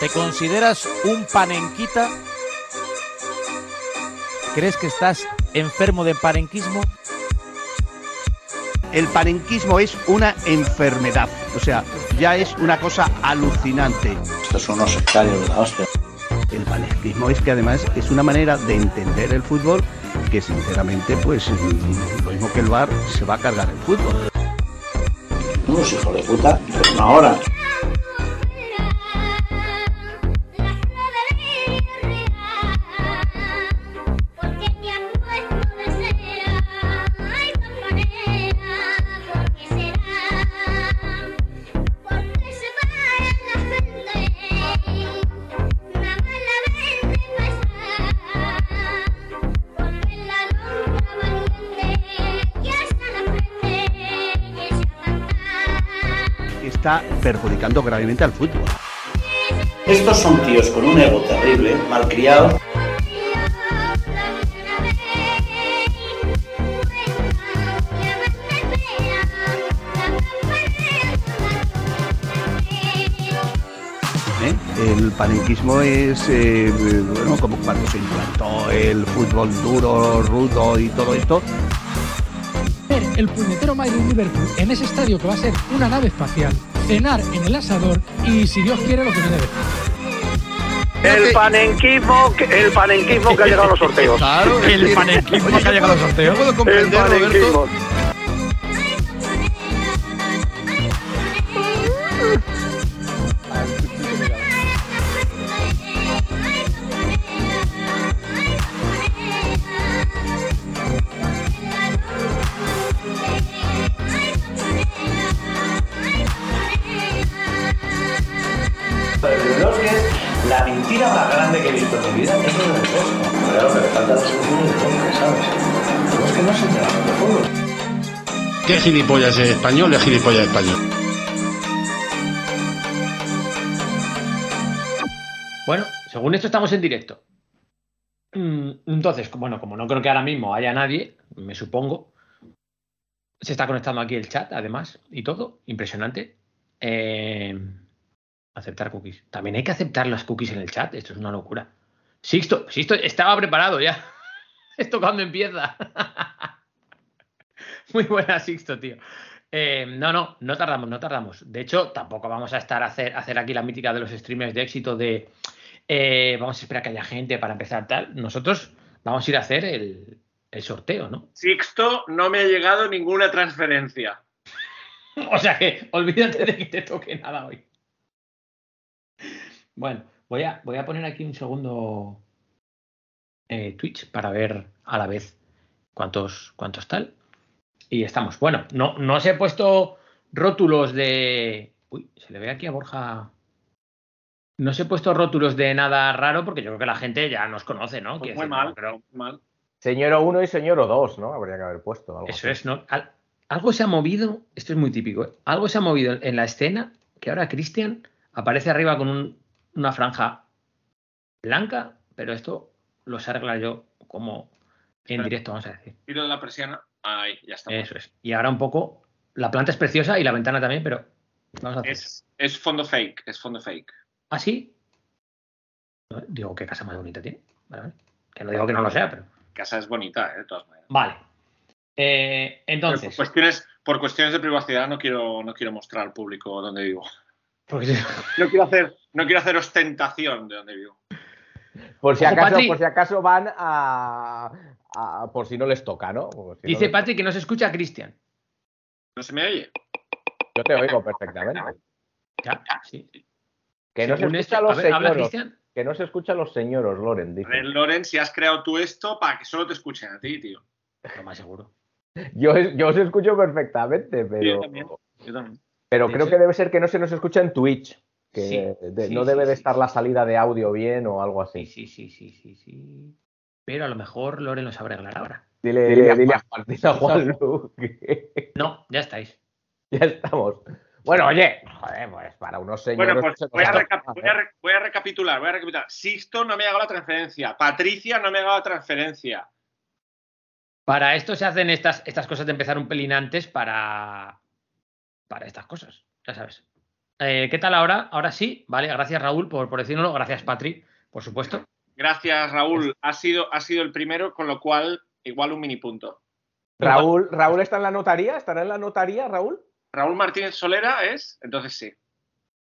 ¿Te consideras un panenquita? ¿Crees que estás enfermo de panenquismo? El panenquismo es una enfermedad, o sea, ya es una cosa alucinante. Estos son unos sectarios de la hostia. El panenquismo es que además es una manera de entender el fútbol que sinceramente, pues lo mismo que el bar se va a cargar el fútbol. Unos hijos de puta, pero una hora. Perjudicando gravemente al fútbol. Estos son tíos con un ego terrible, malcriados. ¿Eh? El panenquismo es, eh, bueno, como cuando se implantó el fútbol duro, rudo y todo esto, ver el puñetero Madrid Liverpool en ese estadio que va a ser una nave espacial, cenar en el asador y si Dios quiere lo que viene. El panenquismo, el panenquismo que ha llegado a los sorteos. Claro, El panenquismo que ha llegado a los sorteos. puedo El comprender, Roberto. Gilipollas es español? Es gilipollas español. Bueno, según esto estamos en directo. Mm, Entonces, bueno, como no creo que ahora mismo haya nadie, me supongo, se está conectando aquí el chat, además, y todo, impresionante. Eh, aceptar cookies. También hay que aceptar las cookies en el chat, esto es una locura. Sixto, Sixto estaba preparado ya. Esto cuando empieza. Muy buena, Sixto, tío. Eh, no, no, no tardamos, no tardamos. De hecho, tampoco vamos a estar a hacer, a hacer aquí la mítica de los streamers de éxito de eh, vamos a esperar que haya gente para empezar tal. Nosotros vamos a ir a hacer el, el sorteo, ¿no? Sixto, no me ha llegado ninguna transferencia. O sea que olvídate de que te toque nada hoy. Bueno, voy a, voy a poner aquí un segundo eh, Twitch para ver a la vez cuántos, cuántos tal. Y estamos. Bueno, no, no os he puesto rótulos de. Uy, se le ve aquí a Borja. No os he puesto rótulos de nada raro porque yo creo que la gente ya nos conoce, ¿no? Pues muy decir, mal, no, pero mal. Señor 1 y señor 2, ¿no? Habría que haber puesto algo Eso así. es, ¿no? Al- algo se ha movido, esto es muy típico, ¿eh? algo se ha movido en la escena que ahora Cristian aparece arriba con un- una franja blanca, pero esto lo sé arreglar yo como en Espera. directo, vamos a decir. Tiro de la persiana. Ahí, ya está. Eso es. Y ahora un poco, la planta es preciosa y la ventana también, pero vamos a hacer. Es, es fondo fake, es fondo fake. ¿Ah, sí? Digo, qué casa más bonita tiene. Vale, vale. Que no digo que no lo sea, pero. Casa es bonita, ¿eh? de todas maneras. Vale. Eh, por entonces. cuestiones, por cuestiones de privacidad no quiero, no quiero mostrar al público dónde vivo. porque No quiero hacer, no quiero hacer ostentación de dónde vivo. Por si Ojo, acaso, Patri. por si acaso van a, a- por si no les toca, ¿no? Si dice Patrick que no se escucha a Cristian. ¿No se me oye? Yo te oigo perfectamente. Ya, sí. Que no se escucha esto- a los a ver, ¿Habla señoros. Cristian? Que no se escucha a los señoros, Loren, A ver, Loren, si has creado tú esto para que solo te escuchen a ti, tío. Lo más seguro. Yo, yo os escucho perfectamente, yo pero, también. Yo también. pero De creo hecho- que debe ser que no se nos escucha en Twitch. Que Sí, de- sí, no sí, debe de estar sí. la salida de audio bien o algo Sí, así. sí, sí, sí, sí, sí. Pero a lo mejor Loren lo sabrá arreglar ahora. Dile, dile, dile a Juan, dile a Juan Lu que No, ya estáis. ya estamos. Bueno, oye, joder, pues para unos señores. Bueno, pues voy a, voy a a recapitular, voy a recapitular. Sixto no me ha llegado la transferencia. Patricia no me ha llegado la transferencia. Para esto se hacen estas, estas cosas de empezar un pelín antes para, para estas cosas. Ya sabes. Eh, ¿Qué tal ahora? Ahora sí, vale. Gracias Raúl por, por decirlo. Gracias Patri, por supuesto. Gracias, Raúl. Ha sido, ha sido el primero, con lo cual, igual un mini punto. Raúl, Raúl está en la notaría, ¿estará en la notaría, Raúl? Raúl Martínez Solera es, entonces sí.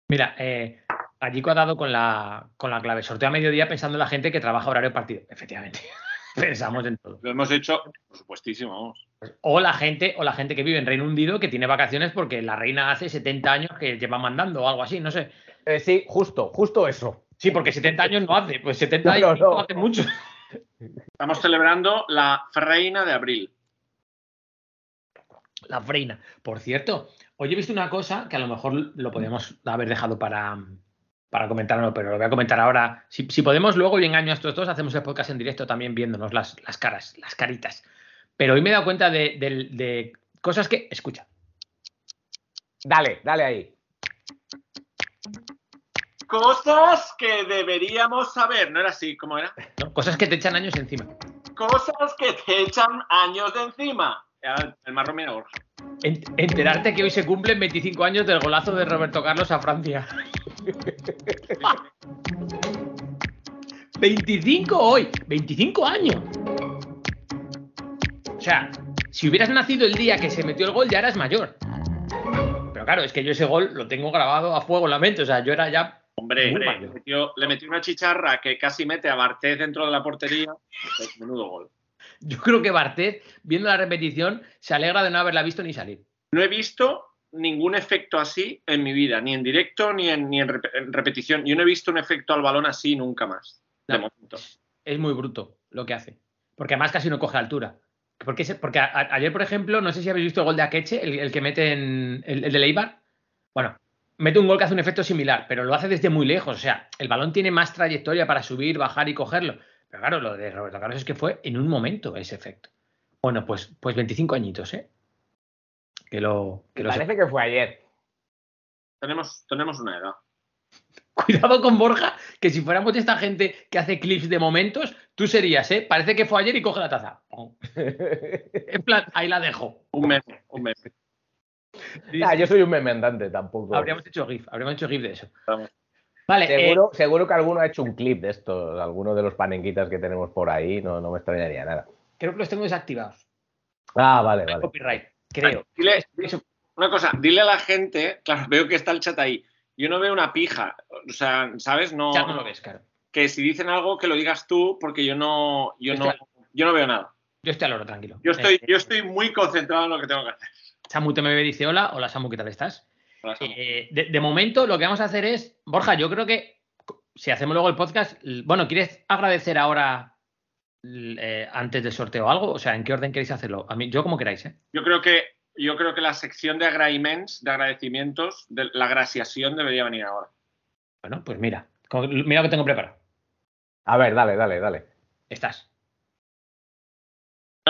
Mira, eh, Gallico ha dado con la, con la clave. Sorteo a mediodía pensando en la gente que trabaja horario partido. Efectivamente. Pensamos en todo. Lo hemos hecho, por supuestísimo, vamos. O la gente, o la gente que vive en Reino Unido que tiene vacaciones porque la reina hace 70 años que lleva mandando o algo así, no sé. Eh, sí, justo, justo eso. Sí, porque 70 años no hace, pues 70 No, años no, no, no. hace mucho. Estamos celebrando la Freina de abril. La freina. Por cierto, hoy he visto una cosa que a lo mejor lo podemos haber dejado para, para comentarlo, pero lo voy a comentar ahora. Si, si podemos, luego y engaño a estos dos, hacemos el podcast en directo también viéndonos las, las caras, las caritas. Pero hoy me he dado cuenta de, de- de cosas que. Escucha. Dale, dale ahí. Cosas que deberíamos saber, ¿no era así? ¿Cómo era? ¿no? Cosas que te echan años encima. Cosas que te echan años de encima. El marrón mira Borja. En- enterarte que hoy se cumplen 25 años del golazo de Roberto Carlos a Francia. 25 hoy, 25 años. O sea, si hubieras nacido el día que se metió el gol ya eras mayor. Pero claro, es que yo ese gol lo tengo grabado a fuego en la mente. O sea, yo era ya. Hombre, le, metió, le metió una chicharra que casi mete a Bartés dentro de la portería. Pues, menudo gol. Yo creo que Bartet, viendo la repetición, se alegra de no haberla visto ni salir. No he visto ningún efecto así en mi vida, ni en directo ni en, ni en rep- en repetición. Yo no he visto un efecto al balón así nunca más. De No. momento. es muy bruto lo que hace. Porque además casi no coge altura. Porque, se- porque a- a- ayer, por ejemplo, no sé si habéis visto el gol de Akeche, el, el que mete en el, el de Leibar. Bueno, mete un gol que hace un efecto similar, pero lo hace desde muy lejos. O sea, el balón tiene más trayectoria para subir, bajar y cogerlo. Pero claro, lo de Roberto Carlos es que fue en un momento ese efecto. Bueno, pues, pues 25 añitos, ¿eh? Que lo, que lo Parece que fue ayer. Tenemos, tenemos una edad. Cuidado con Borja, que si fuéramos de esta gente que hace clips de momentos, tú serías, ¿eh? Parece que fue ayer y coge la taza. En plan, ahí la dejo. Un mes, un mes. Ah, yo soy un meme andante, tampoco. Habríamos hecho GIF, habríamos hecho GIF de eso. Vamos. Vale, eh, Seguro, seguro que alguno ha hecho un clip de esto, alguno de los panenquitas que tenemos por ahí, no, no me extrañaría nada. creo que los tengo desactivados. Ah, vale, vale. Copyright, creo. Dile, una cosa, dile a la gente, claro, veo que está el chat ahí. Yo no veo una pija. O sea, ¿sabes? No, ya no lo ves, claro. que si dicen algo que lo digas tú, porque yo no, yo no, yo no veo nada. Yo estoy al oro, tranquilo. Yo estoy, Eh, yo estoy muy concentrado en lo que tengo que hacer. Samu te me dice hola. Hola, Samu, ¿qué tal estás? Hola, Samu. Eh, de, de momento, lo que vamos a hacer es, Borja, yo creo que si hacemos luego el podcast, bueno, ¿quieres agradecer ahora eh, antes del sorteo algo? O sea, ¿en qué orden queréis hacerlo? A mí, yo como queráis, ¿eh? Yo creo que yo creo que la sección de agradecimientos, de agradecimientos, de la graciación debería venir ahora. Bueno, pues mira, mira lo que tengo preparado. A ver, dale, dale, dale. Estás.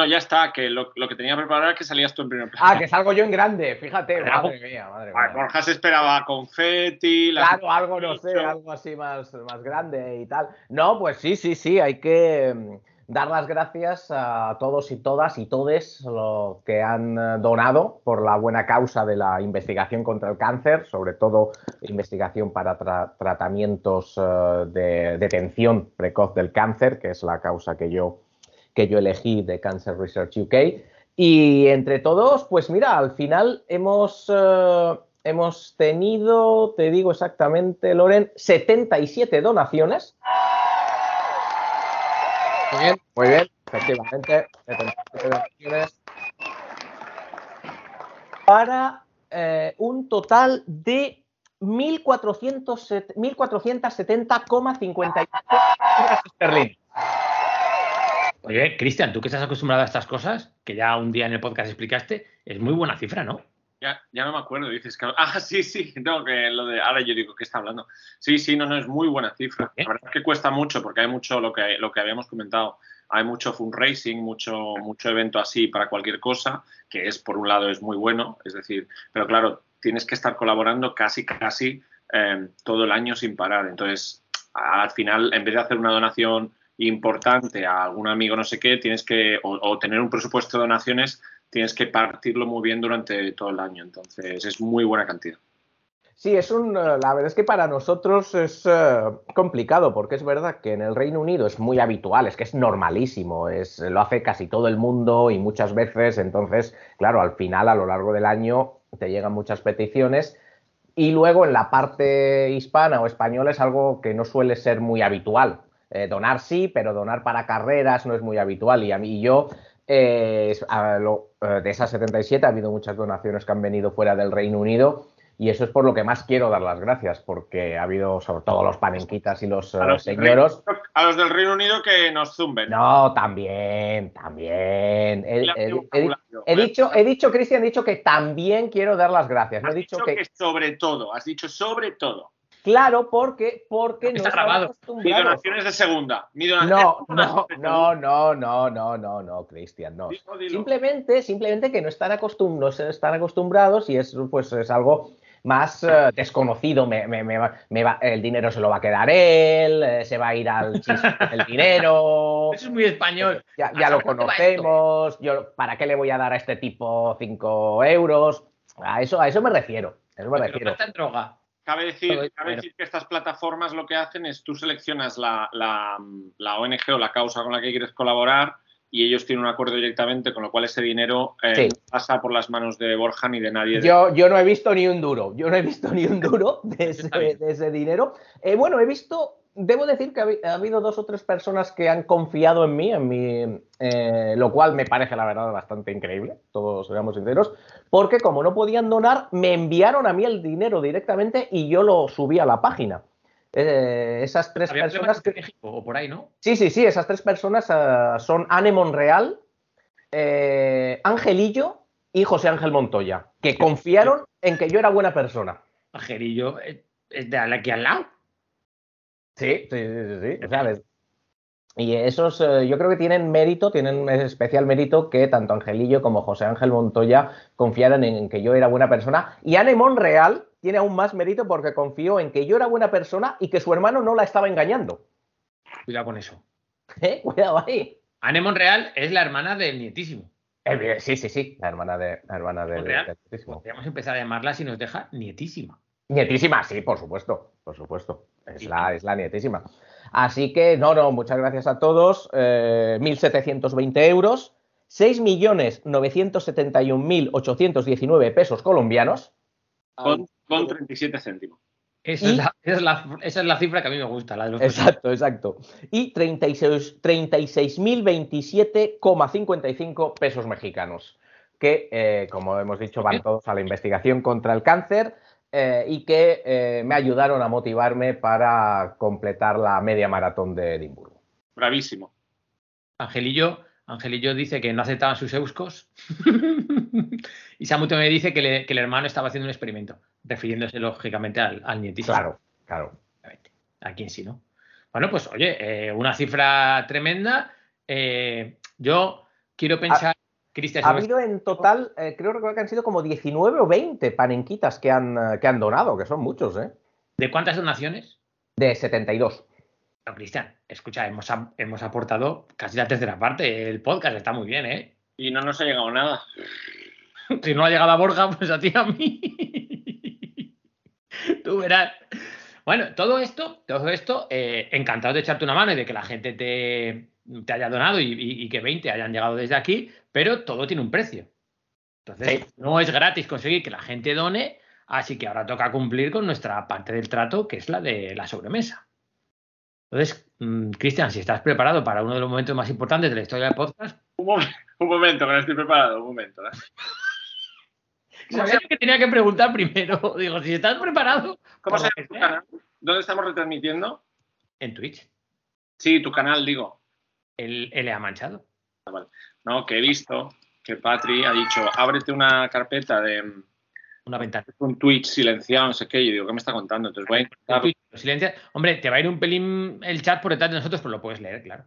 No, ya está, que lo, lo que tenía preparado era que salías tú en primer plano. Ah, que salgo yo en grande, fíjate. Madre mía, madre mía. Borja se esperaba confeti, las- Claro, algo, no sé, algo así más, más grande y tal. No, pues sí, sí, sí, hay que mm, dar las gracias a todos y todas y todes los que han eh, donado por la buena causa de la investigación contra el cáncer, sobre todo investigación para tra- tratamientos eh, de detención precoz del cáncer, que es la causa que yo, que yo elegí de Cancer Research UK. Y entre todos, pues mira, al final hemos, eh, hemos tenido, te digo exactamente, Loren, 77 donaciones. Muy bien, muy bien, efectivamente, 77 donaciones. Para eh, un total de 1.470 1.470,58 libras esterlinas. Oye, Cristian, tú que estás acostumbrado a estas cosas, que ya un día en el podcast explicaste, es muy buena cifra, ¿no? Ya, ya no me acuerdo, dices que. Ah, sí, sí, no, que lo de. Ahora yo digo, ¿qué está hablando? Sí, sí, no, no, es muy buena cifra. ¿Eh? La verdad es que cuesta mucho, porque hay mucho lo que, lo que habíamos comentado. Hay mucho fundraising, mucho, mucho evento así para cualquier cosa, que es, por un lado, es muy bueno, es decir, pero claro, tienes que estar colaborando casi, casi eh, todo el año sin parar. Entonces, al final, en vez de hacer una donación importante a algún amigo no sé qué, tienes que, o, tener un presupuesto de donaciones, tienes que partirlo muy bien durante todo el año. Entonces, es muy buena cantidad. Sí, es un. eh, La verdad es que para nosotros es eh, complicado, porque es verdad que en el Reino Unido es muy habitual, es que es normalísimo, es, lo hace casi todo el mundo y muchas veces. Entonces, claro, al final, a lo largo del año, te llegan muchas peticiones. Y luego en la parte hispana o española es algo que no suele ser muy habitual. Eh, donar sí, pero donar para carreras no es muy habitual. Y a mí y yo, eh, lo- eh, de esas 77 ha habido muchas donaciones que han venido fuera del Reino Unido. Y eso es por lo que más quiero dar las gracias, porque ha habido sobre todo los panenquitas y los, A eh, los, señoros. Reino- a los del Reino Unido que nos zumben. No, también, también. He, dicho, he dicho, Cristian, he dicho que también quiero dar las gracias. No he dicho dicho que, que sobre todo, has dicho sobre todo. Claro, porque, porque no Está grabado. Mi acostumbrados. donación es de segunda. Mi No, no, no, no, no, no, no, no, Cristian, no. Dilo, dilo. Simplemente, simplemente que no están, acostum no se están acostumbrados y es, pues, es algo más eh, desconocido. Me, me- me va- me va- el dinero se lo va a quedar él, eh, se va a ir al chiste del dinero. Eso es muy español. Ya, ya lo conocemos. Yo, ¿Para qué le voy a dar a este tipo 5 euros? A eso, a eso me refiero. A eso me lo refiero. gasta en droga. Cabe decir, cabe que estas plataformas lo que hacen es tú seleccionas la, la- la ONG o la causa con la que quieres colaborar y ellos tienen un acuerdo directamente, con lo cual ese dinero eh, Sí. pasa por las manos de Borja ni de nadie. de- Yo, yo no he visto ni un duro, yo no he visto ni un duro de ese, de ese dinero. Eh, bueno, he visto, debo decir que ha, habi- ha habido dos o tres personas que han confiado en mí, en mí, eh, lo cual me parece la verdad bastante increíble, todos seamos sinceros, porque como no podían donar, me enviaron a mí el dinero directamente y yo lo subí a la página. Eh, esas tres Había personas que... México o por ahí, ¿no? Sí, sí, sí, esas tres personas eh, son Anne Monreal, eh, Angelillo y José Ángel Montoya, que confiaron en que yo era buena persona. Angelillo es de aquí al lado. Sí, sí, sí, sí, sí, ¿sabes? Y esos eh, yo creo que tienen mérito, tienen especial mérito que tanto Angelillo como José Ángel Montoya confiaran en que yo era buena persona. Y Anne Monreal tiene aún más mérito porque confió en que yo era buena persona y que su hermano no la estaba engañando. Cuidado con eso. ¿Eh? Cuidado ahí. Anne Monreal es la hermana del nietísimo. Eh, sí, sí, sí, la hermana de la hermana de, Monreal. del Altísimo. Podríamos empezar a llamarla si nos deja nietísima. Nietísima, sí, por supuesto, por supuesto. Es la, es la nietísima. Así que, no, no, muchas gracias a todos. Eh, 1.720 euros, 6.971.819 pesos colombianos. con, con 37 céntimos. Esa, Y- es la, esa es la- esa es la cifra que a mí me gusta, la de los Exacto, exacto. Y 36 36.027,55 pesos mexicanos. Que, eh, como hemos dicho, van todos a la investigación contra el cáncer eh, y que eh, me ayudaron a motivarme para completar la media maratón de Edimburgo. Bravísimo. Angelillo, Angelillo dice que no aceptaban sus euskos. y Samuto me dice que, le- que el hermano estaba haciendo un experimento, refiriéndose lógicamente al, al nietísimo. Claro, claro. ¿A quién sí, no? Bueno, pues oye, eh, una cifra tremenda. Eh, yo quiero pensar, Cristian, Ha habido en total, eh, creo recordar que han sido como 19 o 20 panenquitas que han, eh, que han donado, que son muchos, ¿eh? ¿de cuántas donaciones? De 72. No, Cristian, escucha, hemos, a- hemos aportado casi la tercera parte. El podcast está muy bien, ¿eh? Y no nos ha llegado nada. Si no ha llegado a Borja, pues a ti a mí. Tú verás. Bueno, todo esto, todo esto, eh, encantado de echarte una mano y de que la gente te, te haya donado y, y- y que 20 hayan llegado desde aquí, pero todo tiene un precio. Entonces, Sí. no es gratis conseguir que la gente done, así que ahora toca cumplir con nuestra parte del trato, que es la de la sobremesa. Entonces, mm, Cristian, si estás preparado para uno de los momentos más importantes de la historia del podcast, Un, momen- un momento, que no estoy preparado. Un momento. ¿eh? sabía que tenía que preguntar primero. Digo, si estás preparado, ¿Cómo se llama tu canal? ¿Dónde estamos retransmitiendo? en Twitch. Sí, tu canal, digo. El LA manchado. No, que he visto que Patri ha dicho, ábrete una carpeta de Una ventana. un Twitch silenciado, no sé qué. Yo digo, ¿qué me está contando? Entonces voy a intentar. Silencia. Hombre, te va a ir un pelín el chat por detrás de nosotros, pero lo puedes leer, claro.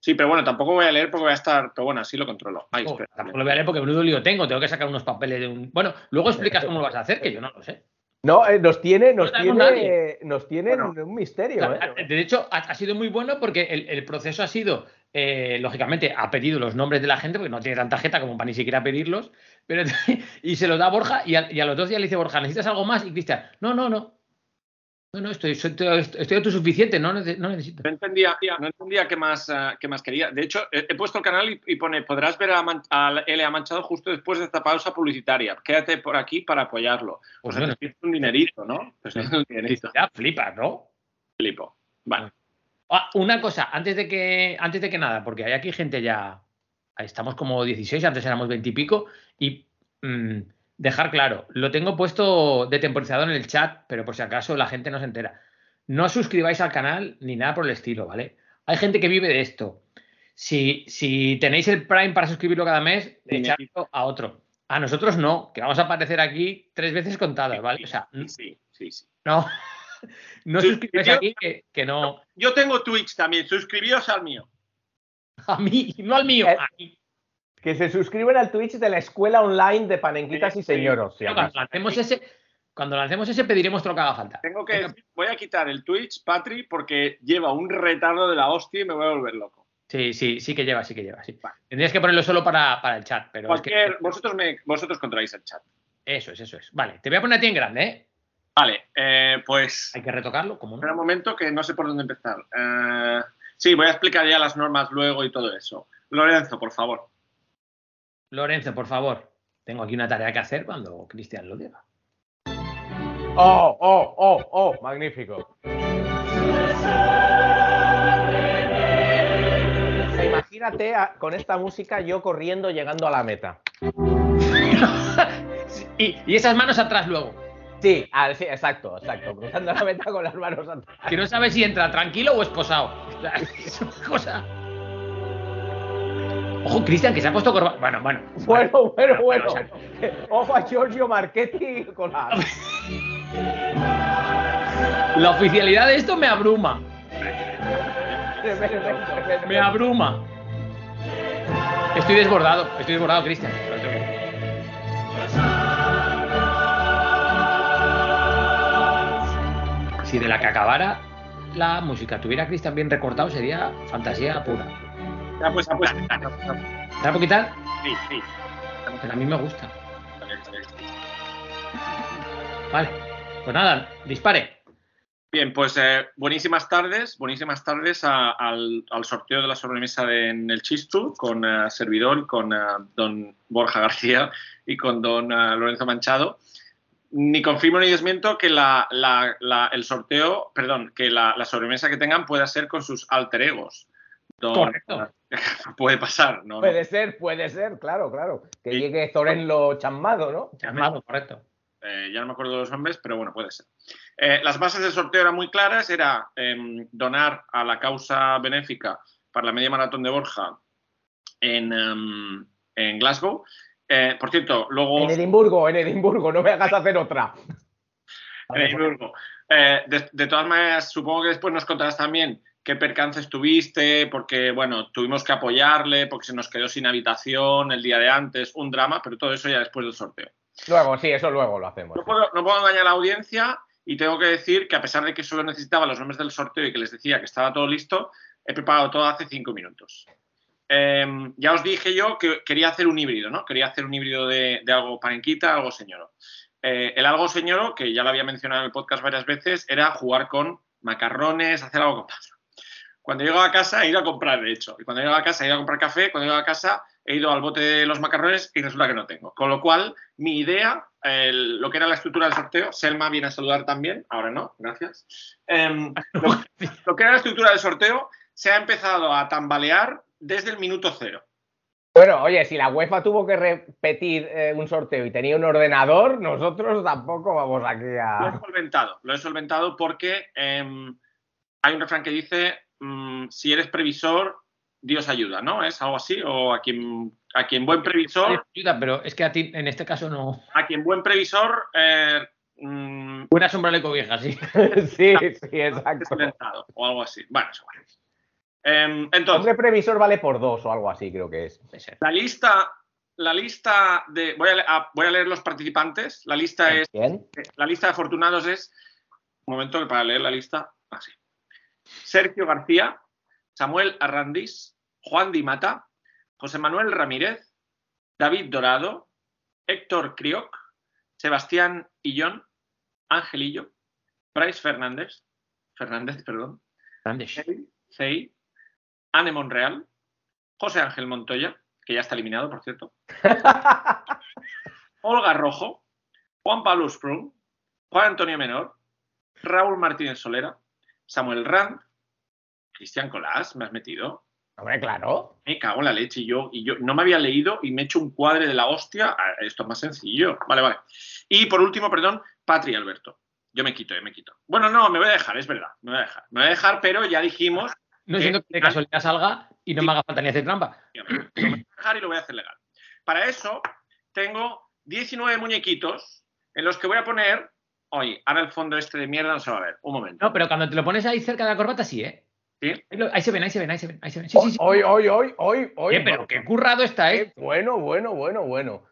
Sí, pero bueno, tampoco voy a leer porque voy a estar. Pero bueno, así lo controlo. Ay, Oh, tampoco lo voy a leer porque menudo lío tengo. Tengo que sacar unos papeles de un. Bueno, luego explicas cómo lo vas a hacer, que yo no lo sé. No, eh, nos tiene, nos No tiene, nadie. nos tiene Bueno. un misterio, Claro, ¿eh? De hecho, ha, ha sido muy bueno porque el, el proceso ha sido eh, lógicamente ha pedido los nombres de la gente, porque no tiene tanta tarjeta como para ni siquiera pedirlos, pero, y se los da a Borja y a, y a los dos días le dice Borja, ¿necesitas algo más? Y Cristian, no, no, no. No, no, estoy, estoy autosuficiente, no, nece- no necesito. No entendía, no entendía qué más, eh, qué más quería. De hecho, he, he puesto el canal y, y pone, podrás ver a, a L.A. Manchado justo después de esta pausa publicitaria. Quédate por aquí para apoyarlo. O Pues sea, bueno. te un dinerito, ¿no? Pides un dinerito. Ya flipas, ¿no? Flipo. Vale. Ah, una cosa, antes de que, antes de que nada, porque hay aquí gente ya. Estamos como 16, antes éramos 20 y pico. Y mm, dejar claro, lo tengo puesto de temporizador en el chat, pero por si acaso la gente no se entera. No os suscribáis al canal ni nada por el estilo, ¿vale? Hay gente que vive de esto. Si, si tenéis el Prime para suscribirlo cada mes, echadlo a otro. A nosotros no, que vamos a aparecer aquí tres veces contadas, ¿vale? O sea, Sí, sí, sí. sí. no, no Sí, suscribáis aquí que, que no. Yo tengo Twitch también. Suscribíos al mío. A mí, no al mío. Eh, a mí. Que se suscriben al Twitch de la escuela online de Panenquitas Sí, y sí. Señoros. si cuando lancemos ese, cuando lancemos ese pediremos todo lo que haga falta. Tengo que decir, voy a quitar el Twitch, Patri, porque lleva un retardo de la hostia y me voy a volver loco. Sí, sí, sí que lleva, sí que lleva, sí. Tendrías que ponerlo solo para, para el chat, pero es que- vosotros, me, vosotros controláis el chat. eso es, eso es. Vale, te voy a poner a ti en grande, ¿eh? Vale, eh, pues Hay que retocarlo, como espera no. un momento que no sé por dónde empezar. Eh, sí, voy a explicar ya las normas luego y todo eso. Lorenzo, por favor. Lorenzo, por favor. Tengo aquí una tarea que hacer cuando Cristian lo diga. Oh, oh, oh, oh, magnífico. Imagínate a- con esta música yo corriendo llegando a la meta. Y, y esas manos atrás luego. Sí, ah, sí, exacto, exacto. Cruzando la meta con las manos atrás. Que no sabes si entra tranquilo o esposado. O sea, es una cosa. Ojo, Cristian, que se ha puesto corbata. Bueno, bueno. Bueno, bueno, bueno. Ojo a Giorgio Marchetti con la. la oficialidad de esto me abruma. Me abruma. Estoy desbordado, estoy desbordado, Cristian. Si de la que acabara la música tuviera Cristian bien recortado, sería fantasía pura. Ya pues, ya pues. ¿Te la puedo quitar? Sí, sí. Pero a mí me gusta. Vale. Pues nada, dispare. Bien, pues eh, buenísimas tardes, buenísimas tardes a- al, al sorteo de la sobremesa de, en el Chistu con eh, servidor y con eh, don Borja García y con don Lorenzo Manchado. Ni confirmo ni desmiento que la- la- la- el sorteo, perdón, que la, la sobremesa que tengan pueda ser con sus alter egos. Correcto. puede pasar, ¿no? Puede ser, puede ser, claro, claro. Que Sí. llegue Zorenlo chamado, ¿no? Llamado, correcto. Eh, ya no me acuerdo de los nombres, pero bueno, puede ser. Eh, las bases del sorteo eran muy claras, era em, donar a la causa benéfica para la media maratón de Borja en, em, en Glasgow. Eh, por cierto, luego En Edimburgo, en Edimburgo, no me hagas hacer otra. en Edimburgo. Eh, de, de todas maneras, supongo que después nos contarás también qué percances tuviste, porque, bueno, tuvimos que apoyarle, porque se nos quedó sin habitación el día de antes, un drama, pero todo eso ya después del sorteo. Luego, sí, eso luego lo hacemos. No puedo, no puedo engañar a la audiencia y tengo que decir que a pesar de que solo necesitaba los nombres del sorteo y que les decía que estaba todo listo, he preparado todo hace cinco minutos. Eh, ya os dije yo que quería hacer un híbrido, ¿no? Quería hacer un híbrido de, de algo panenquita, algo señoro. Eh, el algo señoro, que ya lo había mencionado en el podcast varias veces, era jugar con macarrones, hacer algo con pasta. Cuando llego a casa he ido a comprar, de hecho. Y cuando llego a casa he ido a comprar café, cuando llego a casa he ido al bote de los macarrones y resulta que no tengo. Con lo cual, mi idea, el- lo que era la estructura del sorteo, Selma viene a saludar también, ahora no, gracias. Em, lo, lo que era la estructura del sorteo se ha empezado a tambalear desde el minuto cero. Bueno, oye, si la UEFA tuvo que repetir eh, un sorteo y tenía un ordenador, nosotros tampoco vamos aquí Lo he a. solventado, lo he solventado porque em, hay un refrán que dice, mm, si eres previsor, Dios ayuda, ¿no? ¿Es algo así? O a quien, a quien buen previsor, Ayuda, pero es que a ti en este caso no. a quien buen previsor, eh, mm, Buena sombra le cobija, sí. sí, sí, exacto. o algo así. Bueno, es igual. Em, entonces, Hombre previsor vale por dos o algo así, creo que es. La lista, la lista de. Voy a, le- a- voy a leer los participantes. La lista es. Bien. La lista de afortunados es. Un momento para leer la lista. Así. Sergio García, Samuel Arrandis, Juan Di Mata, José Manuel Ramírez, David Dorado, Héctor Crioc, Sebastián Illón, Angelillo, Bryce Fernández, Fernández, perdón. Cey, Anne Monreal, José Ángel Montoya, que ya está eliminado, por cierto, Olga Rojo, Juan Pablo Sprung, Juan Antonio Menor, Raúl Martínez Solera, Samuel Rand, Cristian Colás, me has metido. Hombre, claro. Me cago en la leche y yo, y yo no me había leído y me he hecho un cuadre de la hostia. Ah, Esto es más sencillo. Vale, vale. Y por último, perdón, Patri Alberto. Yo me quito, yo me quito. Bueno, no, me voy a dejar, es verdad. Me voy a dejar. Me voy a dejar, pero ya dijimos. No que- siento que de casualidad salga y no me haga falta ni hacer trampa. Lo voy a dejar y lo voy a hacer legal. Para eso tengo 19 muñequitos en los que voy a poner. Oye, ahora el fondo este de mierda no se va a ver. Un momento. No, pero cuando te lo pones ahí cerca de la corbata, sí, ¿eh? ¿Sí? Ahí, se ven, ahí se ven, ahí se ven, ahí se ven. Sí, sí, sí. Hoy, hoy, hoy, hoy, hoy. Pero qué currado está, Eh, ¿eh? Bueno, bueno, bueno, bueno.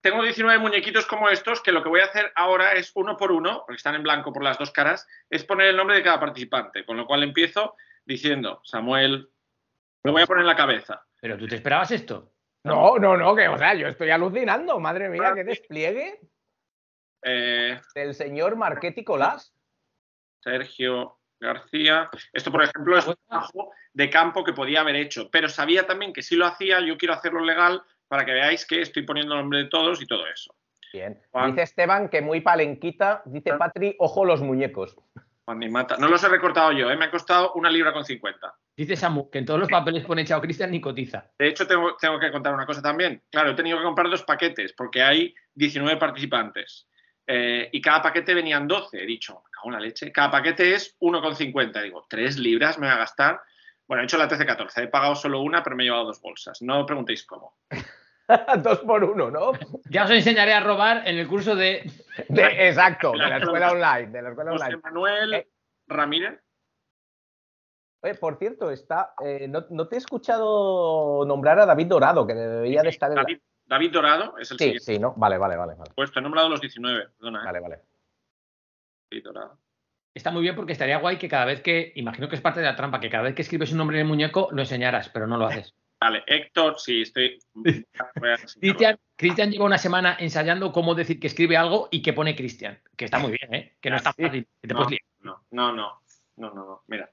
Tengo 19 muñequitos como estos que lo que voy a hacer ahora es uno por uno, porque están en blanco por las dos caras, es poner el nombre de cada participante. Con lo cual empiezo diciendo Samuel. Lo voy a poner en la cabeza. Pero tú te esperabas esto. No, no, no, que, o sea, yo estoy alucinando. Madre mía, qué despliegue Eh, del señor Marchetti Colás. Sergio García. Esto, por ejemplo, es un trabajo de campo que podía haber hecho, pero sabía también que si lo hacía, yo quiero hacerlo legal para que veáis que estoy poniendo el nombre de todos y todo eso. Bien. Juan. Dice Esteban que muy palenquita. Dice Patri, ojo los muñecos. Juan Di Mata. No los he recortado yo, ¿eh? me ha costado una libra con 50. Dice Samu que en todos los papeles pone Chao Cristian ni cotiza. De hecho, tengo, tengo que contar una cosa también. Claro, he tenido que comprar dos paquetes porque hay 19 participantes. Eh, y cada paquete venían 12. He dicho, me cago en la leche. Cada paquete es 1,50. Digo, ¿3 libras me voy a gastar? Bueno, he hecho la TC14. He pagado solo una, pero me he llevado dos bolsas. No preguntéis cómo. Dos por uno, ¿no? Ya os enseñaré a robar en el curso de. De- exacto, de la escuela online. De la escuela José online. Manuel Eh. Ramírez. Oye, por cierto, está, eh, no, no te he escuchado nombrar a David Dorado, que debería de estar en la... David, Dorado es el Sí, siguiente sí, ¿no? Vale, vale, vale. Vale, puesto. He nombrado los 19. Perdona, ¿eh? vale. vale. David Dorado. Está muy bien porque estaría guay que cada vez que. Imagino que es parte de la trampa, que cada vez que escribes un nombre en el muñeco lo enseñaras, pero no lo haces. Vale, Héctor, sí, estoy. voy a enseñarlo. Cristian, Cristian lleva una semana ensayando cómo decir que escribe algo y que pone Cristian. Que está muy bien, ¿eh? Que no está Sí. fácil. que te No, puedes no, no, no, no, no, no. Mira.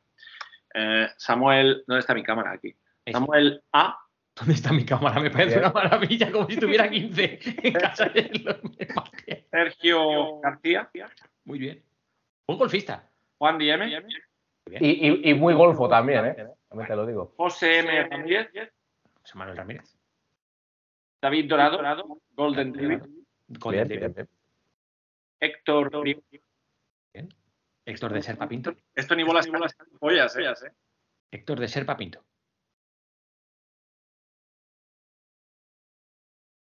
Eh, Samuel, ¿dónde está mi cámara? Aquí. Samuel A. ¿Dónde está mi cámara? Me parece Bien. una maravilla, como si tuviera 15 en casa de los Sergio García. Muy bien. Un golfista. Juan Diem. Y, y- y muy golfo también, ¿eh? También te lo digo. José M. Ramírez. José Manuel Ramírez. David Dorado. Golden David. Golden Bien, David. bien, bien. Héctor. Héctor de Serpa Pinto. Esto ni bolas ni bolas pollas, eh. Héctor de Serpa Pinto.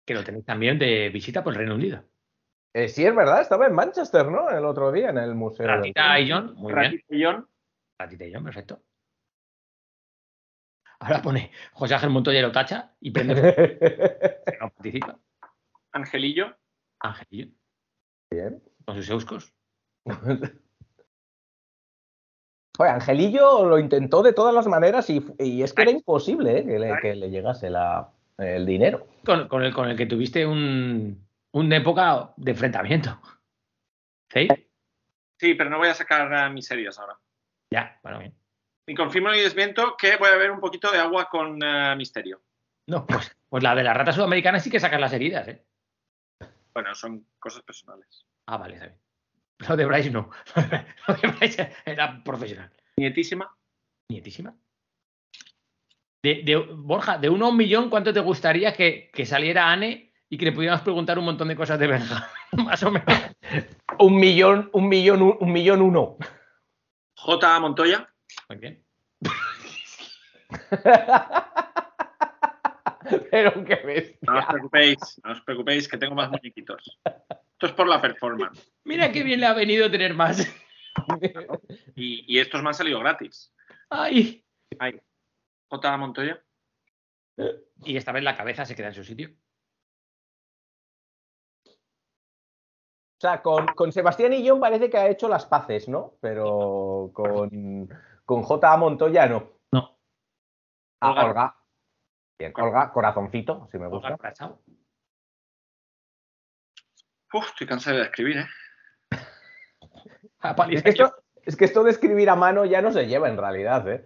Que lo tenéis también de visita por el Reino Unido. Eh, sí, es verdad, estaba en Manchester, ¿no? El otro día en el museo. Ratita y John, muy bien. Ratito John. Ratita y John, perfecto. Ahora pone José Ángel Montoya y lo tacha y prende que no participa. Angelillo. Angelillo. Bien. Con sus euscos. Oye, Angelillo lo intentó de todas las maneras y, y es que era imposible ¿eh? que, le, que le llegase la, el dinero. Con, con el, con el que tuviste un, una época de enfrentamiento. ¿Sí? Sí, pero no voy a sacar mis series ahora. Ya, bueno, bien. Ni confirmo ni desmiento que voy a beber un poquito de agua con eh, misterio. No, pues, pues la de la rata sudamericana sí que sacas las heridas, ¿eh? Bueno, son cosas personales. Ah, vale, está bien. Lo de Bryce no. Lo de Bryce era profesional. Nietísima. Nietísima. De, de- Borja, de uno a un millón, ¿cuánto te gustaría que, que saliera Anne y que le pudiéramos preguntar un montón de cosas de Benja? Más o menos. Un millón, un millón, un, un millón uno. J. Montoya. Muy bien. Pero qué bestia. No os preocupéis, no os preocupéis, que tengo más muñequitos. Esto es por la performance. Mira qué bien le ha venido tener más. Y, y estos me han salido gratis. Ay. J. Montoya. Y esta vez la cabeza se queda en su sitio. O sea, con, con Sebastián y John parece que ha hecho las paces, ¿no? Pero con, con J. Montoya no. No. Ah, Olga. Olga. Bien, Olga, corazoncito, si me gusta. Uf, estoy cansado de escribir, ¿eh? Ah, Es que, esto, es que esto de escribir a mano ya no se lleva en realidad, ¿eh?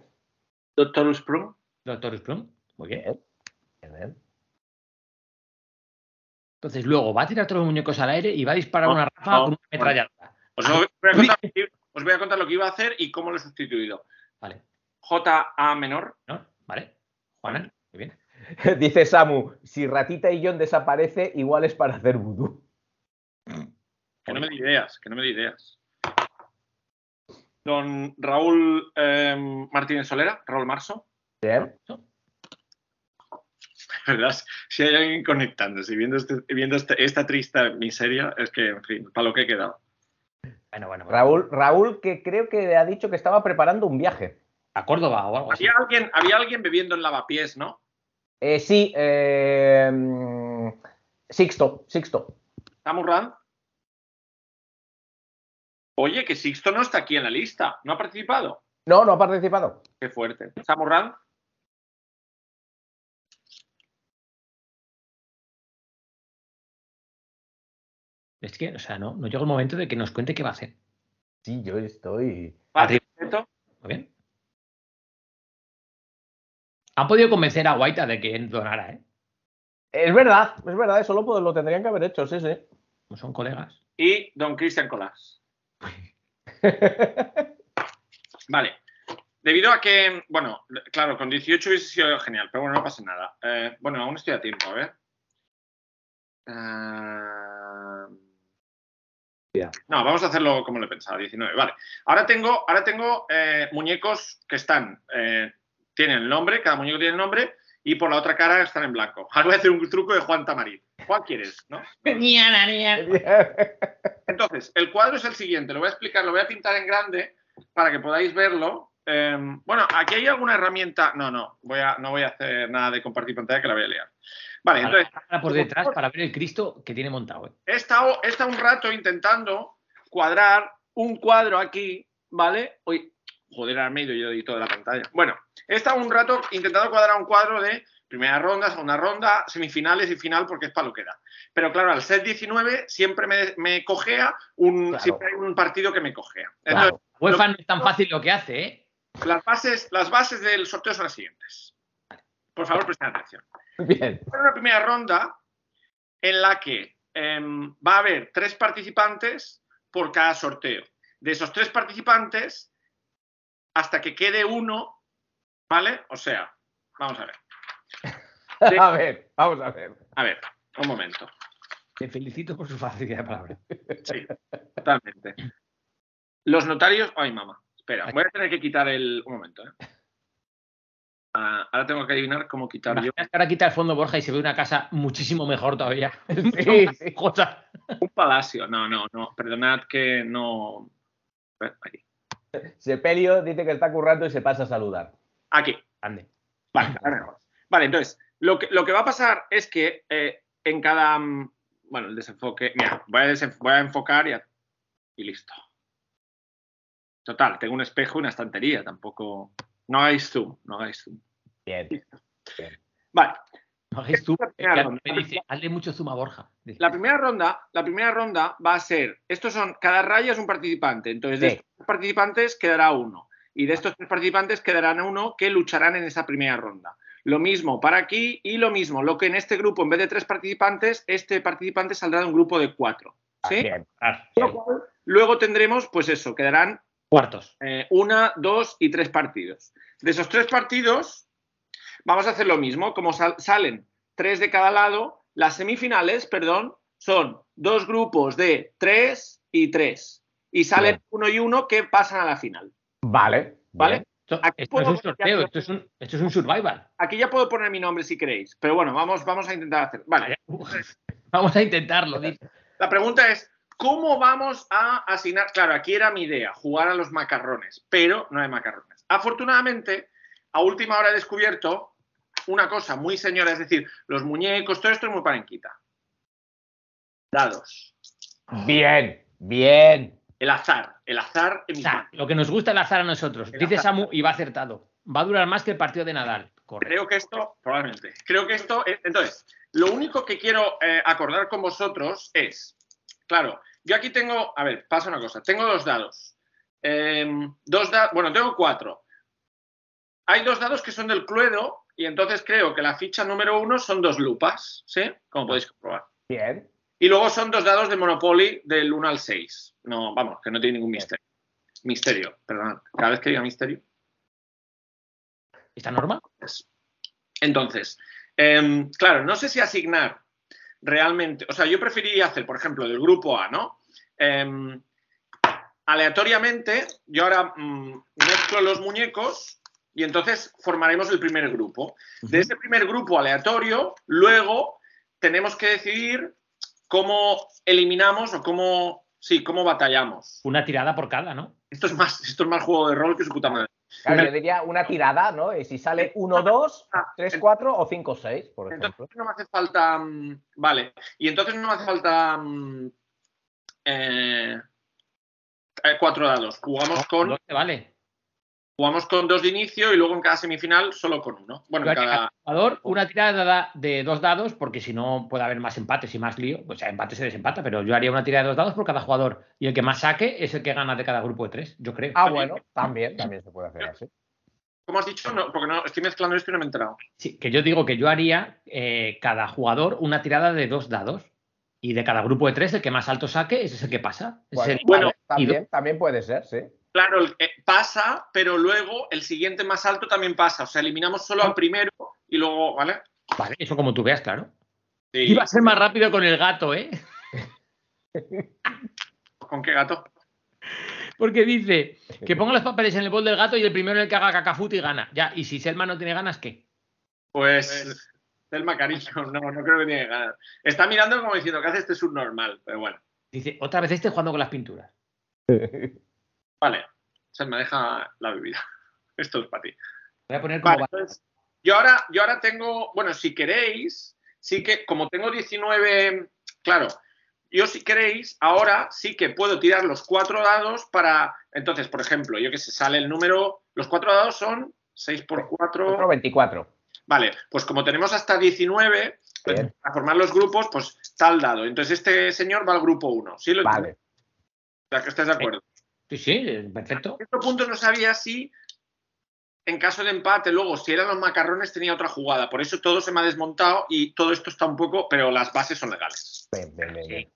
Doctor Sprung. Doctor Sprung. Muy bien. Bien. Bien, bien. Entonces luego va a tirar todos los muñecos al aire y va a disparar No, una ráfaga no, con una metralladora. Os voy, a contar, os voy a contar lo que iba a hacer y cómo lo he sustituido. Vale. J A menor. ¿No? Vale. Juana, muy bien. Dice Samu, si Ratita y John desaparece, igual es para hacer vudú. Que no me dé ideas, que no me dé ideas. Don Raúl eh, Martínez Solera, Raúl Marso. Bien. ¿Verdad? Si hay alguien conectándose y viendo, este- viendo este- esta triste miseria, es que, en fin, para lo que he quedado. Bueno, bueno. bueno. Raúl, Raúl, que creo que ha dicho que estaba preparando un viaje. A Córdoba o algo así. Había alguien, había alguien bebiendo en lavapiés, ¿no? Eh, sí, eh, Sixto, Sixto. Samurran. Oye, que Sixto no está aquí en la lista. ¿No ha participado? No, no ha participado. Qué fuerte. Samurran. Es que, o sea, no, no llega el momento de que nos cuente qué va a hacer. Sí, yo estoy. Muy bien. Han podido convencer a Guaita de que donara, ¿eh? Es verdad, es verdad, eso lo, lo tendrían que haber hecho, sí, sí. Como son colegas. Y don Cristian Colás. Vale. Debido a que, bueno, claro, con 18 hubiese sido genial, pero bueno, no pasa nada. Eh, bueno, aún estoy a tiempo, a ver. Eh, No, vamos a hacerlo como lo he pensado, 19. Vale. Ahora tengo, ahora tengo eh, muñecos que están, eh, tienen el nombre, cada muñeco tiene el nombre, y por la otra cara están en blanco. Ahora voy a hacer un truco de Juan Tamarit. ¿Cuál quieres? ¿No? Entonces, el cuadro es el siguiente, lo voy a explicar, lo voy a pintar en grande para que podáis verlo. Eh, bueno, aquí hay alguna herramienta. No, no, voy a, no voy a hacer nada de compartir pantalla que la voy a liar. Vale, entonces, por detrás para ver el Cristo que tiene montado, ¿eh? he estado, he estado un rato intentando cuadrar un cuadro aquí, ¿vale? Uy, joder, ahora me he ido yo de de la pantalla. Bueno, he estado un rato intentando cuadrar un cuadro de primera ronda, segunda ronda, semifinales y final porque es para lo que da. Pero claro, al set 19 siempre me, me cojea un, Claro. siempre hay un partido que me cojea. Entonces, Claro. UEFA no es tan fácil lo que hace, ¿eh? las, bases, las bases del sorteo son las siguientes. Por favor, presten atención. Bien. Una primera ronda en la que em, va a haber tres participantes por cada sorteo. De esos tres participantes, hasta que quede uno, ¿vale? O sea, vamos a ver. De- A ver, vamos a ver. a ver, un momento. Te felicito por su facilidad de palabra. Sí, totalmente. Los notarios. Ay, mamá. Espera, voy a tener que quitar el. Un momento, ¿eh? Ah, ahora tengo que adivinar cómo quitar yo. Que ahora quita el fondo Borja y se ve una casa muchísimo mejor todavía. Sí, sí. Cosa. Un palacio. No, no, no. Perdonad que no. Aquí. Sepelio dice que está currando y se pasa a saludar. Aquí. Grande. Vale. Vale, entonces, lo que, lo que va a pasar es que eh, en cada. mm, Bueno, el desenfoque. Mira, voy a, desenf- voy a enfocar y, a- y listo. Total, tengo un espejo y una estantería, tampoco. No hagáis zoom, no hagáis zoom. Bien. Vale, No mí me dice, hazle mucho zoom a Borja. La primera ronda, la primera ronda va a ser. Estos son. Cada raya es un participante. Entonces, de Sí. estos tres participantes quedará uno. Y de estos tres participantes quedarán uno que lucharán en esa primera ronda. Lo mismo para aquí y lo mismo. Lo que en este grupo, en vez de tres participantes, este participante saldrá de un grupo de cuatro. ¿Sí? Bien. ah, Con lo cual, Luego tendremos, pues eso, quedarán Cuartos. eh, una, dos y tres partidos. De esos tres partidos, vamos a hacer lo mismo. Como sal- salen tres de cada lado, las semifinales, perdón, son dos grupos de tres y tres. Y salen Bien. uno y uno que pasan a la final. Vale. ¿Vale? bien. Esto, es un sorteo, esto es un, esto es un survival. Aquí ya puedo poner mi nombre si queréis, pero bueno, vamos, vamos a intentar hacer. Vale. Vamos a intentarlo. dice. La pregunta es, ¿cómo vamos a asignar? Claro, aquí era mi idea, jugar a los macarrones, pero no hay macarrones. Afortunadamente, a última hora he descubierto una cosa muy señora, es decir, los muñecos, todo esto es muy parenquita. Dados. Bien. Bien. El azar, el azar en O mis sea, manos. lo que nos gusta el azar a nosotros. El Dice azar. Samu y va acertado. Va a durar más que el partido de Nadal. Correcto. Creo que esto, probablemente, creo que esto, es- entonces, lo único que quiero eh, acordar con vosotros es, claro, yo aquí tengo, a ver, pasa una cosa, tengo dos dados. Em, dos dados, bueno, tengo cuatro. Hay dos dados que son del Cluedo y entonces creo que la ficha número uno son dos lupas, ¿sí? Como podéis comprobar. Bien. Y luego son dos dados de Monopoly del 1 al 6. No, vamos, que no tiene ningún misterio. Misterio, perdón. Cada vez que diga misterio. ¿Está normal? es- Entonces, em, claro, no sé si asignar realmente. O sea, yo preferiría hacer, por ejemplo, del grupo A, ¿no? Em, aleatoriamente, yo ahora mm, mezclo los muñecos y entonces formaremos el primer grupo. De ese primer grupo aleatorio, luego tenemos que decidir cómo eliminamos o cómo, sí, cómo batallamos. Una tirada por cada, ¿no? Esto es más, esto es más juego de rol que su puta madre. Claro, yo diría una tirada, ¿no? Y si sale 1, 2, 3, 4 o 5, 6, por ejemplo. Entonces no me hace falta. mm, Vale. Y entonces no me hace falta. mm, eh, eh, cuatro dados. Jugamos con, ¿Dónde vale? Jugamos con dos de inicio y luego en cada semifinal solo con uno. Bueno, en cada. cada jugador una tirada de dos dados, porque si no puede haber más empates y más lío. O sea, empate se desempata, pero yo haría una tirada de dos dados por cada jugador. Y el que más saque es el que gana de cada grupo de tres, yo creo. Ah, bueno, también, también se puede hacer así. ¿Cómo has dicho? No, porque no, estoy mezclando esto y no me he enterado. Sí, que yo digo que yo haría eh, cada jugador una tirada de dos dados. Y de cada grupo de tres, el que más alto saque, ese es el que pasa. Bueno, el- bueno, también, también puede ser, sí. Claro, pasa, pero luego el siguiente más alto también pasa. O sea, eliminamos solo al primero y luego, ¿vale? Vale, eso como tú veas, claro. Sí. Iba a ser más rápido con el gato, ¿eh? ¿Con qué gato? Porque dice que ponga los papeles en el bol del gato y el primero en el que haga cacafuti gana. Ya, y si Selma no tiene ganas, ¿qué? Pues. Selma cariño, no, no creo que tiene ganas. Está mirando como diciendo que hace este subnormal, pero bueno. Dice, otra vez este jugando con las pinturas. Vale, Selma, deja la bebida. Esto es para ti. Voy a poner como Vale, entonces, yo ahora, yo ahora tengo, bueno, si queréis, sí que, como tengo 19, claro, yo si queréis, ahora sí que puedo tirar los cuatro dados para, entonces, por ejemplo, yo que sé, sale el número, los cuatro dados son 6 por 4, Otro 24. vale, pues como tenemos hasta 19, pues, Bien. para formar los grupos, pues tal dado. Entonces este señor va al grupo 1, ¿sí? Lo Vale. O sea, que estés de acuerdo. Sí, sí, perfecto. En este punto no sabía si, en caso de empate, luego, si eran los macarrones, tenía otra jugada. Por eso todo se me ha desmontado y todo esto está un poco, pero las bases son legales. Bien, bien, bien.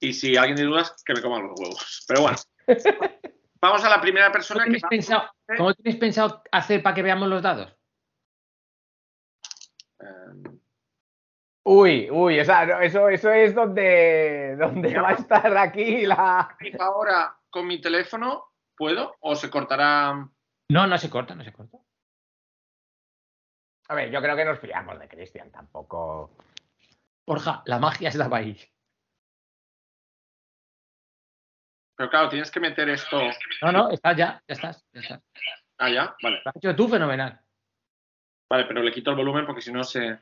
Y si alguien tiene dudas, que me coman los huevos. Pero bueno, vamos a la primera ¿Cómo persona que tenéis, va- pensado, cómo tenéis pensado hacer para que veamos los dados? Eh, Uy, uy, o sea, eso, eso es donde, donde va a estar aquí la. ahora con mi teléfono, ¿puedo? ¿O se cortará? No, no se corta, no se corta. A ver, yo creo que nos fiamos de Cristian, tampoco. Borja, la magia estaba ahí. Pero claro, tienes que meter esto. No, no, está ya, ya estás, ya estás. Ah, ya, vale. Lo has hecho tú fenomenal. Vale, pero le quito el volumen porque si no se.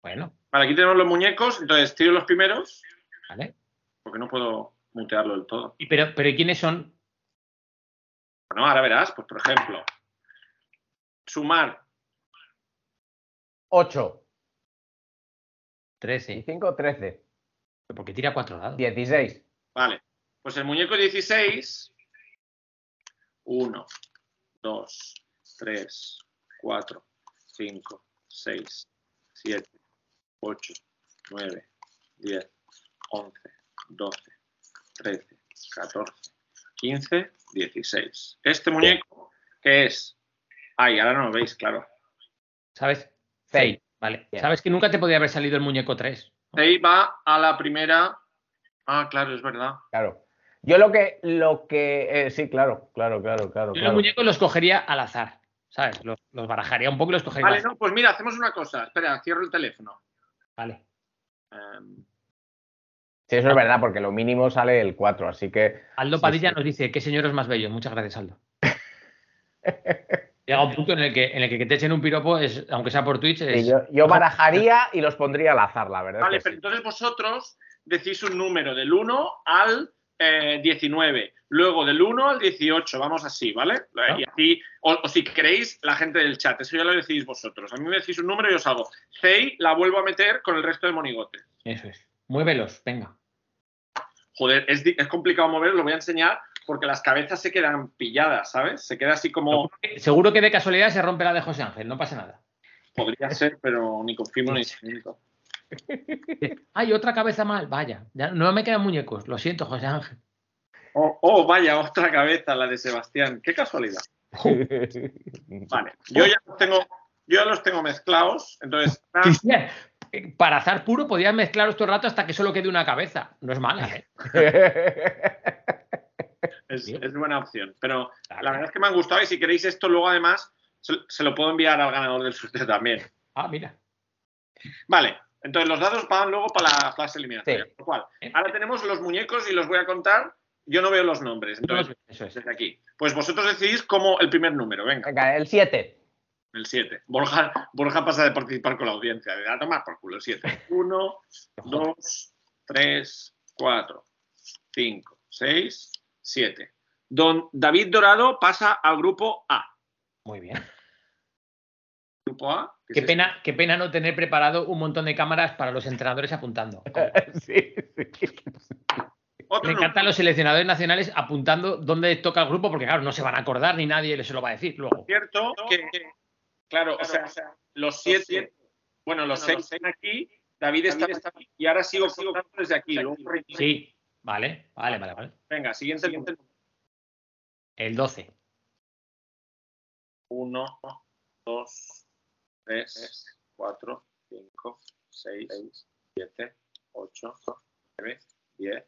Bueno, Vale, aquí tenemos los muñecos, entonces tiro los primeros, vale. porque no puedo mutearlo del todo. Y pero, pero ¿y quiénes son? Bueno, ahora verás, pues por ejemplo, sumar 8 y 13. 5, 13. Porque tira cuatro dados. 16. Vale, pues el muñeco 16. 1, 2, 3, 4, 5, 6, 7, 8, 9, 10, 11, 12, 13, 14, 15, 16. Este muñeco, que es. Ay, ahora no lo veis, claro. ¿Sabes? Seis. Seis. Vale. Bien. ¿Sabes que nunca te podía haber salido el muñeco 3? Ahí va a la primera. Ah, claro, es verdad. Claro. Yo lo que, lo que, eh, sí, claro, claro, claro, claro. Yo claro. los muñecos los cogería al azar. ¿Sabes? Los, los barajaría un poco y los cogería Vale, al azar. no, pues mira, hacemos una cosa. Espera, cierro el teléfono. Vale. Em, Sí, eso es verdad, porque lo mínimo sale el 4, así que. Aldo Sí, Padilla sí. nos dice, qué señor es más bello. Muchas gracias, Aldo. Llega un punto en el que, en el que, te echen un piropo, es, aunque sea por Twitch, es... Sí, yo, yo barajaría y los pondría al azar, la verdad. Vale, pero sí. entonces vosotros decís un número del 1 al eh, 19. luego del 1 al 18, vamos así, ¿vale? Y así, o, o si queréis, la gente del chat, eso ya lo decidís vosotros. A mí me decís un número y os hago. Sei la vuelvo a meter con el resto de monigotes. Eso es. Muévelos, venga. Joder, es, complicado mover, lo voy a enseñar porque las cabezas se quedan pilladas, ¿sabes? Se queda así como. Seguro que de casualidad se rompe la de José Ángel, no pasa nada. Podría ser, pero ni confirmo ni desmiento. Hay otra cabeza mal, vaya. Ya no me quedan muñecos, lo siento, José Ángel. Oh, oh, vaya, otra cabeza, la de Sebastián. Qué casualidad. Vale, yo ya los tengo, yo ya los tengo mezclados. Entonces, Cristian, para azar puro podías mezclaros todo el rato hasta que solo quede una cabeza. No es mala, ¿eh? es, es buena opción. Pero la verdad es que me han gustado y si queréis esto, luego además se, se lo puedo enviar al ganador del sorteo también. Ah, mira. Vale, entonces los dados van luego para la fase eliminatoria. Sí. Lo cual, ahora tenemos los muñecos y los voy a contar. Yo no veo los nombres, entonces, Eso es. desde aquí. Pues vosotros decidís como el primer número, venga, Venga, el 7. El 7. Borja, Borja pasa de participar con la audiencia, de a tomar por culo el 7. 1, 2, 3, 4, 5, 6, 7. Don David Dorado pasa al grupo A. Muy bien. Grupo A. Qué es pena, qué pena no tener preparado un montón de cámaras para los entrenadores apuntando. sí, sí. Me encantan los seleccionadores nacionales apuntando dónde toca el grupo, porque claro, no se van a acordar ni nadie se lo va a decir luego. cierto que, claro, o sea, los siete, bueno, los seis están aquí, David está aquí, y ahora sigo contando desde aquí. luego. Sí, vale, vale, vale, vale. Venga, siguiente número. El 12. Uno, dos, tres, cuatro, cinco, seis, siete, ocho, nueve, diez,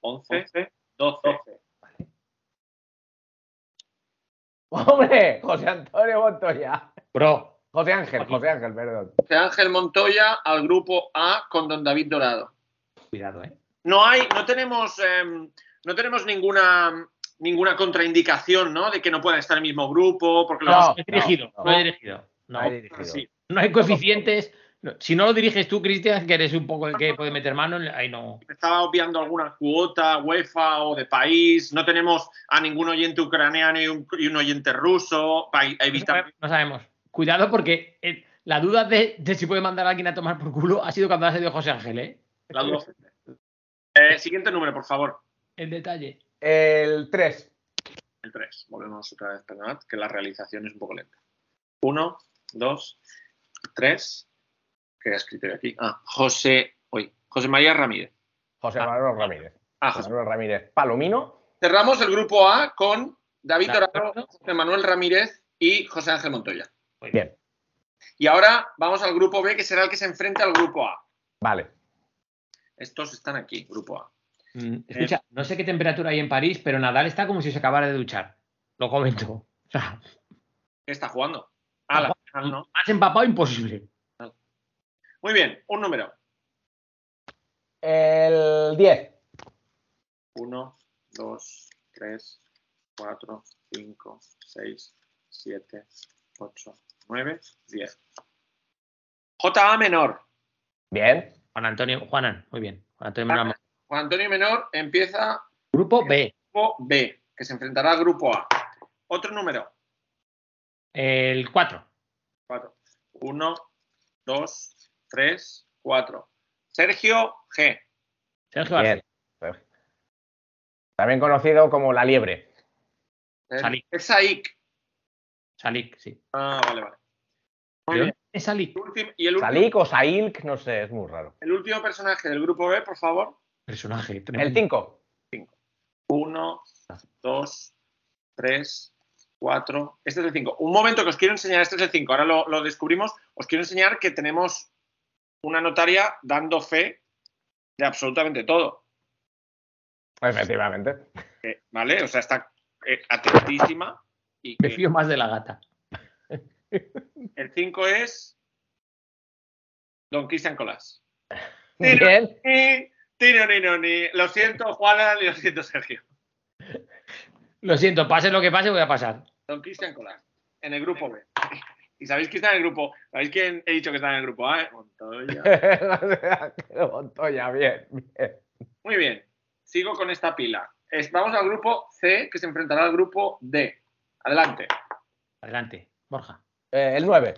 once, doce. Hombre, José Antonio Montoya. Bro, José Ángel, José Ángel, perdón. José Ángel Montoya al grupo A con Don David Dorado. cuidado, ¿eh? No hay, no tenemos, em, no tenemos ninguna ninguna contraindicación, ¿no? De que no puedan estar en el mismo grupo, porque lo vamos No he dirigido, no, no. he dirigido. No, Ahí dirigido. Sí. no hay coeficientes. No, Si no lo diriges tú, Cristian, que eres un poco el que puede meter mano, ahí no. Estaba obviando alguna cuota UEFA o de país. No tenemos a ningún oyente ucraniano y un, y un oyente ruso para evitar. no sabemos. Cuidado porque eh, la duda de, de si puede mandar a alguien a tomar por culo ha sido cuando ha salido José Ángel, ¿eh? la duda. Eh, siguiente número, por favor. El detalle. El 3. El 3. Volvemos otra vez, perdonad, que la realización es un poco lenta. 1, 2, 3. ¿Qué ha escrito yo aquí? Ah, José. Uy, José María Ramírez. José Manuel Ramírez. Ah, José. Manuel Ramírez. Palomino. Cerramos el grupo A con David acuerdo. José Manuel Ramírez y José Ángel Montoya. Bien, Y ahora vamos al grupo B, que será el que se enfrente al grupo A. vale. Estos están aquí, grupo A. Mm, Escucha, no sé qué temperatura hay en París, pero Nadal está como si se acabara de duchar. Lo comento. O sea, ¿Qué está jugando? Ah, la final, ¿no? más empapado imposible. Muy bien, un número. El 10. 1, 2, 3, 4, 5, 6, 7, 8, 9, 10. JA menor. Bien. Juan Antonio, Juanan, muy bien. Juan Antonio Menor. Juan Antonio Menor empieza Grupo B. grupo B, que se enfrentará al grupo A. Otro número. El 4. 4. 1, 2, 3, 4. Sergio G. Sergio García. Bien. También conocido como la liebre. Salik. Es Saik. Salik, sí. Ah, vale, vale. Muy ¿De bien. dónde es Salik? Y el último, Salik o Sailk, no sé, es muy raro. el último personaje del grupo B, por favor. Personaje. El tremendo. 5. 1, 2, 3, 4. Este es el 5. Un momento que os quiero enseñar. Este es el 5. Ahora lo, lo descubrimos. Os quiero enseñar que tenemos una notaria dando fe de absolutamente todo. Efectivamente. Eh, ¿Vale? O sea, está eh, atentísima. Y Me que fío más de la gata. El 5 es Don Cristian Colás. Bien. Ni, tiro, ni, no, ni. Lo siento, Juana, y lo siento, Sergio. Lo siento, pase lo que pase, voy a pasar. Don Cristian Colás, en el grupo B. ¿Y sabéis quién está en el grupo? ¿Sabéis quién he dicho que está en el grupo A? eh? Montoya. Montoya, bien, bien. Muy bien. Sigo con esta pila. vamos al grupo C, que se enfrentará al grupo D. Adelante. Adelante, Borja. Eh, el 9.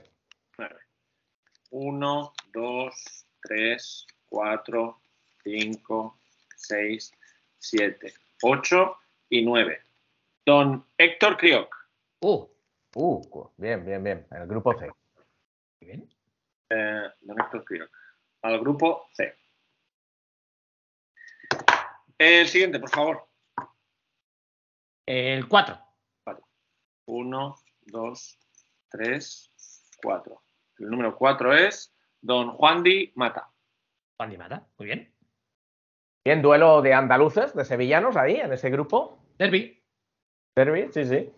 1, 2, 3, 4, 5, 6, 7, 8 y 9. Don Héctor Crioc. Uh, Uh, bien, bien, bien. El grupo C. bien. Eh, don Héctor Crioc. Al grupo C. El siguiente, por favor. El 4. 1, 2, 3, 4. El número 4 es Don Juan Di Mata. Juan Di Mata, muy bien. Bien, duelo de andaluces, de sevillanos ahí, en ese grupo. Derby. Derby, sí, sí.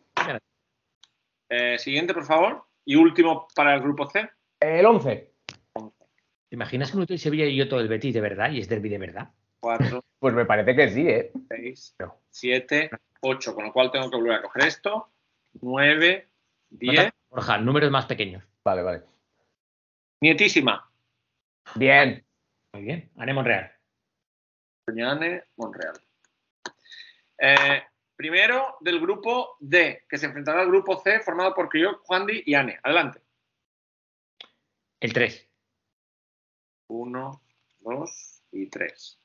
Eh, siguiente, por favor. Y último para el grupo C. El 11. ¿Te imaginas que uno de Sevilla y otro del Betis de verdad y es Derby de verdad? 4, Pues me parece que sí, ¿eh? 6, No. 7, 8. Con lo cual tengo que volver a coger esto. 9, 10. Borja, números más pequeños. Vale, vale. Nietísima. Bien. Muy bien. Ane Monreal. Doña Ane Monreal. Eh, primero del grupo D, que se enfrentará al grupo C, formado por Crioc, Juan Di y Ane. Adelante. El 3. 1, 2 y 3.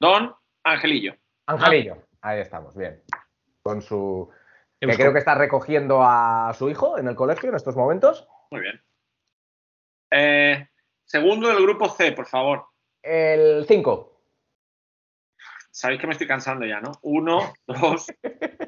Don Angelillo. Angelillo. Ahí estamos, bien. Con su. Que Eusko. creo que está recogiendo a su hijo en el colegio en estos momentos. Muy bien. Eh, segundo del grupo C, por favor. El 5. Sabéis que me estoy cansando ya, ¿no? 1, 2,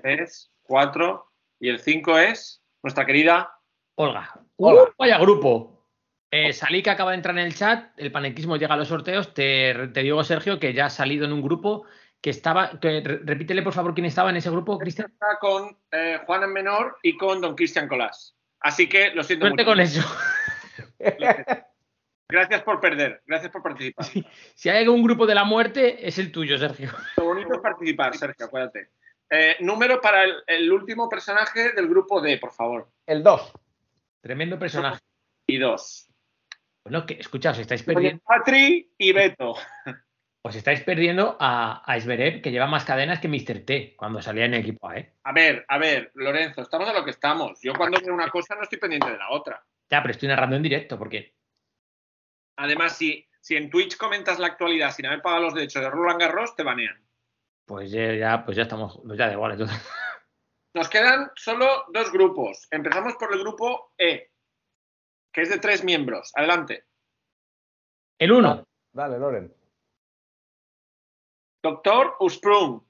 3, 4 y el 5 es nuestra querida Olga. Hola. Uh, vaya grupo. Eh, Salí que acaba de entrar en el chat. El panenquismo llega a los sorteos. Te, te digo, Sergio, que ya ha salido en un grupo que estaba. que- re- repítele, por favor, quién estaba en ese grupo, Cristian. está con eh, Juan en menor y con don Cristian Colás. Así que lo siento Suerte mucho. con eso. Gracias por perder, gracias por participar. Si hay algún grupo de la muerte, es el tuyo, Sergio. Lo bonito es participar, Sergio, acuérdate. Eh, número para el, el último personaje del grupo D, por favor. El 2. Tremendo personaje. Y dos. Bueno, que escucha, os estáis perdiendo, Patri y Beto. Os estáis perdiendo a, a que lleva más cadenas que Mr. T cuando salía en equipo A, ¿eh? A ver, a ver, Lorenzo, estamos a lo que estamos. Yo cuando veo una cosa no estoy pendiente de la otra. Ya, pero estoy narrando en directo, porque Además, si, si en Twitch comentas la actualidad sin haber pagado los derechos de Roland Garros, te banean. pues ya, ya- pues ya estamos, pues ya da igual. entonces. Nos quedan solo dos grupos. Empezamos por el grupo E, que es de tres miembros. Adelante. El 1. Dale, Loren. Doctor Usprung,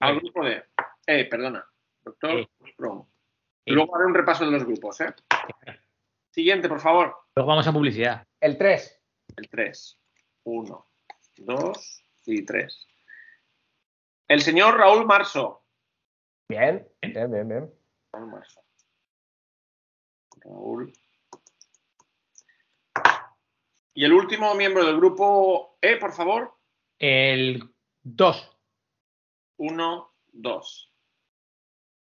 al grupo D. Eh, perdona. Doctor E. Usprung. E. Luego haré un repaso de los grupos, ¿eh? Siguiente, por favor. Luego vamos a publicidad. El 3. El 3. 1, 2 y 3. El señor Raúl Marso. Bien. Bien, bien, bien. Raúl Marso. Raúl. Y el último miembro del grupo E, por favor. El 2. 1, 2.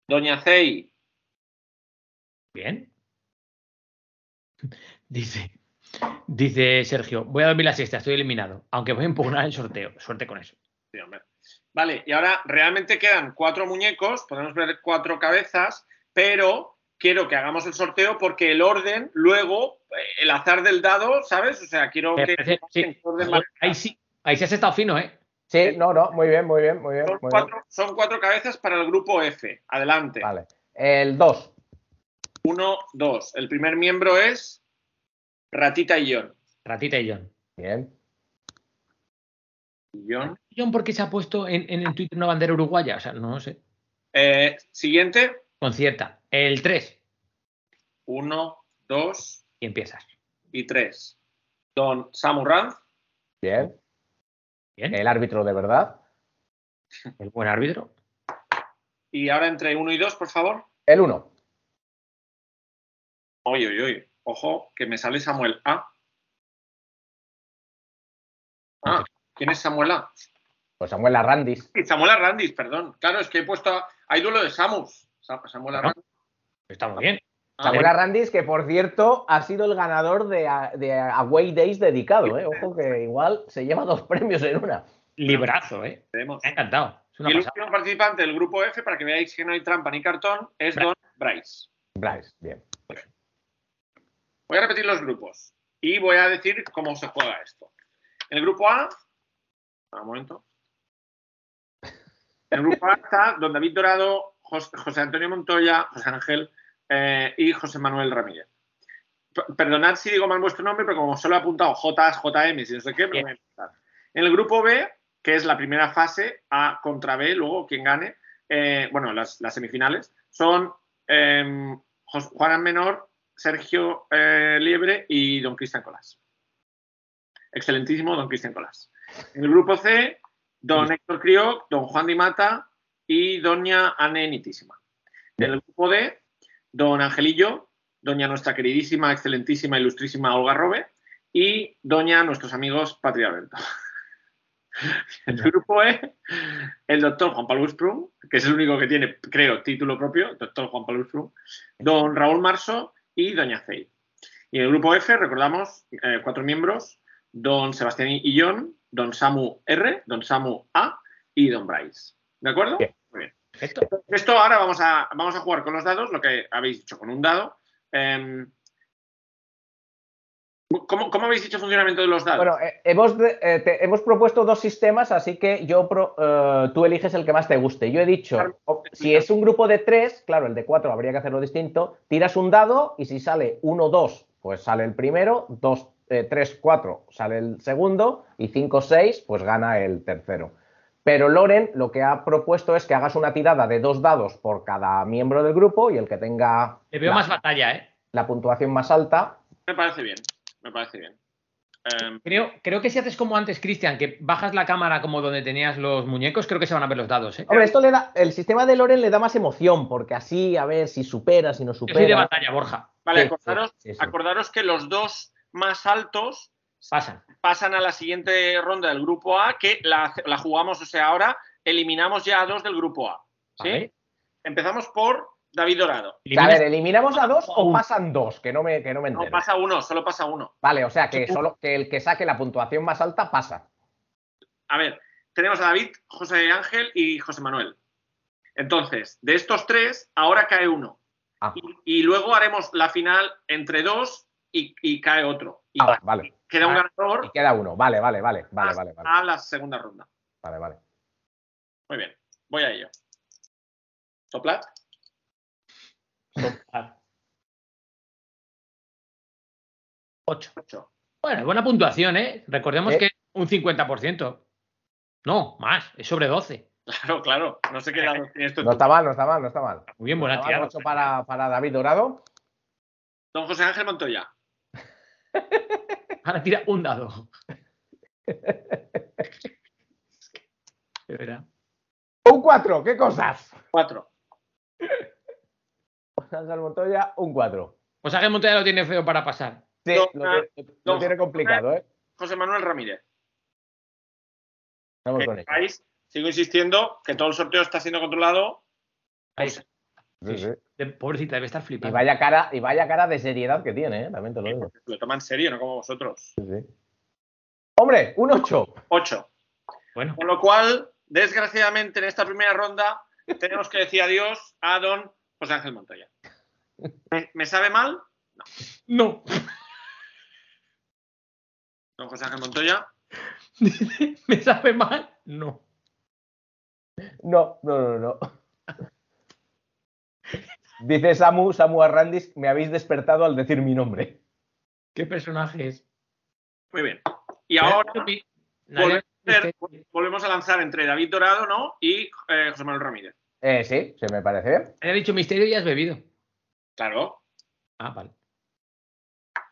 Doña Cey. Bien. Dice, dice Sergio, voy a dormir la siesta, estoy eliminado. Aunque voy a impugnar el sorteo. Suerte con eso. Sí. Vale, y ahora realmente quedan cuatro muñecos, podemos ver cuatro cabezas, pero quiero que hagamos el sorteo porque el orden, luego, eh, el azar del dado, ¿sabes? O sea, quiero que... sí. orden Ahí sí, ahí sí has estado fino, ¿eh? Sí, no, no. Muy bien, muy bien, muy bien. Son muy bien. cuatro, son cuatro cabezas para el grupo F. Adelante. Vale. El 2. Uno, dos. El primer miembro es Ratita y John. Ratita y John. Bien. John. John, ¿por qué se ha puesto en, en el Twitter una bandera uruguaya? O sea, no lo sé. Eh, siguiente. Concierta. El 3. Uno, dos Y empiezas. y tres. Don Samu Ranz. Bien. Bien. El árbitro de verdad. El buen árbitro. Y ahora entre uno y dos, por favor. El 1. Oye, oye, oye. Ojo, que me sale Samuel A. Ah, ¿quién es Samuel A? Pues Samuel Arrandis. Sí, Samuel Arrandis, perdón. Claro, es que he puesto. Hay duelo de Samus. Sa- Samuel Bueno. Arrandis. Está muy bien. Ah, Samuel. Arrandis, que por cierto ha sido el ganador de, de Away Days dedicado. ¿eh? Ojo que igual se lleva dos premios en una. Librazo, ¿eh? Veremos. Me ha encantado. Es una y el pasada. último participante del grupo F, para que veáis que no hay trampa ni cartón, es Bryce. Don Bryce. Bryce, bien. Voy a repetir los grupos y voy a decir cómo se juega esto. En el grupo A, un momento. En el grupo A está Don David Dorado, Jos- José Antonio Montoya, José Ángel eh, y José Manuel Ramírez. P- Perdonad si digo mal vuestro nombre, pero como solo he apuntado J, JM y no sé qué, me voy a. En el grupo B, que es la primera fase, A contra B, luego quien gane, eh, bueno, las, las semifinales, son eh, Juan Menor, Sergio eh, Liebre y don Cristian Colás. Excelentísimo don Cristian Colás. En el grupo C, don Héctor Crioc, don Juan Di Mata y doña Anne Nitísima. En el grupo D, don Angelillo, doña nuestra queridísima, excelentísima, ilustrísima Olga Robe y doña nuestros amigos Patria Alberto. En el grupo E, el doctor Juan Pablo Sprung, que es el único que tiene, creo, título propio, doctor Juan Pablo Sprung, don Raúl Marso y doña Fey. Y en el grupo F, recordamos, eh, cuatro miembros, don Sebastián Illón, don Samu R, don Samu A y don Bryce. ¿De acuerdo? Bien. Perfecto. Esto ahora vamos a, vamos a jugar con los dados, lo que habéis dicho con un dado. Em, ¿cómo, cómo habéis dicho el funcionamiento de los dados? Bueno, eh, hemos, eh, te- hemos propuesto dos sistemas, así que yo pro- eh, tú eliges el que más te guste. Yo he dicho, si es un grupo de tres, claro, el de cuatro habría que hacerlo distinto. Tiras un dado y si sale uno, dos, pues sale el primero, dos, tres, cuatro, sale el segundo y cinco, seis, pues gana el tercero. Pero Loren lo que ha propuesto es que hagas una tirada de dos dados por cada miembro del grupo y el que tenga Le veo la, más batalla, ¿eh? la puntuación más alta. Me parece bien, me parece bien. Em, Creo, creo que si haces como antes, Cristian, que bajas la cámara como donde tenías los muñecos, creo que se van a ver los dados, ¿eh? Hombre, esto le da, el sistema de Loren le da más emoción, porque así, a ver si supera, si no Yo soy de supera. batalla, Borja. vale, Sí, acordaros, sí, sí, sí. acordaros que los dos más altos Pasan. pasan a la siguiente ronda del grupo A, que la, la jugamos, o sea, ahora eliminamos ya a dos del grupo A. ¿sí? Vale. Empezamos por David Dorado. A ver, ¿eliminamos a dos o pasan dos? Que no me, que no me No pasa uno, solo pasa uno. Vale, o sea, que solo que el que saque la puntuación más alta pasa. A ver, tenemos a David, José Ángel y José Manuel. Entonces, de estos tres, ahora cae uno. Ah, Y, y luego haremos la final entre dos y, y cae otro. Y ah, vale. queda un Ah, ganador Y queda uno. Vale, vale, vale, vale, vale, vale. a la segunda ronda. Vale, vale. Muy bien, voy a ello. Soplat. Ocho. Ocho. Bueno, buena puntuación, ¿eh? Recordemos ¿Eh? que un 50%. No, más, es sobre 12. Claro, claro. No sé qué dados tiene esto. No está mal, no está mal, no está mal. Muy bien, buena tirada. ocho para, para David Dorado. Don José Ángel Montoya. Ahora tira un dado. De verdad. Un 4, ¿qué cosas? Cuatro. Ángel Montoya, un 4. Pues Ángel Montoya lo tiene feo para pasar. Sí, Don- lo, tiene- lo don- tiene complicado, ¿eh? José Manuel Ramírez. Vamos con sepáis, sigo insistiendo que todo el sorteo está siendo controlado. Ahí. Sí, Sí, sí. de- pobrecita, debe estar Y flipando. vaya cara, y vaya cara de seriedad que tiene, ¿eh? También te lo digo. Lo toma en serio, no como vosotros. Sí, sí. Hombre, un 8. Ocho. Bueno, Con lo cual, desgraciadamente, en esta primera ronda tenemos que decir adiós a don José Ángel Montoya. ¿Me, me sabe mal? no. Don José Ángel Montoya. ¿Me sabe mal? No. No, no, no, no. Dice Samu, Samu Arrandis, me habéis despertado al decir mi nombre. ¿Qué personaje es? Muy bien. Y ahora Nadie- volvemos a hacer- volvemos a lanzar entre David Dorado ¿no? y eh, José Manuel Ramírez. Eh, sí, se me parece bien. Ha dicho misterio y has bebido. Claro. Ah, vale.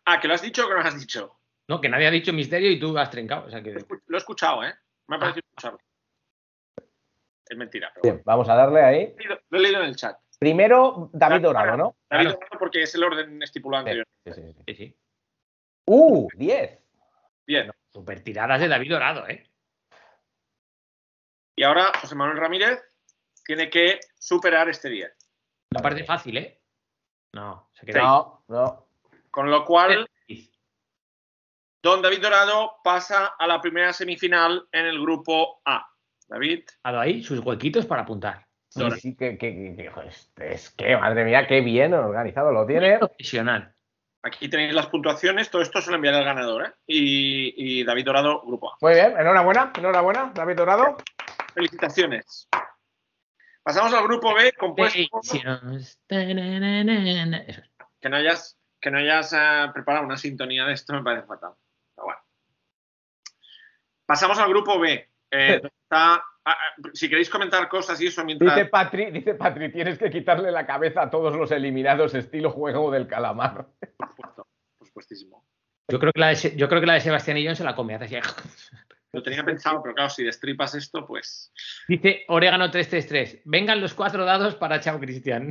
Ah, ¿que lo has dicho o que no lo has dicho? No, que nadie ha dicho misterio y tú has trencado. O sea que. Lo he escuchado, ¿eh? Me ha parecido escucharlo. Es mentira, pero Bien, vamos a darle ahí. He Lo he leído en el chat. Primero, David Dorado, ¿no? David Claro. Dorado porque es el orden estipulado anterior. sí, sí, sí. Sí, sí. Uh, 10. Bien. Super tiradas de David Dorado, ¿eh? Y ahora José Manuel Ramírez tiene que superar este 10. La parte fácil, ¿eh? No, se queda No, no. Con lo cual, don David Dorado pasa a la primera semifinal en el grupo A. David. Ha dado ahí sus huequitos para apuntar. Sí, sí, que, que, que- que- joder, es que, madre mía, qué bien organizado lo tiene. Profesional. Aquí tenéis las puntuaciones, todo esto se lo enviará el ganador, ¿eh? Y, y David Dorado, grupo A. Muy bien, enhorabuena, enhorabuena, David Dorado. Felicitaciones. Pasamos al grupo B, compuesto que no hayas, que no hayas preparado una sintonía de esto me parece fatal. Pero bueno. Pasamos al grupo B. Eh, está, ah, ah, si queréis comentar cosas y eso mientras. Dice Patri, dice Patri, tienes que quitarle la cabeza a todos los eliminados estilo juego del calamar. Por supuesto, por supuestísimo. Yo creo que la de, Se- yo creo que la de Sebastián Illón se la come. hace así. Lo tenía pensado, pero claro, si destripas esto, pues. Dice Orégano 333. Vengan los cuatro dados para Chao Cristian.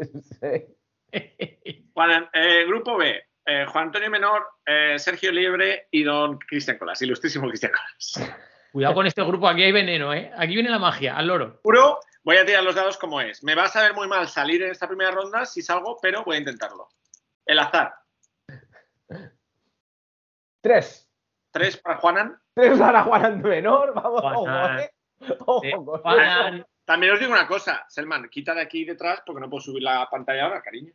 Sí. Juan- eh, grupo B. eh, Juan Antonio Menor, eh, Sergio Liebre y don Cristian Colas, ilustrísimo Cristian Colas. Cuidado con este grupo, aquí hay veneno, ¿eh? Aquí viene la magia, al loro. Juro, voy a tirar los dados como es. Me va a saber muy mal salir en esta primera ronda si salgo, pero voy a intentarlo. El azar. Tres. Tres para Juanan. Tres para Juan Menor. Vamos, ojo, Juanan. eh. Ojo Eh, También os digo una cosa, Selman, quita de aquí detrás porque no puedo subir la pantalla ahora, cariño.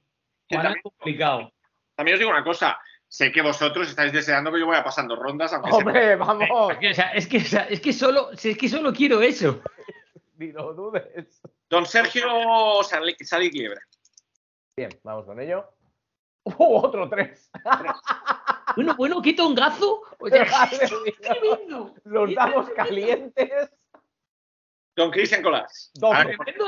Que Juan también, complicado. también os digo una cosa, sé que vosotros estáis deseando que yo vaya pasando rondas, aunque sea- Hombre, vamos. Es que, o sea, es que, o sea, es que solo, es que solo quiero eso. Ni lo dudes. Don Sergio Sali- Sadik Liebre. Bien, vamos con ello. Uh, otro tres. Bueno, bueno, qué tongazo. O sea, Madre es mía. tremendo. Los dados calientes. Don Cristian Colás.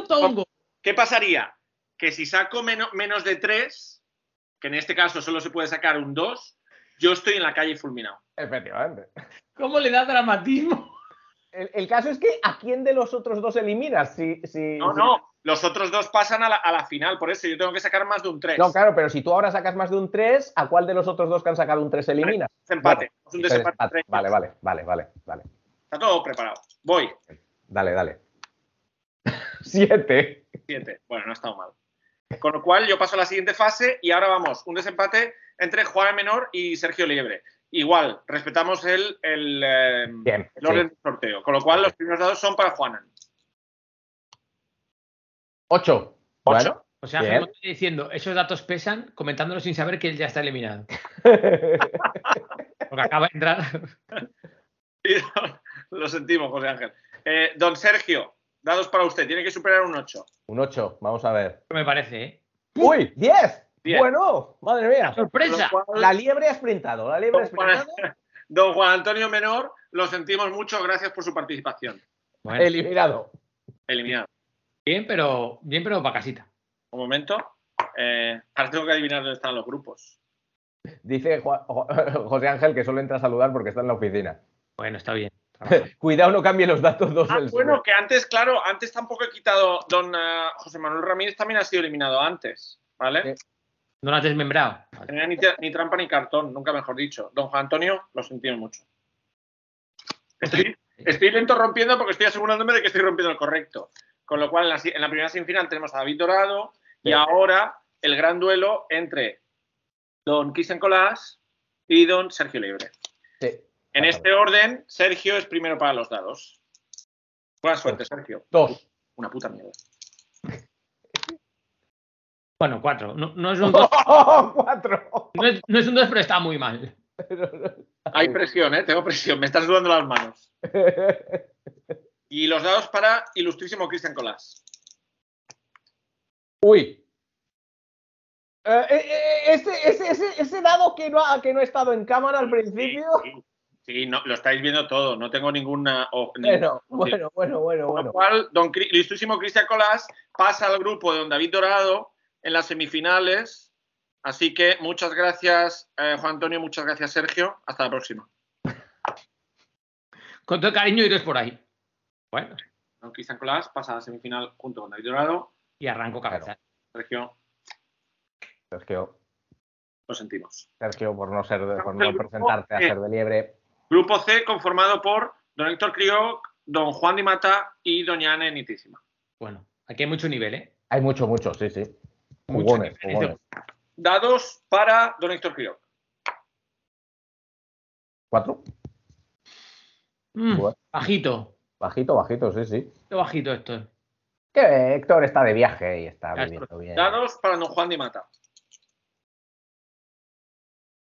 Tongo. ¿Qué pasaría? Que si saco meno- menos de 3, que en este caso solo se puede sacar un 2, yo estoy en la calle fulminado. Efectivamente. ¿Cómo le da dramatismo? El, el caso es que ¿a quién de los otros dos eliminas? Si, si, No, si- no, los otros dos pasan a la, a la final, por eso yo tengo que sacar más de un 3. No, claro, pero si tú ahora sacas más de un 3, ¿a cuál de los otros dos que han sacado un 3 eliminas? Desempate. Es un desempate. Desempate. Vale, vale, vale, vale, vale. Está todo preparado. Voy. Dale, dale. Siete. 7. Bueno, no ha estado mal. Con lo cual yo paso a la siguiente fase y ahora vamos, un desempate entre Juan Menor y Sergio Liebre. Igual, respetamos el, el, eh, Bien. el orden sí. del sorteo. Con lo cual los primeros dados son para Juanan. Ocho. Bueno. O sea, Bien. como estoy diciendo, esos datos pesan, comentándolo sin saber que él ya está eliminado. Porque acaba de entrar. Lo sentimos, José Ángel. Eh, don Sergio, dados para usted. Tiene que superar un 8. un 8, vamos a ver. Me parece, ¿eh? ¡Uy! ¡Diez! Diez. Bueno, madre mía. ¡Sorpresa! La liebre ha sprintado, la liebre ha Don Juan, sprintado. don Juan Antonio Menor, lo sentimos mucho. Gracias por su participación. Bueno, Eliminado. Eliminado. bien, pero bien, pero para casita. Un momento. Eh, ahora tengo que adivinar dónde están los grupos. Dice Juan- José Ángel que solo entra a saludar porque está en la oficina. Bueno, está bien. Cuidado, no cambie los datos dos Ah, del bueno, que antes, claro, antes tampoco he quitado. Don eh, José Manuel Ramírez también ha sido eliminado antes. ¿Vale? Sí. No lo has desmembrado. No tenía ni, tra- ni trampa ni cartón, nunca mejor dicho. Don Juan Antonio, lo sentimos mucho. Estoy, estoy lento rompiendo porque estoy asegurándome de que estoy rompiendo el correcto. Con lo cual, en la, si- en la primera semifinal tenemos a David Dorado y Sí. ahora el gran duelo entre Don Cristian Colás y Don Sergio Libre. En este orden, Sergio es primero para los dados. Buena suerte, Sergio. Dos. Una puta mierda. Bueno, cuatro. No, no es un dos, ¡Cuatro! no es, no es un dos, pero está muy mal. Hay presión, ¿eh? Tengo presión. Me están sudando las manos. Y los dados para ilustrísimo Cristian Colás. Uy. Eh, eh, eh, ese, ese, ese, ese dado que no, ha, que no ha estado en cámara al principio. Sí, sí, no, lo estáis viendo todo. No tengo ninguna. o- Bueno, bueno, bueno, bueno, Con bueno. lo cual, don ilustrísimo Cristian Colás pasa al grupo de don David Dorado en las semifinales. Así que muchas gracias, eh, Juan Antonio. Muchas gracias, Sergio. Hasta la próxima. Con todo el cariño iros por ahí. Bueno, Don Cristian Colás pasa a la semifinal junto con David Dorado. y arranco cabeza. Sergio, Sergio, lo sentimos. Sergio, por no ser, por no presentarte a ser de liebre. Grupo C conformado por don Héctor Crioc, don Juan Di Mata y doña Ana Nitísima. Bueno, aquí hay mucho nivel, ¿eh? Hay mucho, mucho, sí, sí. Mucho Jugones. Dados para don Héctor Crioc. ¿Cuatro? Mm, bajito. Bajito, bajito, sí, sí. Qué bajito esto. Que Héctor está de viaje y está Ya viviendo bien. Dados para don Juan Di Mata.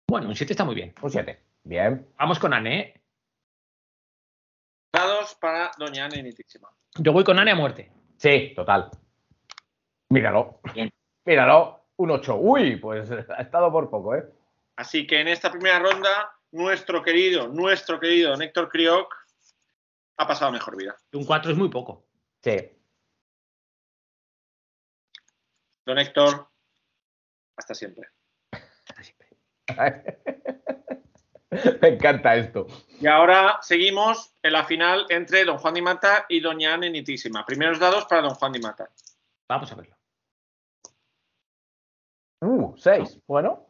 Bueno, un 7 está muy bien. Un 7. Bien. Vamos con Ane. ¿eh? Dados para doña Ana Initísima. Yo voy con Ane a muerte. Sí, total. Míralo. Bien. Míralo. Un 8. Uy, pues ha estado por poco, ¿eh? Así que en esta primera ronda, nuestro querido, nuestro querido don Héctor Crioc ha pasado mejor vida. Un 4 es muy poco. Sí. Don Héctor, hasta siempre. Me encanta esto. Y ahora seguimos en la final entre don Juan Di Mata y doña Ana Initísima. Primeros dados para don Juan Di Mata. Vamos a verlo. Uh, 6. Bueno.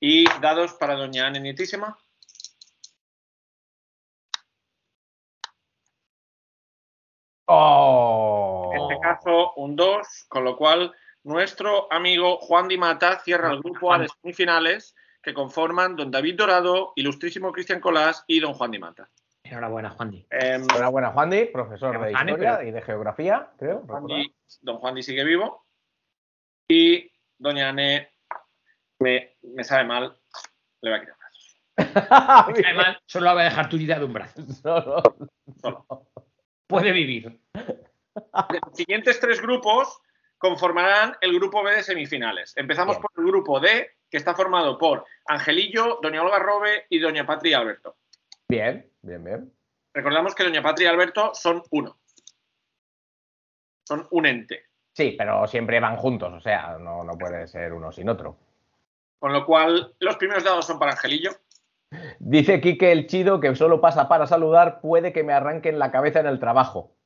Y dados para doña Ana Initísima. Oh. En este caso, un 2, con lo cual nuestro amigo Juan Di Mata cierra el grupo A de semifinales que conforman don David Dorado, ilustrísimo Cristian Colás y don Juan Di Mata. Enhorabuena, Juan Di. Em, Enhorabuena, Juan Di, profesor de Juan historia pero- y de geografía, creo. Juan. Di- don Juan Di sigue vivo. Y doña Ane me, me sabe mal, le va a quitar brazos. Además, solo la voy a dejar tullida de un brazo. Solo- Solo. Puede vivir. Los siguientes tres grupos conformarán el grupo B de semifinales. Empezamos Bien. por el grupo D, que está formado por Angelillo, doña Olga Robe y doña Patria Alberto. Bien, bien, bien. Recordamos que doña Patria y Alberto son uno. Son un ente. Sí, pero siempre van juntos, o sea, no, no puede ser uno sin otro. Con lo cual, los primeros dados son para Angelillo. Dice Quique el chido que solo pasa para saludar, puede que me arranquen la cabeza en el trabajo.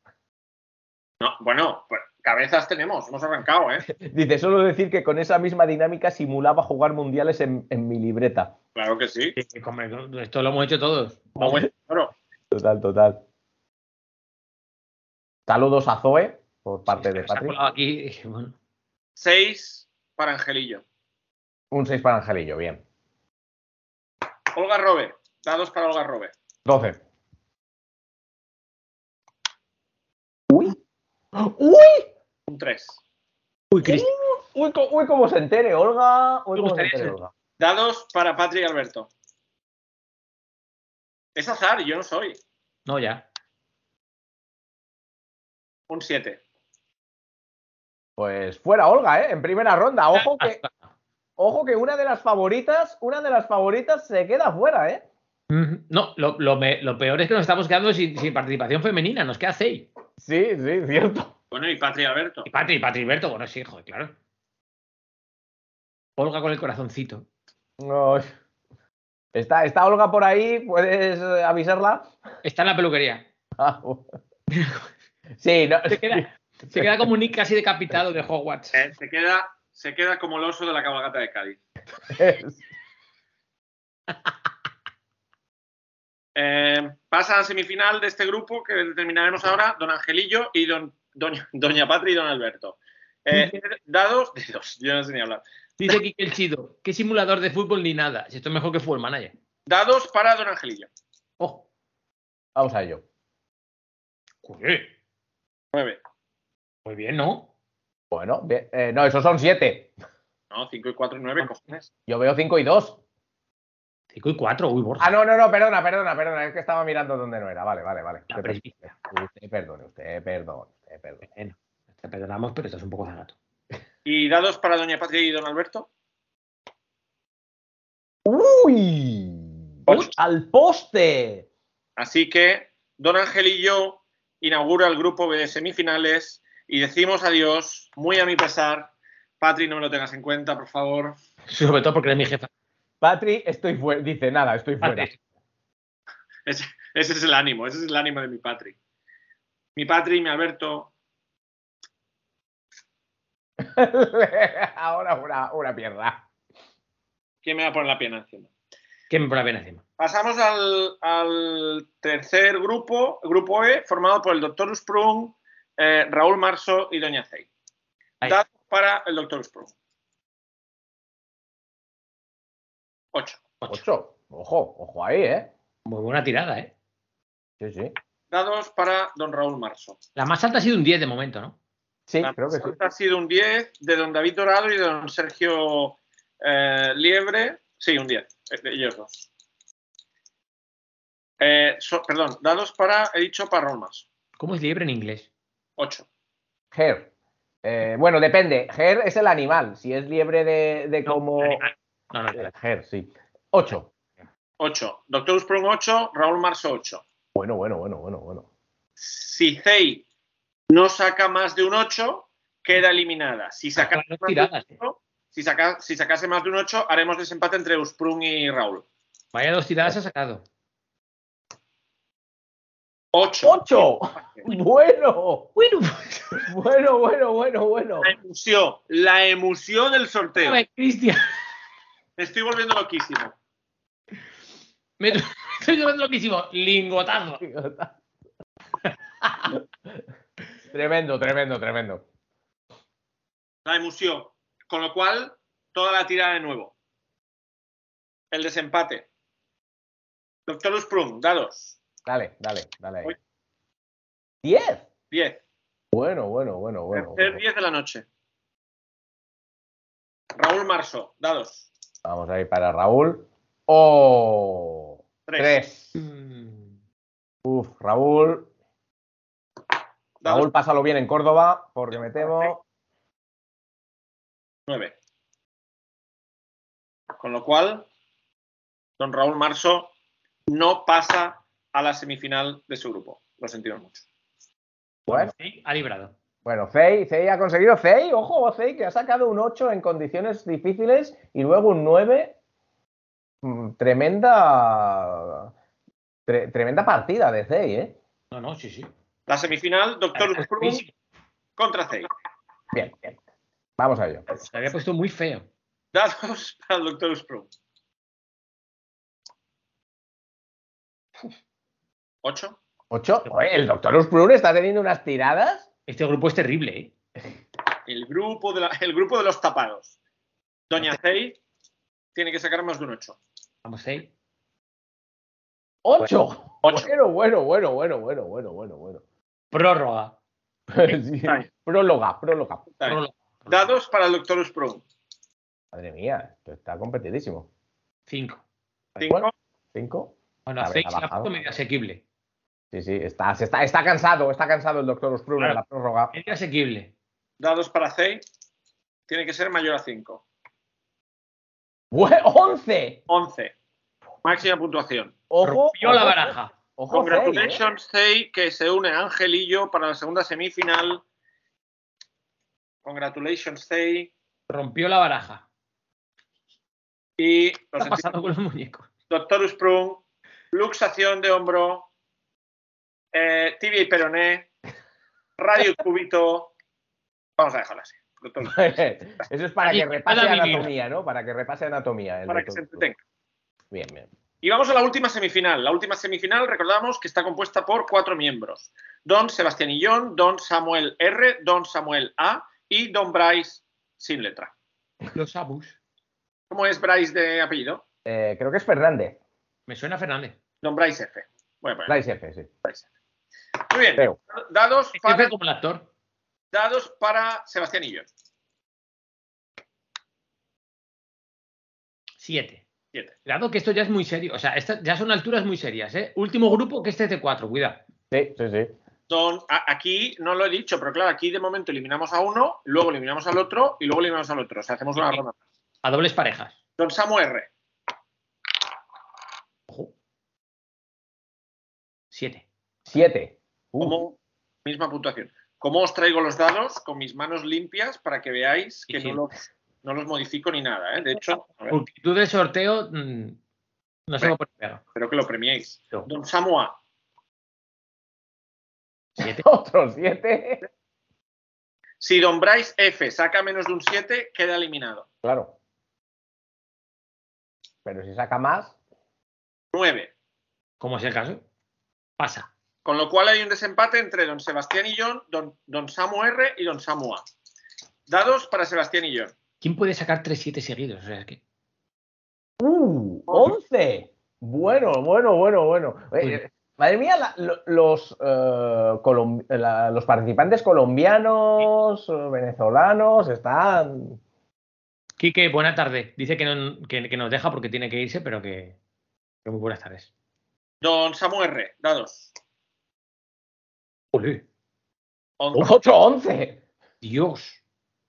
No, bueno, pues cabezas tenemos, hemos arrancado, ¿eh? Dice, solo decir que con esa misma dinámica simulaba jugar mundiales en, en mi libreta. Claro que sí. Sí, hombre, Esto lo hemos hecho todos. Claro. Total, total. Saludos a Zoe por parte de Patrick. aquí. Bueno, Seis para Angelillo. Un 6 para Angelillo, bien. Olga Robe. Dados para Olga Robe. 12. ¡Uy! ¡Uy! Un tres. Uy, Cristian. Uy, co- uy, cómo se entere, Olga. Uy, cómo se entere, Olga. Dados para Patria y Alberto. Es azar, yo no soy. No, ya. Un 7. Pues fuera Olga, ¿eh? En primera ronda. Ojo que, ojo que una de las favoritas, una de las favoritas se queda fuera, ¿eh? No, lo, lo me- lo peor es que nos estamos quedando sin, sin participación femenina. Nos queda seis. Sí, sí, cierto. Bueno, y Patria y Alberto. Y Patri, Patri Berto, bueno, sí, joder, claro. Olga con el corazoncito. No. Está, está Olga por ahí, ¿puedes eh, avisarla? Está en la peluquería. Ah, sí, no, Se queda, se queda como un Nick casi decapitado de Hogwarts. Eh, se, queda, se queda como el oso de la cabalgata de Cádiz. Eh, pasa a la semifinal de este grupo que determinaremos ahora don Angelillo y don, doña, doña Patria y don Alberto. Eh, dados de dos, yo no sé ni hablar. Dice Kike el Chido, ¿qué simulador de fútbol ni nada? Si esto es mejor que Fútbol Manager. Dados para don Angelillo. Ojo. Vamos a ello. Joder, 9. Muy bien, ¿no? Bueno, bien. Eh, no, esos son siete. No, 5 y 4 y 9, cojones. Yo veo cinco y dos. 5 y 4, uy, Borja. Ah, no, no, no, perdona, perdona, perdona. Es que estaba mirando donde no era. Vale, vale, vale. Usted perdone, usted perdone, usted perdone. Bueno, te perdonamos, pero esto es un poco zagato. Y dados para doña Patria y don Alberto. ¡Uy! Ocho. ¡Al poste! Así que don Angelillo inaugura el grupo B de semifinales y decimos adiós, muy a mi pesar. Patri, no me lo tengas en cuenta, por favor. Sobre todo porque eres mi jefa. Patri, estoy fuera. Dice nada, estoy fuera. Ese es el ánimo, ese es el ánimo de mi Patri. Mi Patri y mi Alberto. Ahora una, una pierna. ¿Quién me va a poner la pierna encima? ¿Qué me pone la pena encima? Pasamos al, al tercer grupo, el grupo E, formado por el doctor Sprung, eh, Raúl Marso y Doña. Ahí. Datos para el doctor Sprung. 8. Ocho. Ojo, ojo ahí, ¿eh? Muy buena tirada, ¿eh? Sí, sí. Dados para don Raúl Marso. La más alta ha sido un 10 de momento, ¿no? Sí, La creo que sí. resulta ha sido un 10 de don David Dorado y de don Sergio eh, Liebre. Sí, un 10, eh, de ellos dos. Eh, so- perdón, dados para, he dicho para Raúl Marso. ¿Cómo es liebre en inglés? 8. Her. Eh, bueno, depende. Her es el animal. Si es liebre de, de No, como. No, no, Eh, Her, sí. 8. 8. Doctor Sprung 8, Raúl Marso 8. Bueno, bueno, bueno, bueno, bueno. Si Zei no saca más de un 8, queda eliminada. Si saca más de tiradas, un ¿eh? 8, si, saca- si sacase más de un 8, haremos desempate entre Sprung y Raúl. Vaya dos tiradas ha sacado. 8. 8. Bueno. Bueno, Bueno, bueno, bueno, bueno. La emoción, la emoción del sorteo. a ver, Cristian. Me estoy volviendo loquísimo. Me llevando loquísimo. Lingotazo. tremendo, tremendo, tremendo. La emoción. Con lo cual, toda la tirada de nuevo. El desempate. Doctor Sprung, dados. Dale, dale, dale. ahí. 10. 10. Bueno, bueno, bueno, bueno. Tercer bueno. 10 de la noche. Raúl Marso, dados. Vamos a ir para Raúl. Oh. 3. 3. Mm, Uf, Raúl. Raúl, pásalo bien en Córdoba, porque me temo. 9. Con lo cual, don Raúl Marso no pasa a la semifinal de su grupo. Lo sentimos mucho. Bueno, ha librado. bueno Fey, Fey ha conseguido. Fey, ojo, Fey, que ha sacado un 8 en condiciones difíciles y luego un 9. Mm, Tremenda. tre- tremenda partida de Fey, ¿eh? No, no, sí, sí. La semifinal, doctor Sprung sí, contra Zei. Bien, bien. Vamos a ello. Se había puesto muy feo. Dados para el doctor Sprung. 8. 8. el doctor Usprun está teniendo unas tiradas. Este grupo es terrible, ¿eh? El grupo de, la- el grupo de los tapados. Doña Zei tiene que sacar más de un 8. Vamos ahí. 8. Ocho. Bueno, bueno, bueno, bueno, bueno, bueno, bueno, bueno. Prórroga. Sí. Próloga, próloga. Prórroga. Dados para el doctor Sprung. Madre mía, esto está competidísimo. Cinco. 5. 5. Bueno, A ha la foto medio asequible. Sí, sí, está, está, está cansado, está cansado el doctor Usprun en la prórroga. Medio asequible. Dados para Zei. Tiene que ser mayor a 5. Bue- ¡11! 11. Máxima puntuación. Ojo, Rompió la baraja. Ojo, Fey, ¿eh? Congratulations, Zei, que se une a Angelillo para la segunda semifinal. Congratulations, Zei. Rompió la baraja. Y ¿Qué los está pasando con los muñecos? Doctor Sprung, luxación de hombro, eh, tibia y peroné, radio cúbito. Vamos a dejarlo así. Eso es para que repase para anatomía, ¿no? Para que repase anatomía. el para que se entretenga. Bien, bien. Y vamos a la última semifinal. La última semifinal, recordamos que está compuesta por cuatro miembros. Don Sebastián Illón, Don Samuel R, Don Samuel A y Don Bryce sin letra. Los Abus. ¿Cómo es Bryce de apellido? Eh, creo que es Fernández. Me suena Fernández. Don Bryce F. Poner Bryce F, sí. Bryce F. Muy bien. Creo. Dados Es para, como el actor. Dados para Sebastián Illón. Siete. Siete. Cuidado que esto ya es muy serio. O sea, estas ya son alturas muy serias, ¿eh? Último grupo que este es de cuatro, cuidado. Sí, sí, sí. Don, a- aquí no lo he dicho, pero claro, aquí de momento eliminamos a uno, luego eliminamos al otro y luego eliminamos al otro. O sea, hacemos una Sí. ronda. A dobles parejas. Don Samu R. Ojo. Siete. Siete. Uh, Como, misma puntuación. ¿Cómo os traigo los dados? Con mis manos limpias para que veáis que Sí, no los, no los modifico ni nada. ¿eh? De hecho, Multitud de sorteo. mm, no sé cómo ponerlo. espero que lo premiéis. No. Don Samu A. Siete. Otro siete. Si Don Bryce F saca menos de un 7, queda eliminado. Claro. Pero si saca más. 9. Como es el caso. Pasa. Con lo cual hay un desempate entre Don Sebastián y John, Don, don Samu R y Don Samu A. Dados para Sebastián y John. ¿Quién puede sacar tres siete seguidos? O sea, que. ¡Uh! ¡Once! Bueno, bueno, bueno, bueno. Eh, eh, madre mía, la- los, eh, colom- la- los participantes colombianos, venezolanos, están. Quique, buena tarde. Dice que, no- que- que nos deja porque tiene que irse, pero que, que muy buenas tardes. Don Samu R, dados. On- ¡Un 8-11! Dios.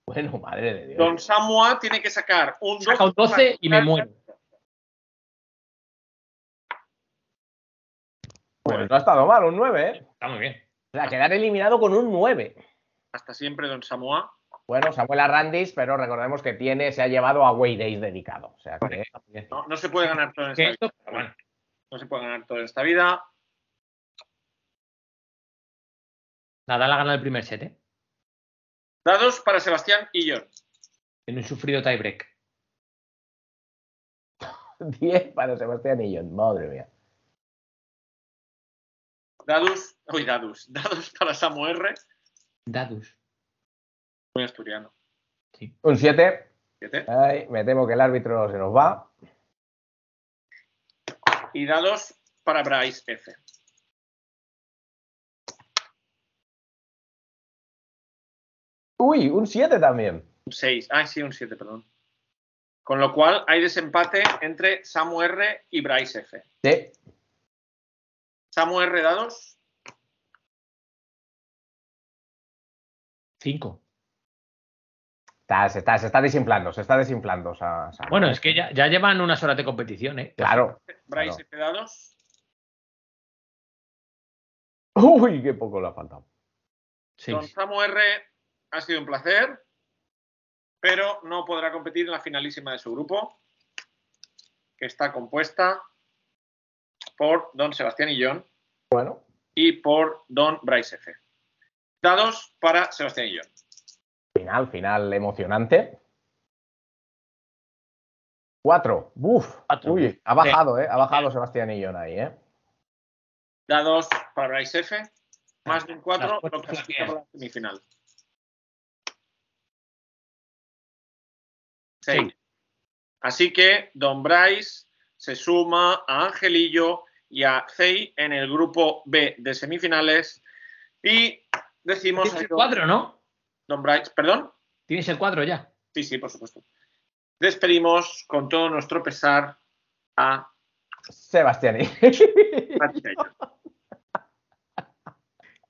Bueno, madre de Dios. Don Samu A tiene que sacar un Saca un 12 y me muero. Pues no ha estado mal, un 9, ¿eh? Está muy bien. O sea, quedar eliminado con un 9. Hasta siempre, Don Samu A. Bueno, Samuel Arrandis, pero recordemos que tiene, se ha llevado a Way Days dedicado. O sea que. No, no se puede ganar todo en esta esto, vida. bueno, No se puede ganar todo en esta vida. Nadal ha ganado el primer set, ¿eh? Dados para Sebastián y John. En un sufrido tiebreak. 10 para Sebastián Illón, madre mía. Dados, uy, dados. Dados para Samu R. Dadus. Muy asturiano. Un 7. Siete. Ay, me temo que el árbitro se nos va. Y dados para Bryce F. Uy, un 7 también. Un 6. Ah, sí, un 7, perdón. Con lo cual hay desempate entre Samu R y Bryce F. Sí. Samu R dados. 5. Está, se, está, se está desinflando, se está desinflando. Bueno, es que ya, ya llevan unas horas de competición, ¿eh? Claro. Bryce F dados. Uy, qué poco le ha faltado. Don Seis. Samu R ha sido un placer, pero no podrá competir en la finalísima de su grupo, que está compuesta por Don Sebastián y John Bueno, y por Don Bryce F. Dados para Sebastián y John. final, final emocionante. 4. Uf. Cuatro. Uy, ha bajado, ¿eh? Ha bajado Sebastián Illón ahí, ¿eh? Dados para Bryce F. Más de un 4 Las lo cuatro clasifica son para la semifinal. Seis. Así que Don Bryce se suma a Angelillo y a Zei en el grupo B de semifinales. Y decimos Tienes el Don- cuadro, ¿no? Don Bryce, perdón. Tienes el cuadro ya. Sí, sí, por supuesto. Despedimos con todo nuestro pesar a Sebastián.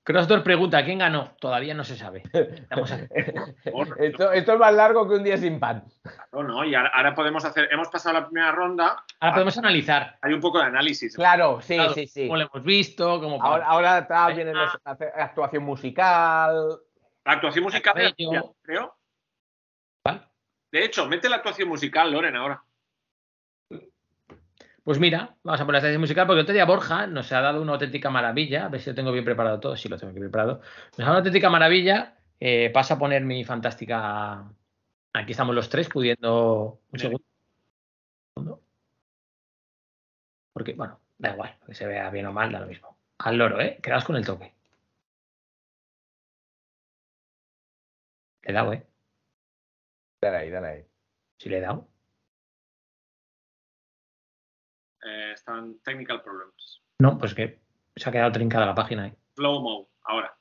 Crossdoor pregunta, ¿quién ganó? Todavía no se sabe. Esto, esto es más largo que un día sin pan. No, no, y ahora, ahora podemos hacer, hemos pasado la primera ronda, Ahora podemos analizar. hay un poco de análisis. Claro, sí, Claro, sí, sí. Cómo lo hemos visto, cómo Ahora, ahora viene los- hace- actuación musical. La actuación musical, creo. ¿Vale? De hecho, mete la actuación musical, Loren, ahora. Pues mira, vamos a poner la estación musical porque otro día Borja nos ha dado una auténtica maravilla. A ver si lo tengo bien preparado todo. Sí, lo tengo bien preparado. Nos ha dado una auténtica maravilla. Eh, pasa a poner mi fantástica. Aquí estamos los tres pudiendo. Un segundo. Porque, bueno, da igual, que se vea bien o mal, da lo mismo. Al loro, ¿eh? Quedaos con el toque. Le he dado, ¿eh? Dale ahí, dale ahí. Sí le he dado. Eh, están technical problems. No, pues que se ha quedado trincada la página ahí. Slow mo, ahora.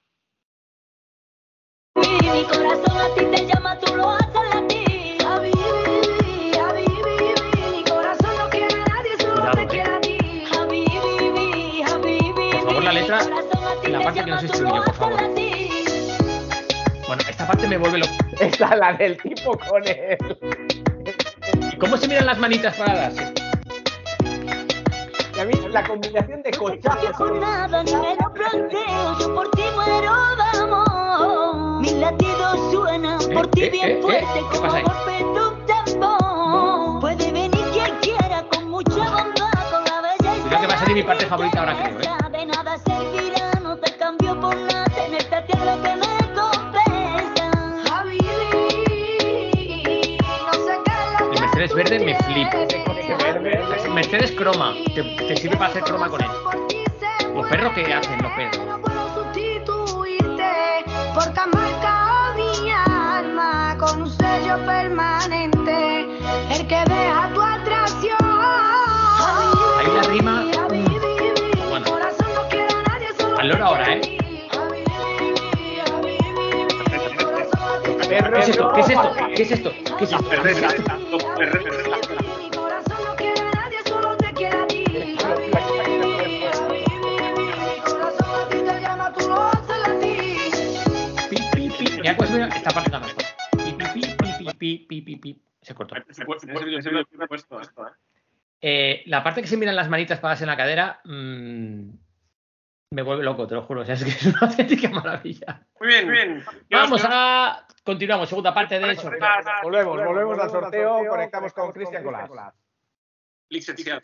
Mi corazón a ti te llama, tú lo haces latir. A vivir, a vivir, mi corazón no quiere a nadie, solo Cuidado, te eh. quiere a ti. A vivir, a vivir, Por favor, la letra, en la te parte que no se lo por favor. Bueno, esta parte me vuelve loco. Esta es la del tipo con él. ¿Y cómo se miran las manitas para darse? Y a mí la combinación de cochazos. por nada ni me lo planteo, yo por ti muero de amor. Mis latidos suenan por Eh, ti eh, bien eh, fuerte eh, ¿qué como golpe de un tambor. Puede venir quien quiera con mucha bondad, con la belleza. Creo que va a ser mi parte favorita ahora, creo, ¿eh? De nada servirá, no te cambio por nada, tenerte a ti es lo que me vivir, no lo El Mercedes verde me flipa. Este croma, te, sirve para hacer croma con él. Los perros que hacen los perros. Ahora, ¿eh? ¿Qué es esto? ¿Qué es esto? ¿Qué es esto? ¿Qué es esto? ¿Qué es esto? Pues esta parte está mejor. Pi, pi, pi, pi, pi, pi, pi, pi. Se cortó. Ese vídeo se lo he puesto esto, ¿eh? Eh, la parte que se miran las manitas paradas en la cadera mm, me vuelve loco, te lo juro. O sea, es que es una auténtica maravilla. Muy bien, muy bien. Vamos a. Continuamos, segunda parte del sorteo. Volvemos, volvemos al sorteo. Conectamos con Cristian Colás. Licenciado.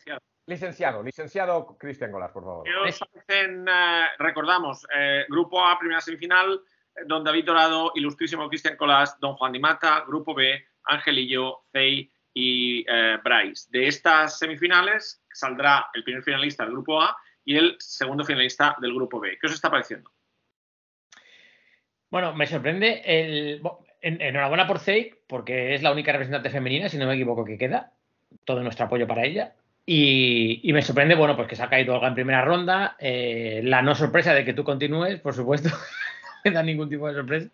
Licenciado, licenciado Cristian Colás, por favor. ¿Qué os parecen, eh, recordamos, eh, Grupo A, primera semifinal, Don David Dorado, Ilustrísimo Cristian Colás, Don Juan Di Mata, Grupo B, Angelillo, Fey y eh, Bryce. De estas semifinales saldrá el primer finalista del Grupo A y el segundo finalista del Grupo B. ¿Qué os está pareciendo? Bueno, me sorprende el. enhorabuena por Zey, porque es la única representante femenina, si no me equivoco, que queda. Todo nuestro apoyo para ella. Y, y me sorprende, bueno, pues que se ha caído Olga en primera ronda. eh, la no sorpresa de que tú continúes, por supuesto. me da ningún tipo de sorpresa.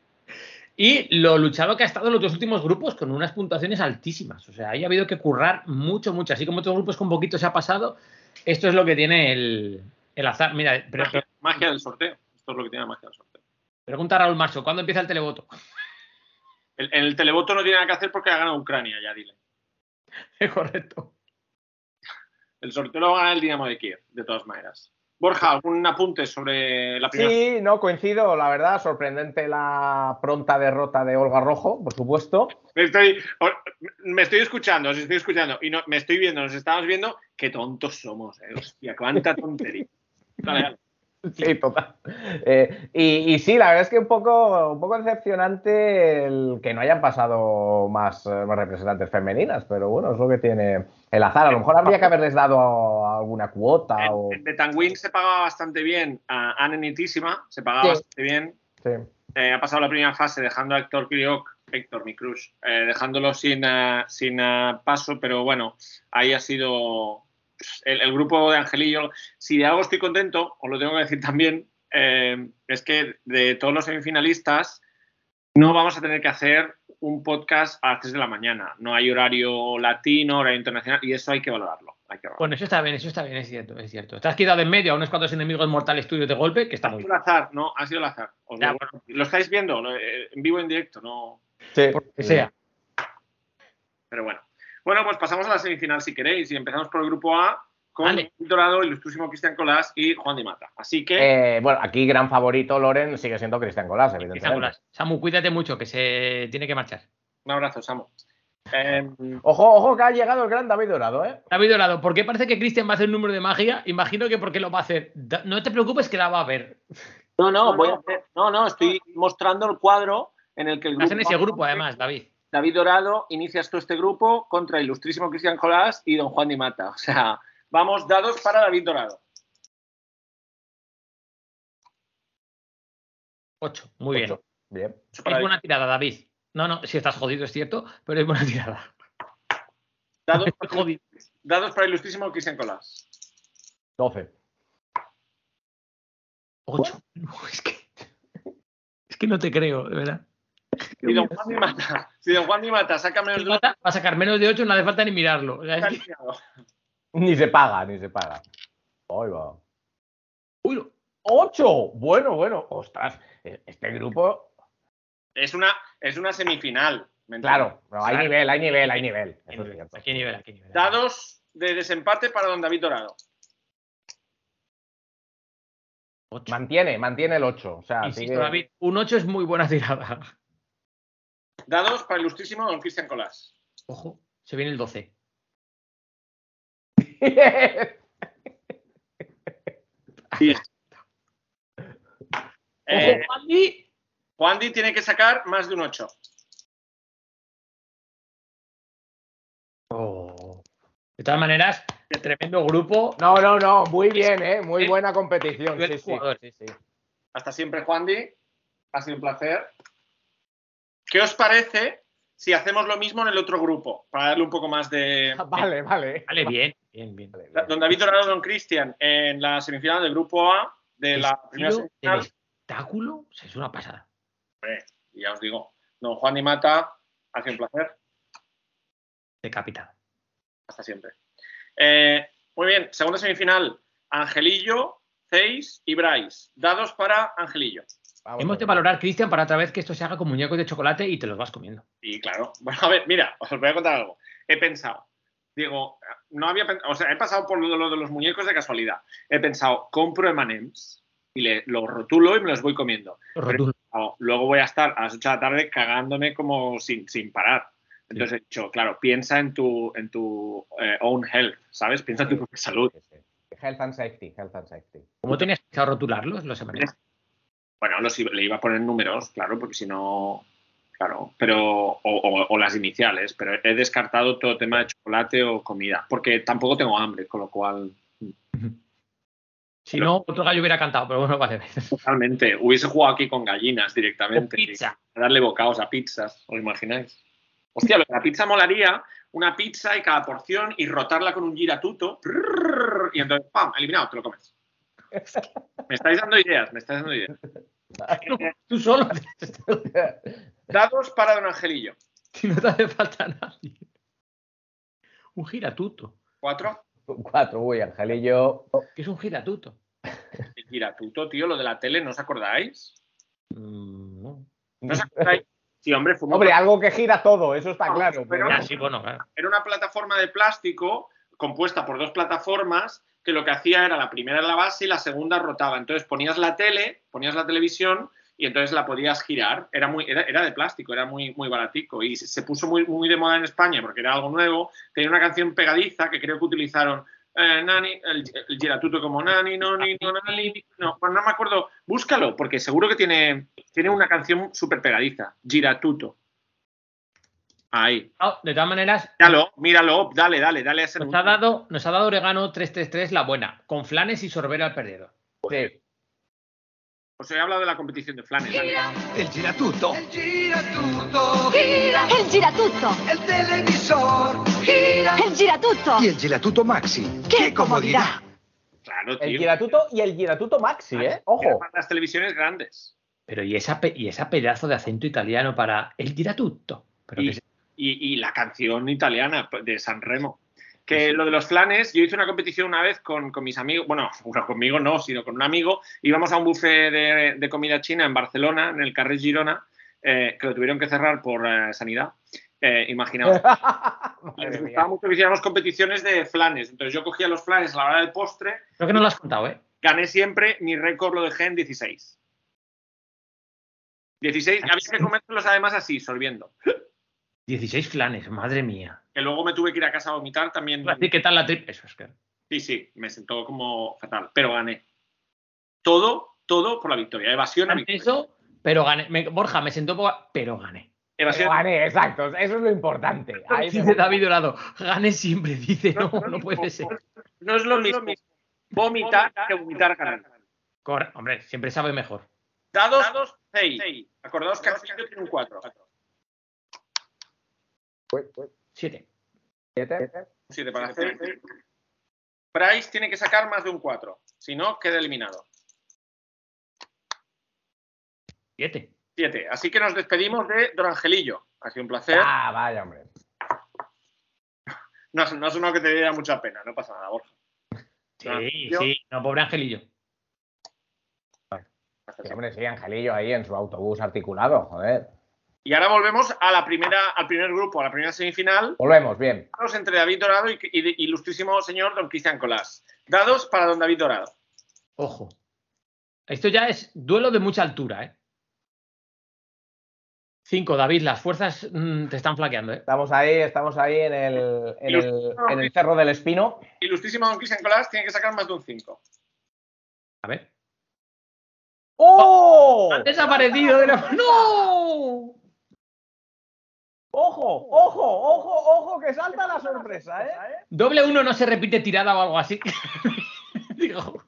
Y lo luchado que ha estado en los dos últimos grupos con unas puntuaciones altísimas. O sea, ahí ha habido que currar mucho, mucho. Así como otros grupos con poquito se ha pasado, esto es lo que tiene el, el azar. Mira, pero, Magia, magia del sorteo. Esto es lo que tiene la magia del sorteo. pregunta a Raúl Marcho, ¿cuándo empieza el televoto? El, en el televoto no tiene nada que hacer porque ha ganado Ucrania, ya dile. Correcto. El sorteo lo va a ganar el Dinamo de Kiev, de todas maneras. Borja, ¿algún apunte sobre la primera? Sí, no, coincido, la verdad, sorprendente la pronta derrota de Olga Rojo, por supuesto. Me estoy, me estoy escuchando, os estoy escuchando y no, me estoy viendo, nos estamos viendo. Qué tontos somos, eh. Hostia, cuánta tontería. Vale, vale. Sí, total. Eh, y, y sí, la verdad es que un poco, un poco decepcionante el que no hayan pasado más, eh, más representantes femeninas, pero bueno, es lo que tiene el azar. A lo mejor habría que haberles dado alguna cuota o... En, en Betanwin se pagaba bastante bien a Anne Nitísima, se pagaba Sí. bastante bien. Sí. Eh, ha pasado la primera fase dejando a Héctor Kirioc, Héctor, mi crush, eh, dejándolo sin, eh, sin eh, paso, pero bueno, ahí ha sido el, el grupo de Angelillo. Si de algo estoy contento, os lo tengo que decir también, eh, es que de todos los semifinalistas no vamos a tener que hacer un podcast a las 3 de la mañana. No hay horario latino, horario internacional, y eso hay que valorarlo. Hay que valorarlo. Bueno, eso está bien, eso está bien, es cierto, es cierto. Te has quedado en medio a unos cuantos enemigos mortales tuyos de golpe, que está Ha muy sido bien. azar, no, ha sido el azar. Os Ya, lo, lo estáis viendo lo- eh, en vivo en directo, no. Sí. Por lo que sea. Pero bueno. Bueno, pues pasamos a la semifinal si queréis y empezamos por el grupo A con Vale. Dorado, Ilustrísimo Cristian Colás y Juan Di Mata. Así que Eh, bueno, aquí gran favorito Loren sigue siendo Cristian Colás, Cristian evidentemente. Colás. Samu, cuídate mucho, que se tiene que marchar. un abrazo, Samu. Eh, Ojo, ojo que ha llegado el gran David Dorado, ¿eh? David Dorado, ¿por qué parece que Cristian va a hacer un número de magia? Imagino que porque lo va a hacer. No te preocupes que la va a ver. no, no, voy a hacer- no, no, estoy mostrando el cuadro en el que el Estás en grupo ese grupo, además, David. David Dorado inicias tú este grupo contra Ilustrísimo Cristian Colás y Don Juan Di Mata. O sea, vamos dados para David Dorado. Ocho, muy bien. Ocho. Bien. Para Es David. buena tirada, David. No, no, si estás jodido es cierto, pero es buena tirada. Dados, Jodido. dados para Ilustrísimo Cristian Colás. 12. Ocho. No, es que. Es que no te creo, de verdad. Si Don Juan Di Mata, si Don Juan Di Mata saca menos de Va a sacar menos de ocho, no hace falta ni mirarlo. Ni se paga, ni se paga. Ahí va. Uy, lo- ¡Ocho! Bueno, bueno. Ostras, e- este grupo. Es una, es una semifinal. Claro, pero hay nivel, hay nivel, hay nivel. Eso es cierto. ¿A qué nivel? ¿A qué nivel? Dados de desempate para Don David Dorado. Ocho. Mantiene, mantiene el 8. O sea, Insisto, sigue- David, un 8 es muy buena tirada. Dados para Ilustrísimo Don Cristian Colás. Ojo, se viene el 12. Eh, Ojo, Juanmi. Juan Di tiene que sacar más de un 8. Oh. De todas maneras, tremendo grupo. No, no, no. Muy bien, ¿eh? Muy buena competición. Sí, sí. sí, sí. Hasta siempre, Juan Di. Ha sido un placer. ¿Qué os parece si hacemos lo mismo en el otro grupo? Para darle un poco más de. Vale, vale. Vale, bien, bien, bien. Vale, bien. Don David Dorado, Don Cristian en la semifinal del grupo A, de la primera Tío, el semifinal. espectáculo o sea, es una pasada. Y ya os digo, don Juan y Mata, hace un placer. Decapitado. Hasta siempre. Eh, muy bien, segunda semifinal. Angelillo, Ceis y Bryce. Dados para Angelillo. Vamos Hemos de valorar, Cristian, para otra vez que esto se haga con muñecos de chocolate y te los vas comiendo. Y claro, bueno, a ver, mira, os voy a contar algo. He pensado, digo, no había pensado, o sea, he pasado por lo, lo de los muñecos de casualidad. He pensado, compro M&M's y le, los rotulo y me los voy comiendo. Rotulo. Pero, luego voy a estar a las 8 de la tarde cagándome como sin, sin parar. Entonces he dicho, claro, piensa en tu, en tu eh, own health, ¿sabes? Piensa en tu propia salud. Sí, sí. Health and safety, health and safety. ¿Cómo tenías pensado rotularlos los M&M's? Bueno, los, le iba a poner números, claro, porque si no, claro, pero, o, o- o las iniciales, pero he descartado todo tema de chocolate o comida, porque tampoco tengo hambre, con lo cual, Si no, otro gallo hubiera cantado, pero bueno, vale. totalmente, hubiese jugado aquí con gallinas O directamente. pizza. A darle bocados a pizzas, ¿os imagináis? Hostia, lo de la pizza molaría una pizza y cada porción y rotarla con un giratuto, y entonces, ¡pam!, eliminado, te lo comes. Me estáis dando ideas, me estáis dando ideas. Tú solo, Dados para don Angelillo. si no te hace falta nadie. Un giratuto. Cuatro. Cuatro, uy, Angelillo. ¿Qué es un giratuto? El giratuto, tío, lo de la tele, ¿no os acordáis? Mm, no. ¿No os acordáis? Sí, hombre, fue Hombre, algo que gira todo, eso está No, claro. pero- Ah, sí, bueno, claro. era una plataforma de plástico compuesta por dos plataformas que lo que hacía era la primera era la base y la segunda rotaba. Entonces ponías la tele, ponías la televisión y entonces la podías girar. Era, muy, era, era de plástico, era muy, muy baratico y se, se puso muy, muy de moda en España porque era algo nuevo. Tenía una canción pegadiza que creo que utilizaron eh, Nani, el, el giratuto como Nani, no, ni, no, nani, no, no me acuerdo. Búscalo porque seguro que tiene, tiene una canción súper pegadiza. Giratuto. Ahí. Ah, de todas maneras, Míralo, míralo, dale, dale, dale a ese nos ha dado, nos ha dado Oregano 333 la buena, con flanes y sorbera al perdedor. Sí. Os he hablado de la competición de flanes. El giratuto. El gira tutto. El televisor gira. El gira tutto. Y el Giratuto Maxi. ¡Qué comodidad! Claro, El giratuto y el giratuto maxi, ¿eh? Ojo. Las televisiones grandes. Pero y esa, pe- y esa pedazo de acento italiano para el giratuto. Pero Y, que se- y- y la canción italiana de San Remo. Que lo de los flanes, yo hice una competición una vez con, con mis amigos, bueno, bueno, conmigo no, sino con un amigo. Íbamos a un buffet de, de comida china en Barcelona, en el Carrer Girona, eh, que lo tuvieron que cerrar por eh, sanidad. Eh, imaginaos. Les gustaba mucho que hiciéramos competiciones de flanes. Entonces yo cogía los flanes a la hora del postre, Creo que no lo has contado, ¿eh? gané siempre, mi récord lo dejé en 16. 16, había que comérselos además así, sorbiendo. 16 flanes, madre mía. Que luego me tuve que ir a casa a vomitar también. Iba a decir, ¿Qué tal la trip? Eso es que. Sí, sí, me sentó como fatal, pero gané. Todo, todo por la victoria. Evasión a victoria. eso, pero gané. Me- Borja, me sentó poco, pero gané. Evasión. Pero gané, exacto. Eso es lo importante. Ahí Dice. David Dorado, gané siempre. Dice, no, no puede ser. No es lo mismo vomitar que vomitar ganar. Corre- Hombre, siempre sabe mejor. Dados 6. Acordaos que Angelillo tiene un 4. Uy, uy. Siete. Siete. 7 para hacer. Price tiene que sacar más de un 4. Si no, queda eliminado. Siete. 7. Así que nos despedimos de Don Angelillo. Ha sido un placer. Ah, vaya, hombre. No, no ha sonado que te diera mucha pena. No pasa nada, Borja. Sí, Angelillo. sí. No, pobre Angelillo. Sí, hombre, sí, Angelillo ahí en su autobús articulado, joder. Y ahora volvemos a la primera, al primer grupo, a la primera semifinal. Volvemos, bien. Dados entre David Dorado y, y ilustrísimo señor don Cristian Colás. Dados para don David Dorado. Ojo. Esto ya es duelo de mucha altura, ¿eh? Cinco, David, las fuerzas mm, te están flaqueando, ¿eh? Estamos ahí, estamos ahí en el, en el, en el Cerro del Espino. Ilustrísimo don Cristian Colás tiene que sacar más de un 5. A ver. ¡Oh! ¡Han desaparecido de la... ¡No! ¡Ojo! ¡Ojo! ¡Ojo! ¡Ojo! Que salta la sorpresa, ¿eh? Doble uno no se repite tirada o algo así. Digo,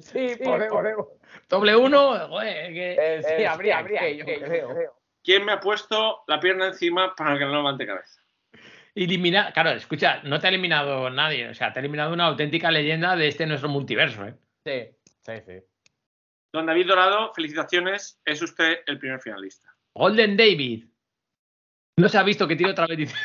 Sí, podemos. doble uno, joder, que... Eh, sí, Eh, habría, habría, que yo yo creo. ¿Quién me ha puesto la pierna encima para que no levante cabeza? Eliminar, claro, escucha, no te ha eliminado nadie, o sea, te ha eliminado una auténtica leyenda de este nuestro multiverso, ¿eh? Sí, sí, sí. Don David Dorado, felicitaciones, es usted el primer finalista. Golden David. No se ha visto que tiro otra vez. dice.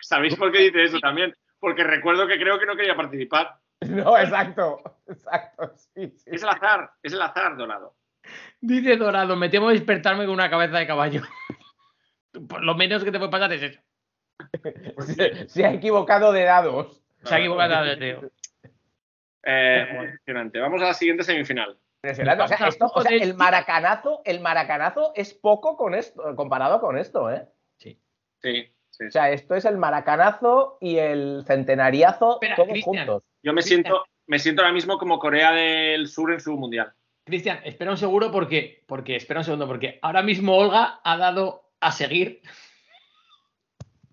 ¿Sabéis por qué dice eso también? Porque recuerdo que creo que no quería participar. No, exacto. Exacto. Sí, sí. Es el azar, es el azar, Dorado. Dice Dorado, me temo despertarme con una cabeza de caballo. Por lo menos que te puede pasar es eso. Se, se ha equivocado de dados. Se ha equivocado de Teo. Eh, emocionante. Vamos a la siguiente semifinal. Impresionante. O sea, esto- o sea, el maracanazo, el maracanazo es poco con esto, comparado con esto, ¿eh? Sí, sí. sí. O sea, esto es el maracanazo y el centenariazo Espera, todos Cristian. juntos. Yo me siento, me siento ahora mismo como Corea del Sur en su mundial. Cristian, espera un seguro porque, porque, espera un segundo, porque ahora mismo Olga ha dado a seguir,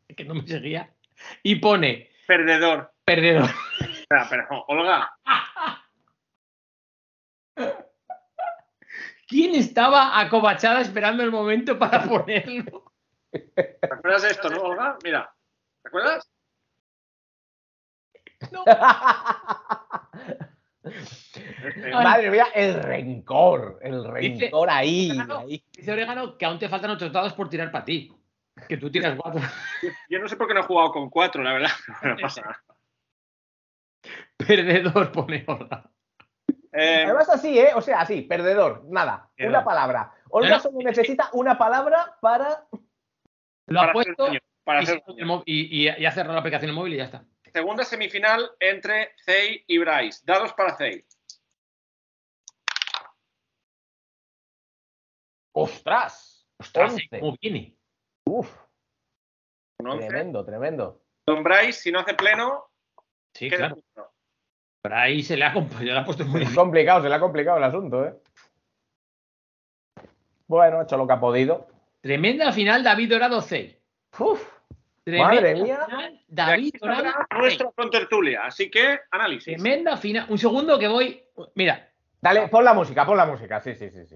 que no me seguía, y pone Perdedor. perdedor. Espera, pero, Olga, ¿Quién estaba acobachada esperando el momento para ponerlo? ¿te acuerdas de esto, no, Olga? Mira, ¿te acuerdas? Este, Madre mía, el rencor, el Dice- rencor ahí. Dice Orégano que aún te faltan otros dados por tirar para ti. Que tú tiras cuatro. Yo no sé por qué no he jugado con cuatro, la verdad. No pasa nada. Perdedor pone Olga. Eh, Además así, ¿eh? O sea, así, perdedor, nada, una palabra. Olga No, no. solo necesita una palabra para... Lo ha hacer puesto daño, para y, hacer y- y- y ha cerrado la aplicación del móvil y ya está. Segunda semifinal entre Zey y Bryce. Dados para Zey. ¡Ostras! Ostras. ¿cómo viene? Uf, Un tremendo, tremendo. Don Bryce, si no hace pleno, Sí, claro. Pero ahí se le ha, le ha puesto muy Es complicado, se le ha complicado el asunto, ¿eh? Bueno, ha hecho lo que ha podido. Tremenda final David Dorado 6. Uf, Tremenda Madre mía. final David Dorado saldrá 6. nuestro contertulia. Así que, análisis. Tremenda final. Un segundo que voy. Mira. dale, pon la música, pon la música, sí, sí, sí, sí.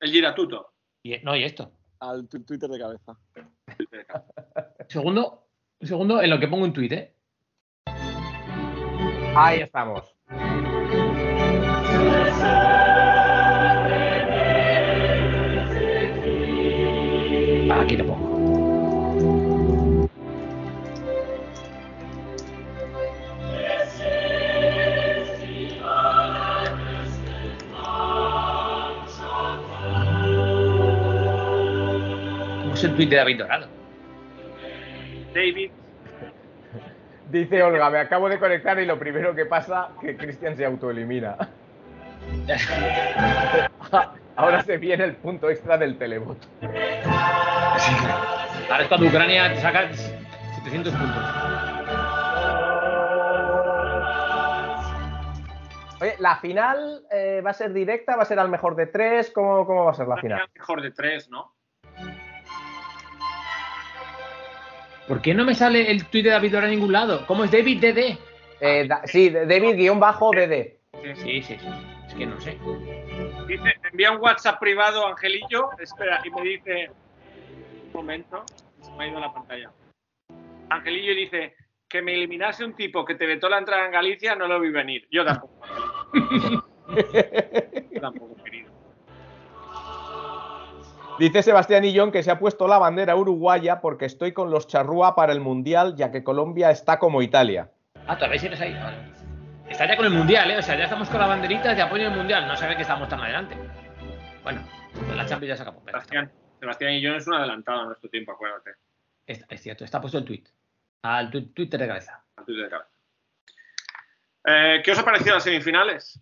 El giratuto. Y, no, y esto. Al Twitter de cabeza. Un segundo. Un segundo en lo que pongo un tuit, ¿eh? Ahí estamos. Aquí lo pongo. ¿Cómo es el tuit de David Dorado? David, Dice Olga, me acabo de conectar y lo primero que pasa que Cristian se autoelimina. Ahora se viene el punto extra del televoto. Ahora es cuando Ucrania te saca 700 puntos. Oye, ¿la final eh, va a ser directa? ¿Va a ser al mejor de tres? ¿Cómo, cómo va a ser la final? mejor de tres, ¿no? ¿Por qué no me sale el tuit de David Dorado en ningún lado? ¿Cómo es David DD? Eh, da- sí, David-DD. Sí, sí, sí. Es que no sé. Dice, envía un WhatsApp privado, Angelillo. Espera, y me dice. Un momento, se me ha ido la pantalla. Angelillo dice que me eliminase un tipo que te vetó la entrada en Galicia, no lo vi venir. Yo tampoco. Yo tampoco, querido. Dice Sebastián Illón que se ha puesto la bandera uruguaya porque estoy con los charrúa para el Mundial, ya que Colombia está como Italia. Ah, todavía sigues ahí. Vale. Está ya con el mundial, ¿eh? O sea, ya estamos con las banderitas de apoyo al mundial. No sabe que estamos tan adelante. Bueno, pues la Champions ya se acabó. Sebastián, Sebastián yo es un adelantado a nuestro tiempo, acuérdate. es, es cierto, está puesto el tweet. Al tu- Twitter de cabeza. Antes de cabeza. Eh, ¿Qué os ha parecido las semifinales?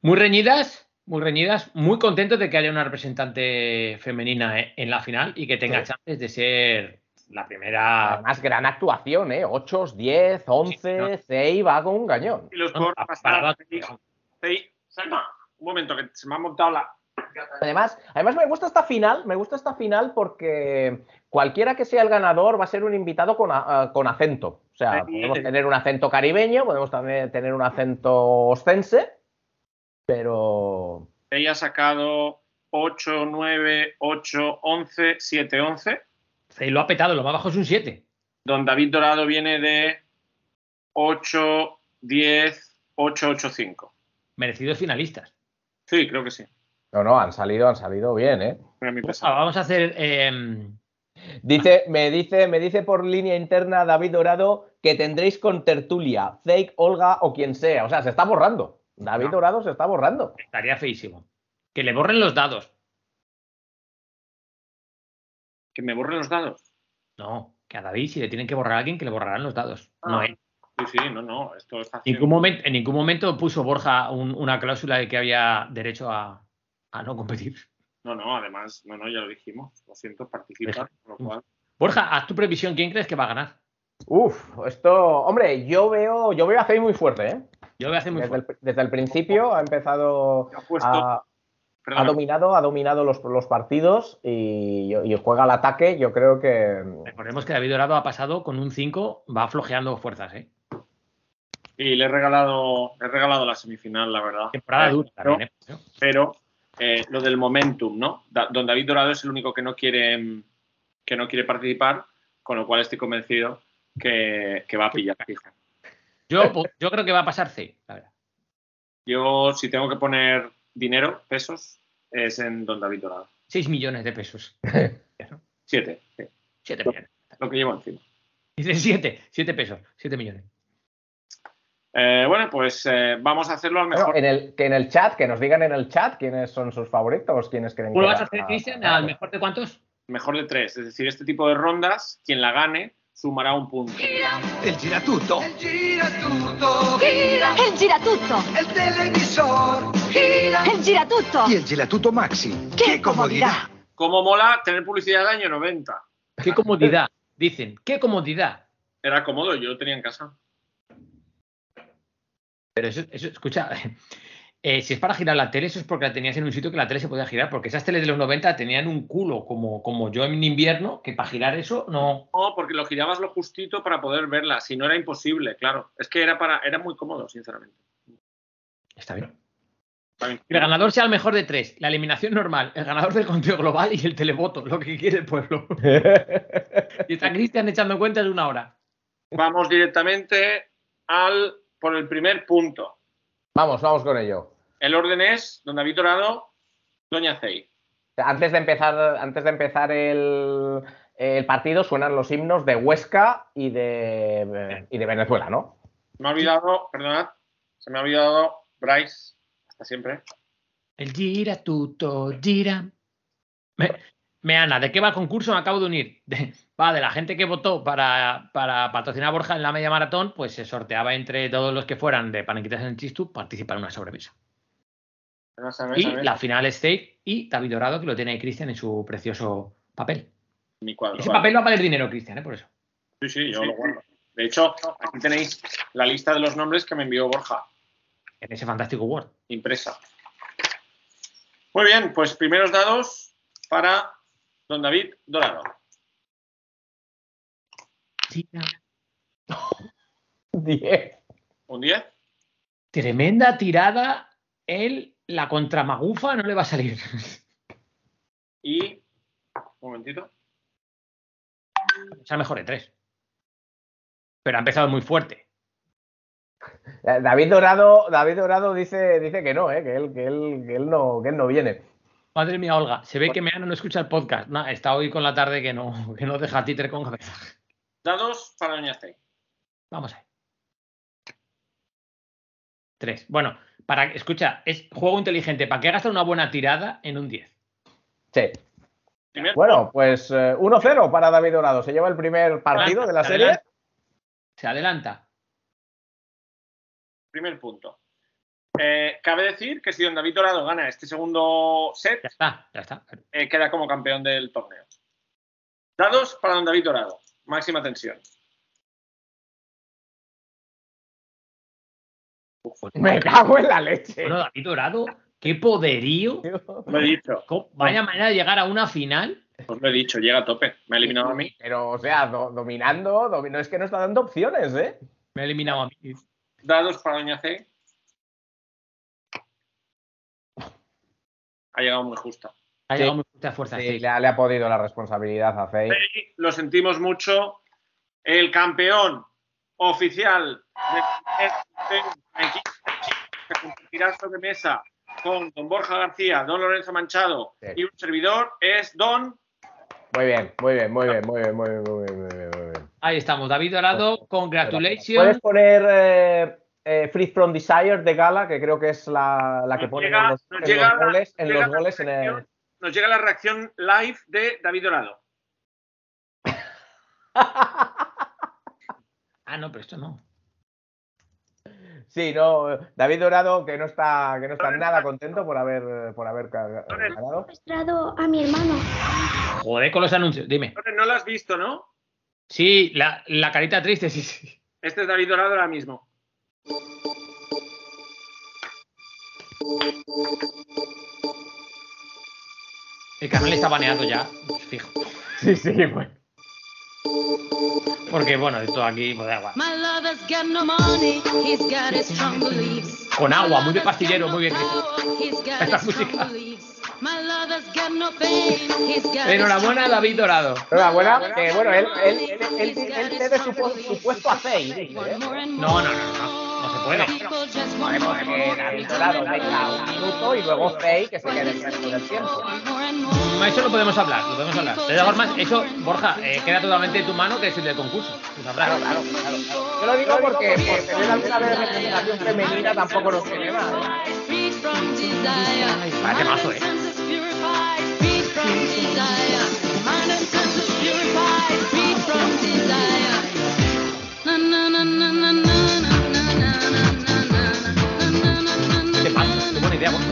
Muy reñidas, muy reñidas. Muy contentos de que haya una representante femenina eh, en la final y que tenga Sí. chances de ser la primera. Además, gran actuación, ¿eh? 8, 10, 11, no. Cey va con un cañón. Y los No, para- Sí, Salma, un momento, que se me ha montado la. Además, además me gusta esta final, me gusta esta final porque cualquiera que sea el ganador va a ser un invitado con, a- con acento. O sea, Sí. podemos tener un acento caribeño, podemos también tener un acento ostense, pero Ella ha sacado 8, 9, 8, 11, 7, 11. Y lo ha petado, lo más bajo es un 7. Don David Dorado viene de 8, 10, 8, 8, 5. merecidos finalistas. Sí, creo que sí. No, no, han salido, han salido bien, ¿eh? Muy a mi Ah, pesar. vamos a hacer. eh, Dice, me dice, me dice por línea interna David Dorado que tendréis con tertulia, fake, Olga o quien sea. O sea, se está borrando. David No. Dorado se está borrando. estaría feísimo. Que le borren los dados. Que me borren los dados. No, que a David, si le tienen que borrar a alguien, que le borrarán los dados. No Ah. él. Sí, sí, no, no. Esto es En ningún momento, en ningún momento puso Borja un- una cláusula de que había derecho a, a no competir. No, no, además, no, no, ya lo dijimos. Lo siento, participa. Con lo cual, Borja, haz tu previsión. ¿Quién crees que va a ganar? Uf, esto, hombre, yo veo, yo veo a Fey muy fuerte, ¿eh? Yo voy a muy Desde el, fuerte. desde el principio ha empezado a, ha dominado, ha dominado los, los partidos y, y juega al ataque. Yo creo que Recordemos que David Dorado ha pasado con un 5, va flojeando fuerzas, ¿eh? y le he regalado, le he regalado la semifinal, la verdad. Temporada Eh, dura pero- también, ¿eh? pero eh, lo del momentum, ¿no? Da- don David Dorado es el único que no quiere que no quiere participar, con lo cual estoy convencido que, que va a pillar. fijo. Yo, yo creo que va a pasar C, la verdad. Yo, si tengo que poner dinero, pesos, es en Don David Dorado. 6 millones de pesos. Siete, sí, 7 millones. lo que llevo encima. Dice 7, 7 pesos, 7 millones. Eh, bueno, pues eh, vamos a hacerlo al bueno, mejor. en el, que en el chat, que nos digan en el chat quiénes son sus favoritos, quiénes creen ¿Cómo lo que vas a hacer, Cristian? ¿Al mejor de cuántos? mejor de tres. Es decir, este tipo de rondas, quien la gane, sumará un punto. El giratutto. El giratutto. Gira il giratutto. El televisor. Gira. Il giratutto. Y el giratutto maxi. ¡Qué comodidad! Como mola tener publicidad del año 90. Qué comodidad. Dicen, qué comodidad. Era cómodo, yo lo tenía en casa. Pero eso, eso escucha, eh, si es para girar la tele, eso es porque la tenías en un sitio que la tele se podía girar, porque esas teles de los 90 tenían un culo como, como yo en invierno, que para girar eso no. No, porque lo girabas lo justito para poder verla. Si no era imposible, claro. Es que era para, era muy cómodo, sinceramente. Está bien. Está bien. Que el ganador sea el mejor de tres, la eliminación normal, el ganador del conteo global y el televoto, lo que quiere el pueblo. y está Cristian echando cuentas de una hora. Vamos directamente al por el primer punto. Vamos, vamos con ello. El orden es Don David Dorado, Doña Cey. Antes de empezar, antes de empezar el, el partido suenan los himnos de Huesca y de, y de Venezuela, ¿no? Me ha olvidado, perdonad, se me ha olvidado Bryce. Hasta siempre. El gira tutto, gira. Me, me Ana, ¿de qué va el concurso? Me acabo de unir. De- va, de la gente que votó para, para patrocinar a Borja en la media maratón, pues se sorteaba entre todos los que fueran de Panenquitas en el Chistu participar en una sobremesa. Y la final es Stake y David Dorado, que lo tiene ahí Cristian en su precioso papel. Mi cuadro. Ese vale. papel va a valer dinero, Cristian, ¿eh? por eso. Sí, sí, yo lo guardo. De hecho, aquí tenéis la lista de los nombres que me envió Borja, En ese fantástico Word. impresa. Muy bien, pues primeros dados para Don David Dorado. Gira. Diez. ¿Un 10? Tremenda tirada. Él, la contramagufa, no le va a salir. Y. Un momentito. O sea, mejor de tres. Pero ha empezado muy fuerte. Eh, David Dorado, David Dorado dice, dice que no, ¿eh? que, él, que, él, que, él no, que él no viene. Madre mía, Olga, se ve que Meana no escucha el podcast. Nah, está hoy con la tarde que no, que no deja títere con cabeza. Dados para Doña Cey. Vamos ahí. Tres. Bueno, para escucha, es juego inteligente. ¿Para qué gastar una buena tirada en un 10? Sí. Bueno, pues eh, 1-0 para David Dorado. Se lleva el primer partido de la Se serie. adelanta. Se adelanta. primer punto. Eh, cabe decir que si Don David Dorado gana este segundo set, Ya está, ya está. eh, queda como campeón del torneo. Dados para Don David Dorado. Máxima tensión. Me cago en la leche. Bueno, David Dorado, qué poderío. Lo he dicho. ¿Cómo- Vaya manera de llegar a una final. Os lo he dicho, llega a tope. Me ha eliminado a mí. Pero, o sea, do- dominando, es que no está dando opciones, ¿eh? Me ha eliminado a mí. Dados para Doña C. Ha llegado muy justa. Ha Sí. llegado muy fuerte a fuerza. Sí, sí. le, ha, le ha podido la responsabilidad a Fey. Lo sentimos mucho. El campeón oficial de- de- de- compartirá sobre mesa con don Borja García, don Lorenzo Manchado Sí. y un servidor es don. Muy bien, muy bien, muy bien, muy bien, muy bien, muy bien, muy bien, muy bien. Ahí estamos, David Dorado, congratulations. ¿Puedes poner eh, eh, Free From Desire de Gala, que creo que es la, la que Nos llega- en los, nos en llega los la- goles, en los goles en el... Nos llega la reacción live de David Dorado. Ah, no, pero esto no. Sí, no, David Dorado que no está, que no está nada contento por haber, por haber ca- ganado. mostrado a mi hermano. Joder con los anuncios, dime. No lo has visto, ¿no? Sí, la, la carita triste, sí, sí. Este es David Dorado ahora mismo. El canal está baneado ya, fijo. Sí, sí, bueno. Porque, bueno, de todo aquí, pues da igual. My lover's got no money, he's got his strong beliefs. Con agua, muy de pastillero, muy bien. He's got Esta música. strong beliefs. My lover's got no fame, he's got his Enhorabuena, strong David Dorado. Enhorabuena, que bueno, él, él, él, él, su, pu- su puesto a Fey, ¿eh? No, no, no, no, no se puede. Podemos que David Dorado venga un minuto y luego Fey que se quede el resto del tiempo. Eso lo podemos hablar, lo podemos hablar. De todas formas, eso, Borja, eh, queda totalmente en tu mano, que es el del concurso. Claro, claro, claro, claro. Yo lo digo porque por tener alguna vez representación femenina tampoco nos tiene mal. Vaya eh. Qué buena idea, Borja.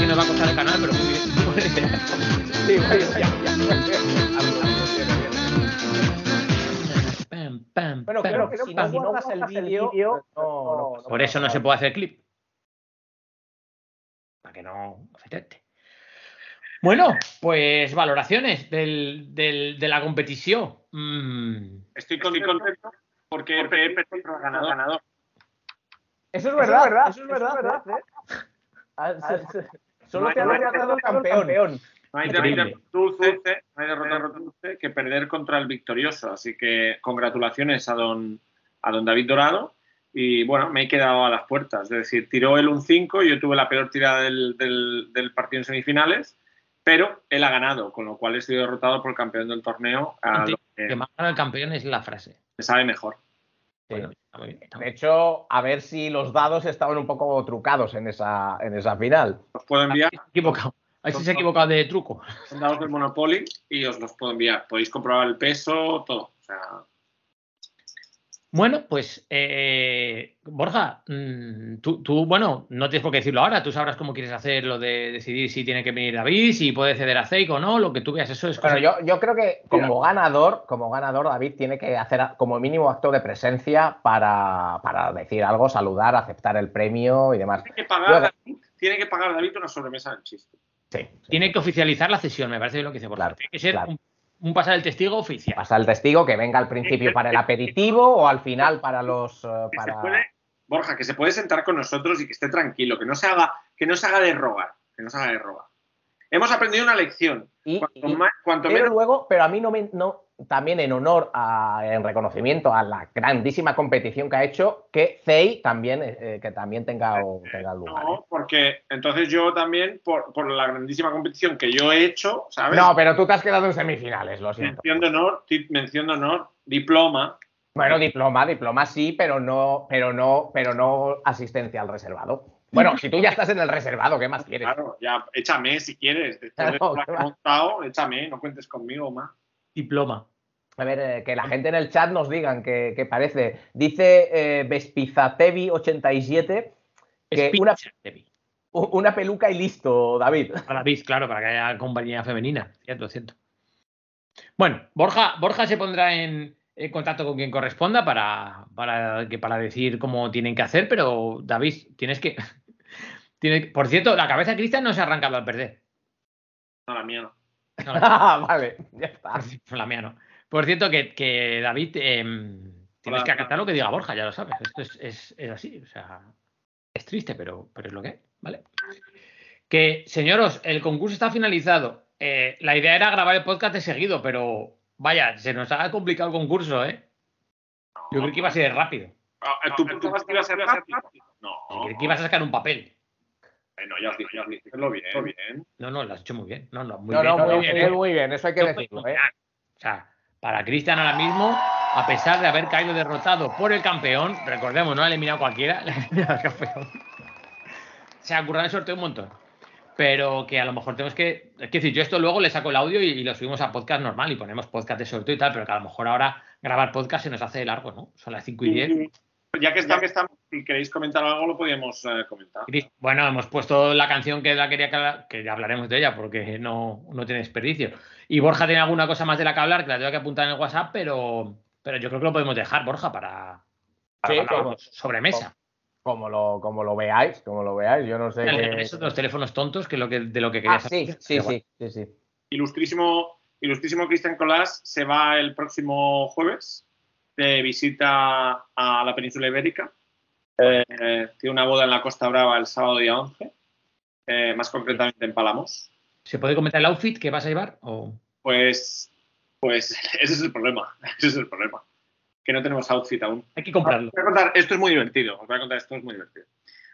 Que nos va a costar el canal, pero muy bien. muy buena idea. Sí, bueno, ya, ya. Pam, pam, Bueno, pam. creo que si no guardas el vídeo, no, no, Por eso no se puede hacer clip. Para que no afecte. Bueno, pues valoraciones del, del- de la competición. Mm, Estoy contento porque he perdido contra el ganador. ganador. Eso es verdad, eso es verdad, ¿eh? Ah, sí, sí. Solo te ha derrotado el campeón. No hay Increíble. derrota dulce, no hay derrota dulce que perder contra el victorioso. Así que congratulaciones a don, a don David Dorado. Y bueno, me he quedado a las puertas. Es decir, tiró él un 5, yo tuve la peor tirada del, del- del partido en semifinales, pero él ha ganado, con lo cual he sido derrotado por el campeón del torneo, a lo que que más gana el campeón es la frase. me sabe mejor. Bueno, muy bien, está muy De hecho, a ver si los dados estaban un poco trucados en esa, en esa final. Os puedo enviar Se ha equivocado. Ahí sí se ha equivocado de truco. son dados del Monopoly y os los puedo enviar. Podéis comprobar el peso, todo. O sea, Bueno, pues eh, Borja, mm, tú, tú, bueno, no tienes por qué decirlo ahora, tú sabrás cómo quieres hacer lo de decidir si tiene que venir David, si puede ceder a Zeik o no, lo que tú veas, eso es cosa- Bueno, yo, yo creo que como ganador, como ganador, David tiene que hacer como mínimo acto de presencia para, para decir algo, saludar, aceptar el premio y demás. tiene que pagar, Yo- David, tiene que pagar David una sobremesa del chiste. Sí, sí. Tiene que oficializar la cesión, me parece lo que dice Borja. Claro, tiene que ser claro. un, un pasar el testigo oficial. Pasa el testigo que venga al principio para el aperitivo o al final para los eh, para puede, Borja, que se puede sentar con nosotros y que esté tranquilo, que no se haga, que no se haga de rogar, que no se haga de rogar. Hemos aprendido una lección. y, Cuanto, y- más- cuanto pero menos luego, pero a mí no me no también en honor a, en reconocimiento a la grandísima competición que ha hecho, que Zei también eh, que también tenga, o- tenga lugar. ¿eh? no, porque entonces yo también, por, por la grandísima competición que yo he hecho, ¿sabes? No, pero tú te has quedado en semifinales, lo siento. mención de honor, ti- mención de honor, diploma. Bueno, diploma, diploma sí, pero no, pero no, pero no asistencia al reservado. Bueno, si tú ya estás en el reservado, ¿qué más quieres? Claro, ya échame si quieres. Después de Claro, has montado, échame, no cuentes conmigo más. Diploma. A ver, eh, que la gente en el chat nos digan qué, qué parece. Dice eh, Vespizatevi87 que una, una peluca y listo, David. Para David, claro, para que haya compañía femenina. Cierto, cierto. Bueno, Borja, Borja se pondrá en, en contacto con quien corresponda para, para, que, para decir cómo tienen que hacer, pero David, tienes que. tiene- por cierto, la cabeza de Cristian no se ha arrancado al perder. No, la mía no. No, Ah, vale, ya está. la mía no. Por cierto, que, que David, em, tienes Hola. que acatar lo que diga Borja, ya lo sabes. Esto es, es- es así, o sea, es triste, pero, pero es lo que hay, ¿vale? Que, señoros, el concurso está finalizado. Eh, la idea era grabar el podcast de seguido, pero vaya, se nos ha complicado el concurso, ¿eh? Yo creo que iba a ser rápido. Ah, ¿Tú pensabas que iba a ser rápido? No. Que ibas a sacar un papel. Bueno, ya os dije, ya os dije, hacerlo bien, bien. No, no, lo has hecho muy bien. No, no, muy No, bien. no, muy, bien, muy, ¿eh? muy bien, eso hay que decirlo, ¿eh? O sea, para Cristian ahora mismo, a pesar de haber caído derrotado por el campeón, recordemos, no ha eliminado cualquiera, le ha eliminado al campeón. Se ha currado el sorteo un montón. Pero que a lo mejor tenemos que. Es decir, yo esto luego le saco el audio y, y lo subimos a podcast normal y ponemos podcast de sorteo y tal, pero que a lo mejor ahora grabar podcast se nos hace largo, ¿no? Son las 5 y 10. Ya que está, que está, si queréis comentar algo, lo podíamos eh, comentar. Bueno, hemos puesto la canción que la quería que, habla- que ya hablaremos de ella porque no, no tiene desperdicio. Y Borja tiene alguna cosa más de la que hablar que la tengo que apuntar en el WhatsApp, pero, pero yo creo que lo podemos dejar, Borja, para, para Sí, hablar como- sobre mesa. Como lo, como lo veáis, como lo veáis, yo no sé. dos teléfonos tontos, que es lo que, de lo que quería Ah, sí, saber. sí, bueno. sí, sí, sí. Ilustrísimo, ilustrísimo Cristian Colás se va el próximo jueves de visita a la península ibérica. Eh, eh, tiene una boda en la Costa Brava el sábado día 11, eh, más concretamente en Palamos. ¿Se puede comentar el outfit que vas a llevar? O... Pues, pues ese es el problema. Ese es el problema. Que no tenemos outfit aún. Hay que comprarlo. Os voy a contar, esto es muy divertido. Os voy a contar, esto es muy divertido.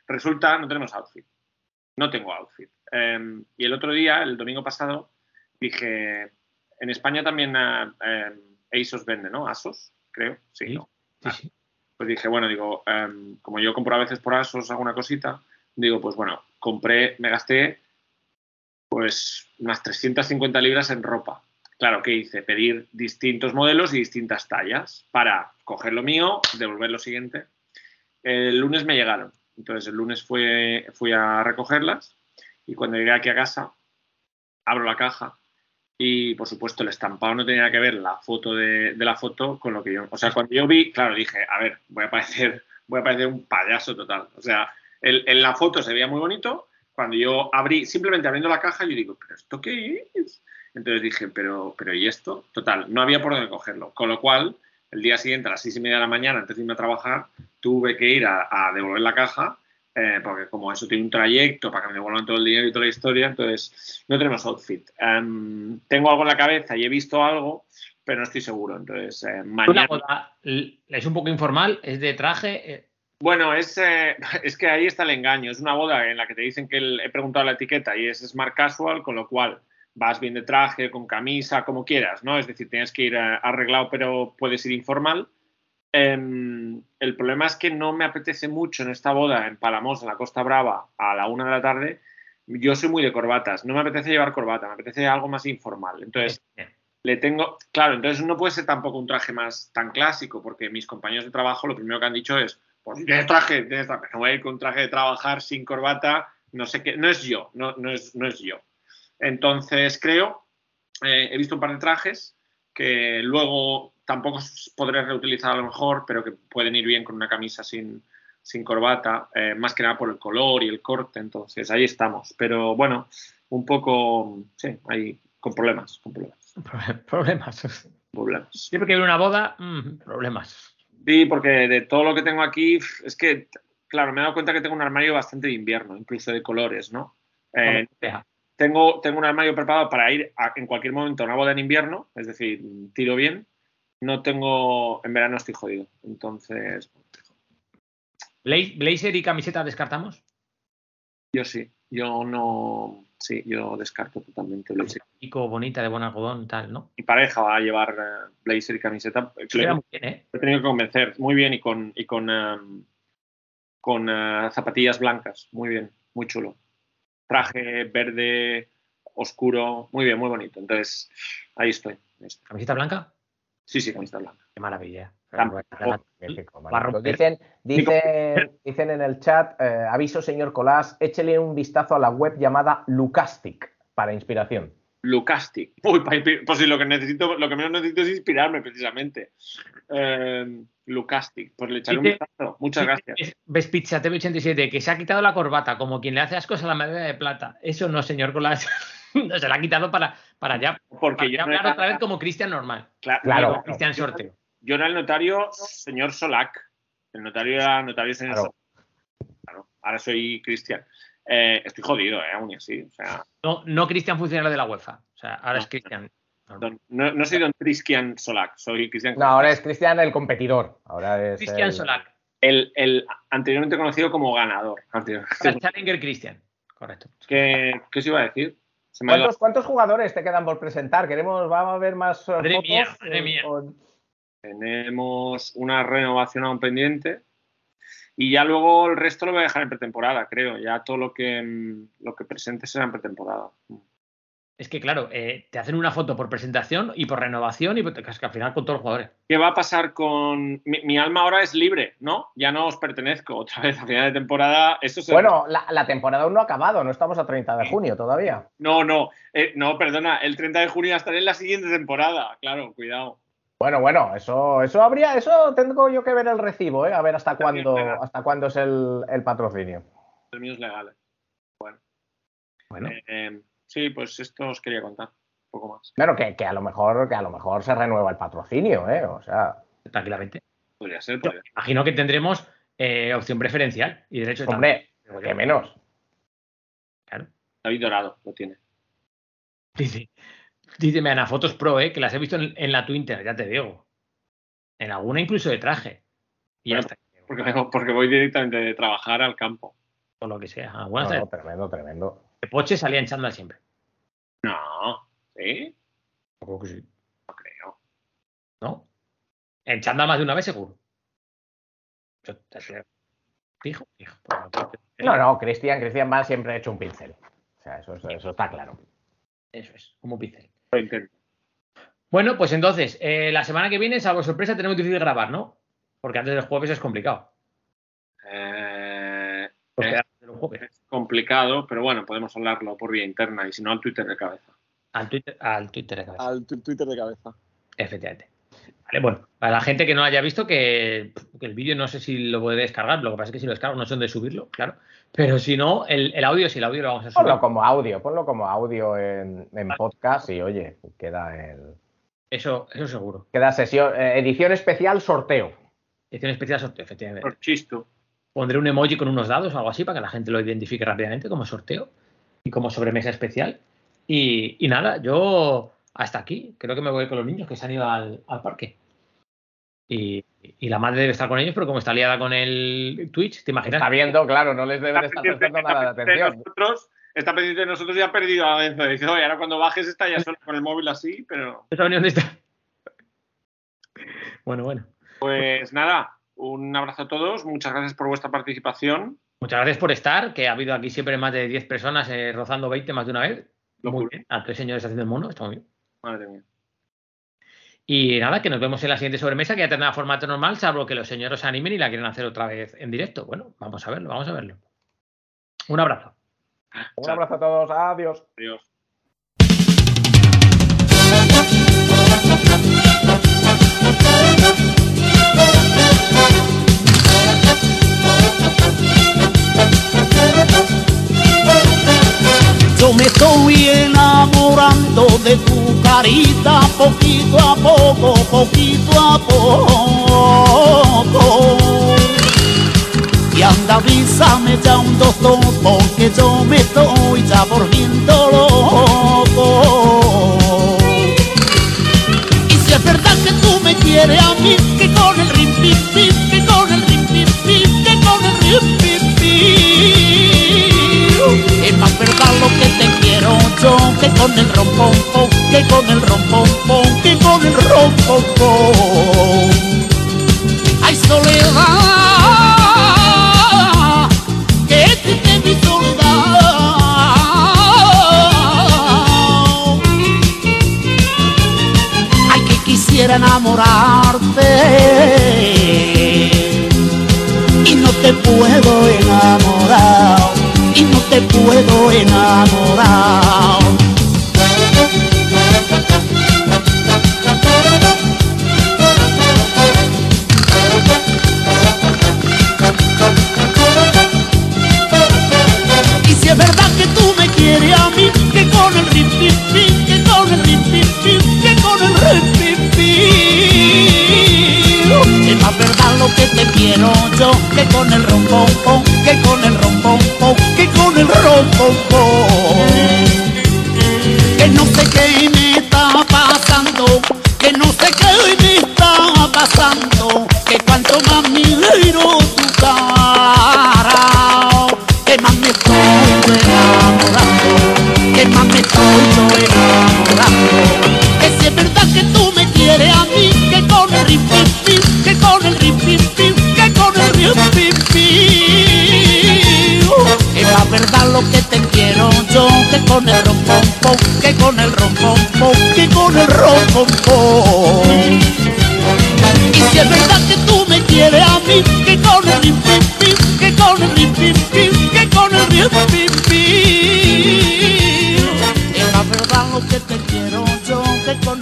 Resulta, no tenemos outfit. No tengo outfit. Eh, y el otro día, el domingo pasado, dije, en España también eh, eh, ASOS vende, ¿no? ASOS, creo. Sí, Sí, ¿no? Sí. Pues dije, bueno, digo, em, como yo compro a veces por ASOS alguna cosita, digo, pues bueno, compré, me gasté pues unas 350 libras en ropa. Claro, ¿qué hice? Pedir distintos modelos y distintas tallas para coger lo mío, devolver lo siguiente. El lunes me llegaron. Entonces el lunes fue, fui a recogerlas y cuando llegué aquí a casa, abro la caja y por supuesto el estampado no tenía que ver la foto de, de la foto con lo que yo. O sea, cuando yo vi, claro, dije, a ver, voy a parecer, voy a parecer un payaso total. O sea, el- en la foto se veía muy bonito. Cuando yo abrí, simplemente abriendo la caja, yo digo, ¿pero esto qué es? Entonces dije, pero, pero ¿y esto? Total, no había por dónde cogerlo. Con lo cual, el día siguiente, a las seis y media de la mañana, antes de irme a trabajar, tuve que ir a, a devolver la caja, eh, porque como eso tiene un trayecto para que me devuelvan todo el dinero y toda la historia, entonces no tenemos outfit. Em, tengo algo en la cabeza y he visto algo, pero no estoy seguro. Entonces, eh, Una mañana... l- es un poco informal, es de traje. eh, Bueno, es, eh, es que ahí está el engaño. Es una boda en la que te dicen que el- he preguntado la etiqueta y es smart casual, con lo cual vas bien de traje, con camisa, como quieras, ¿no? Es decir, tienes que ir eh, arreglado, pero puedes ir informal. Em, el problema es que no me apetece mucho en esta boda en Palamos, en la Costa Brava, a la una de la tarde. Yo soy muy de corbatas. No me apetece llevar corbata, me apetece algo más informal. Entonces, le tengo, claro, entonces no puede ser tampoco un traje más tan clásico, porque mis compañeros de trabajo lo primero que han dicho es, pues tienes traje, tienes traje, no voy a ir con traje de trabajar sin corbata, no sé qué, no es yo, no, no, es, no es yo. Entonces creo, eh, he visto un par de trajes que luego tampoco podré reutilizar a lo mejor, pero que pueden ir bien con una camisa sin, sin corbata, eh, más que nada por el color y el corte, entonces ahí estamos. Pero bueno, un poco, sí, ahí con problemas, con problemas. problemas. problemas. Siempre que hay una boda, mm, problemas. Sí, porque de todo lo que tengo aquí, es que, claro, me he dado cuenta que tengo un armario bastante de invierno, incluso de colores, ¿no? Eh. Tengo, tengo un armario preparado para ir a- en cualquier momento a una boda en invierno, es decir, tiro bien. No tengo, en verano estoy jodido. Entonces, Bla- Blazer y camiseta descartamos. yo sí, yo no, sí, yo descarto totalmente blazer. Pico bonita de buen algodón, tal, ¿no? Mi pareja va a llevar eh, blazer y camiseta. Se Le- muy bien, ¿eh? he tenido que convencer muy bien y con y con em, con eh, zapatillas blancas muy bien muy chulo traje verde oscuro muy bien muy bonito entonces ahí estoy, ahí estoy. ¿Camiseta blanca? sí sí camiseta blanca Qué maravilla. Dicen, dicen, dicen en el chat, eh, aviso señor Colás, échele un vistazo a la web llamada Lucastic para inspiración. Lucastic Uy, pues sí lo que necesito lo que menos necesito es inspirarme precisamente Em, Lucastic pues le echaré un vistazo muchas gracias Ves Pizza TV87, que se ha quitado la corbata, como quien le hace ascos a la medalla de plata. Eso no, señor Colas. no, se la ha quitado para, para ya, porque para yo ya no hablar era- otra vez como Cristian normal. Cla- Claro. Como Cristian sorteo. Yo era el notario señor Solac. El notario era notario señor Claro. Solac. Claro. Ahora soy Cristian. Eh, estoy jodido, ¿eh? Aún así. O sea, No, no Cristian funcionario de la UEFA. O sea, ahora No. es Cristian. don- no, no soy don Cristian Solac, soy Cristian. No, ahora es Cristian el competidor. Ahora es Cristian el- Solac. El, el anteriormente conocido como ganador. Challenger Christian. Correcto. ¿Qué, ¿Qué os iba a decir? ¿Cuántos, cuántos jugadores te quedan por presentar? Queremos, vamos a ver más eh, Madre fotos. mía, madre eh, mía. Tenemos una renovación aún pendiente. Y ya luego el resto lo voy a dejar en pretemporada, creo. Ya todo lo que, mm, lo que presente será en pretemporada. Es que, claro, eh, te hacen una foto por presentación y por renovación y pues, que al final con todos los jugadores. ¿Qué va a pasar con. Mi, mi alma ahora es libre, ¿no? Ya no os pertenezco. Otra vez a final de temporada. Eso se... Bueno, la, la temporada aún no ha acabado, no estamos a 30 de junio todavía. No, no. eh, no, perdona. El 30 de junio estaré en la siguiente temporada. Claro, cuidado. Bueno, bueno, eso, eso habría, eso tengo yo que ver el recibo, ¿eh? a ver hasta cuándo, hasta cuándo es el, el patrocinio. El mío es legal. Bueno. Bueno, Eh, sí, pues esto os quería contar. Un poco más. Claro, que, que a lo mejor, que a lo mejor se renueva el patrocinio, ¿eh? O sea, tranquilamente. Podría ser, Yo podría ser. imagino que tendremos eh, opción preferencial y derecho de hombre, que menos. Claro. David Dorado lo tiene. Dice, dice Ana, fotos pro, eh, que las he visto en, en la Twitter, ya te digo. En alguna incluso de traje. Y ya Bueno, está. Porque, voy directamente de trabajar al campo. O lo que sea. No, no, tremendo, tremendo. de Poche salía en chándal siempre. No, ¿sí? Creo que sí. No creo. ¿No? En chándal más de una vez seguro. Yo te. Fijo, fijo. No, no, Cristian, Cristian va siempre ha hecho un pincel. O sea, eso, eso, eso está claro. Eso es, como pincel. Lo intento. Bueno, pues entonces, eh, la semana que viene, salvo sorpresa, tenemos difícil grabar, ¿no? Porque antes del jueves es complicado. Eh, Porque Eh. antes del jueves. es complicado, pero bueno, podemos hablarlo por vía interna y si no al Twitter de cabeza. Al Twitter, al Twitter de cabeza. Al Twitter de cabeza. Efectivamente. Vale, bueno, para la gente que no haya visto, que, que el vídeo no sé si lo puede descargar, lo que pasa es que si lo descargo no sé dónde subirlo, claro. Pero si no, el, el audio, si el audio lo vamos a subir. Ponlo como audio, ponlo como audio en, en podcast y oye, queda el. Eso, eso seguro. Queda sesión, eh, edición especial sorteo. Edición especial sorteo, efectivamente. Por chisto. Pondré un emoji con unos dados o algo así para que la gente lo identifique rápidamente como sorteo y como sobremesa especial. Y, y nada, yo hasta aquí. Creo que me voy con los niños que se han ido al, al parque. Y, y la madre debe estar con ellos, pero como está liada con el Twitch, ¿te imaginas? Está viendo, claro, no les deben estar prestando nada de atención. nosotros, está pendiente de nosotros y ha perdido a Enzo. Dice, oye, ahora cuando bajes está ya solo con el móvil así, pero. Dónde está. Bueno, bueno. Pues nada, un abrazo a todos, muchas gracias por vuestra participación. Muchas gracias por estar, que ha habido aquí siempre más de 10 personas eh, rozando 20 más de una vez. Muy bien. A tres señores haciendo el mono, está muy bien. Madre mía. Y nada, que nos vemos en la siguiente sobremesa, que ya tendrá formato normal, salvo que los señores se animen y la quieren hacer otra vez en directo. Bueno, vamos a verlo, vamos a verlo. Un abrazo. Un abrazo a todos, adiós. Adiós. Yo me estoy enamorando de tu carita poquito a poco, poquito a poco. Y anda, avísame ya un doctor, porque yo me estoy ya volviendo loco. Y si es verdad que tú me quieres a mí, que con el rim pim, que con el rim pim, que con el rim pim pim. Es más verdad lo que que con el rom pom pom, que con el rom pom pom, que con el rom pom pom. Ay soledad, que triste mi soledad. Ay, que quisiera enamorarte y no te puedo enamorar y no te puedo enamorar. Es más verdad lo que te quiero yo, que con el rom pom pom, que con el rom pom pom, que con el rom pom pom. Que no sé qué que con el rompón, que con el rompón, que con el rompón. Y si es verdad que tú me quieres a mí, que con el rim, pim, pim, que con el rim, pim, pim, que con el rim, pim, pim. Es la verdad lo que te quiero yo, que con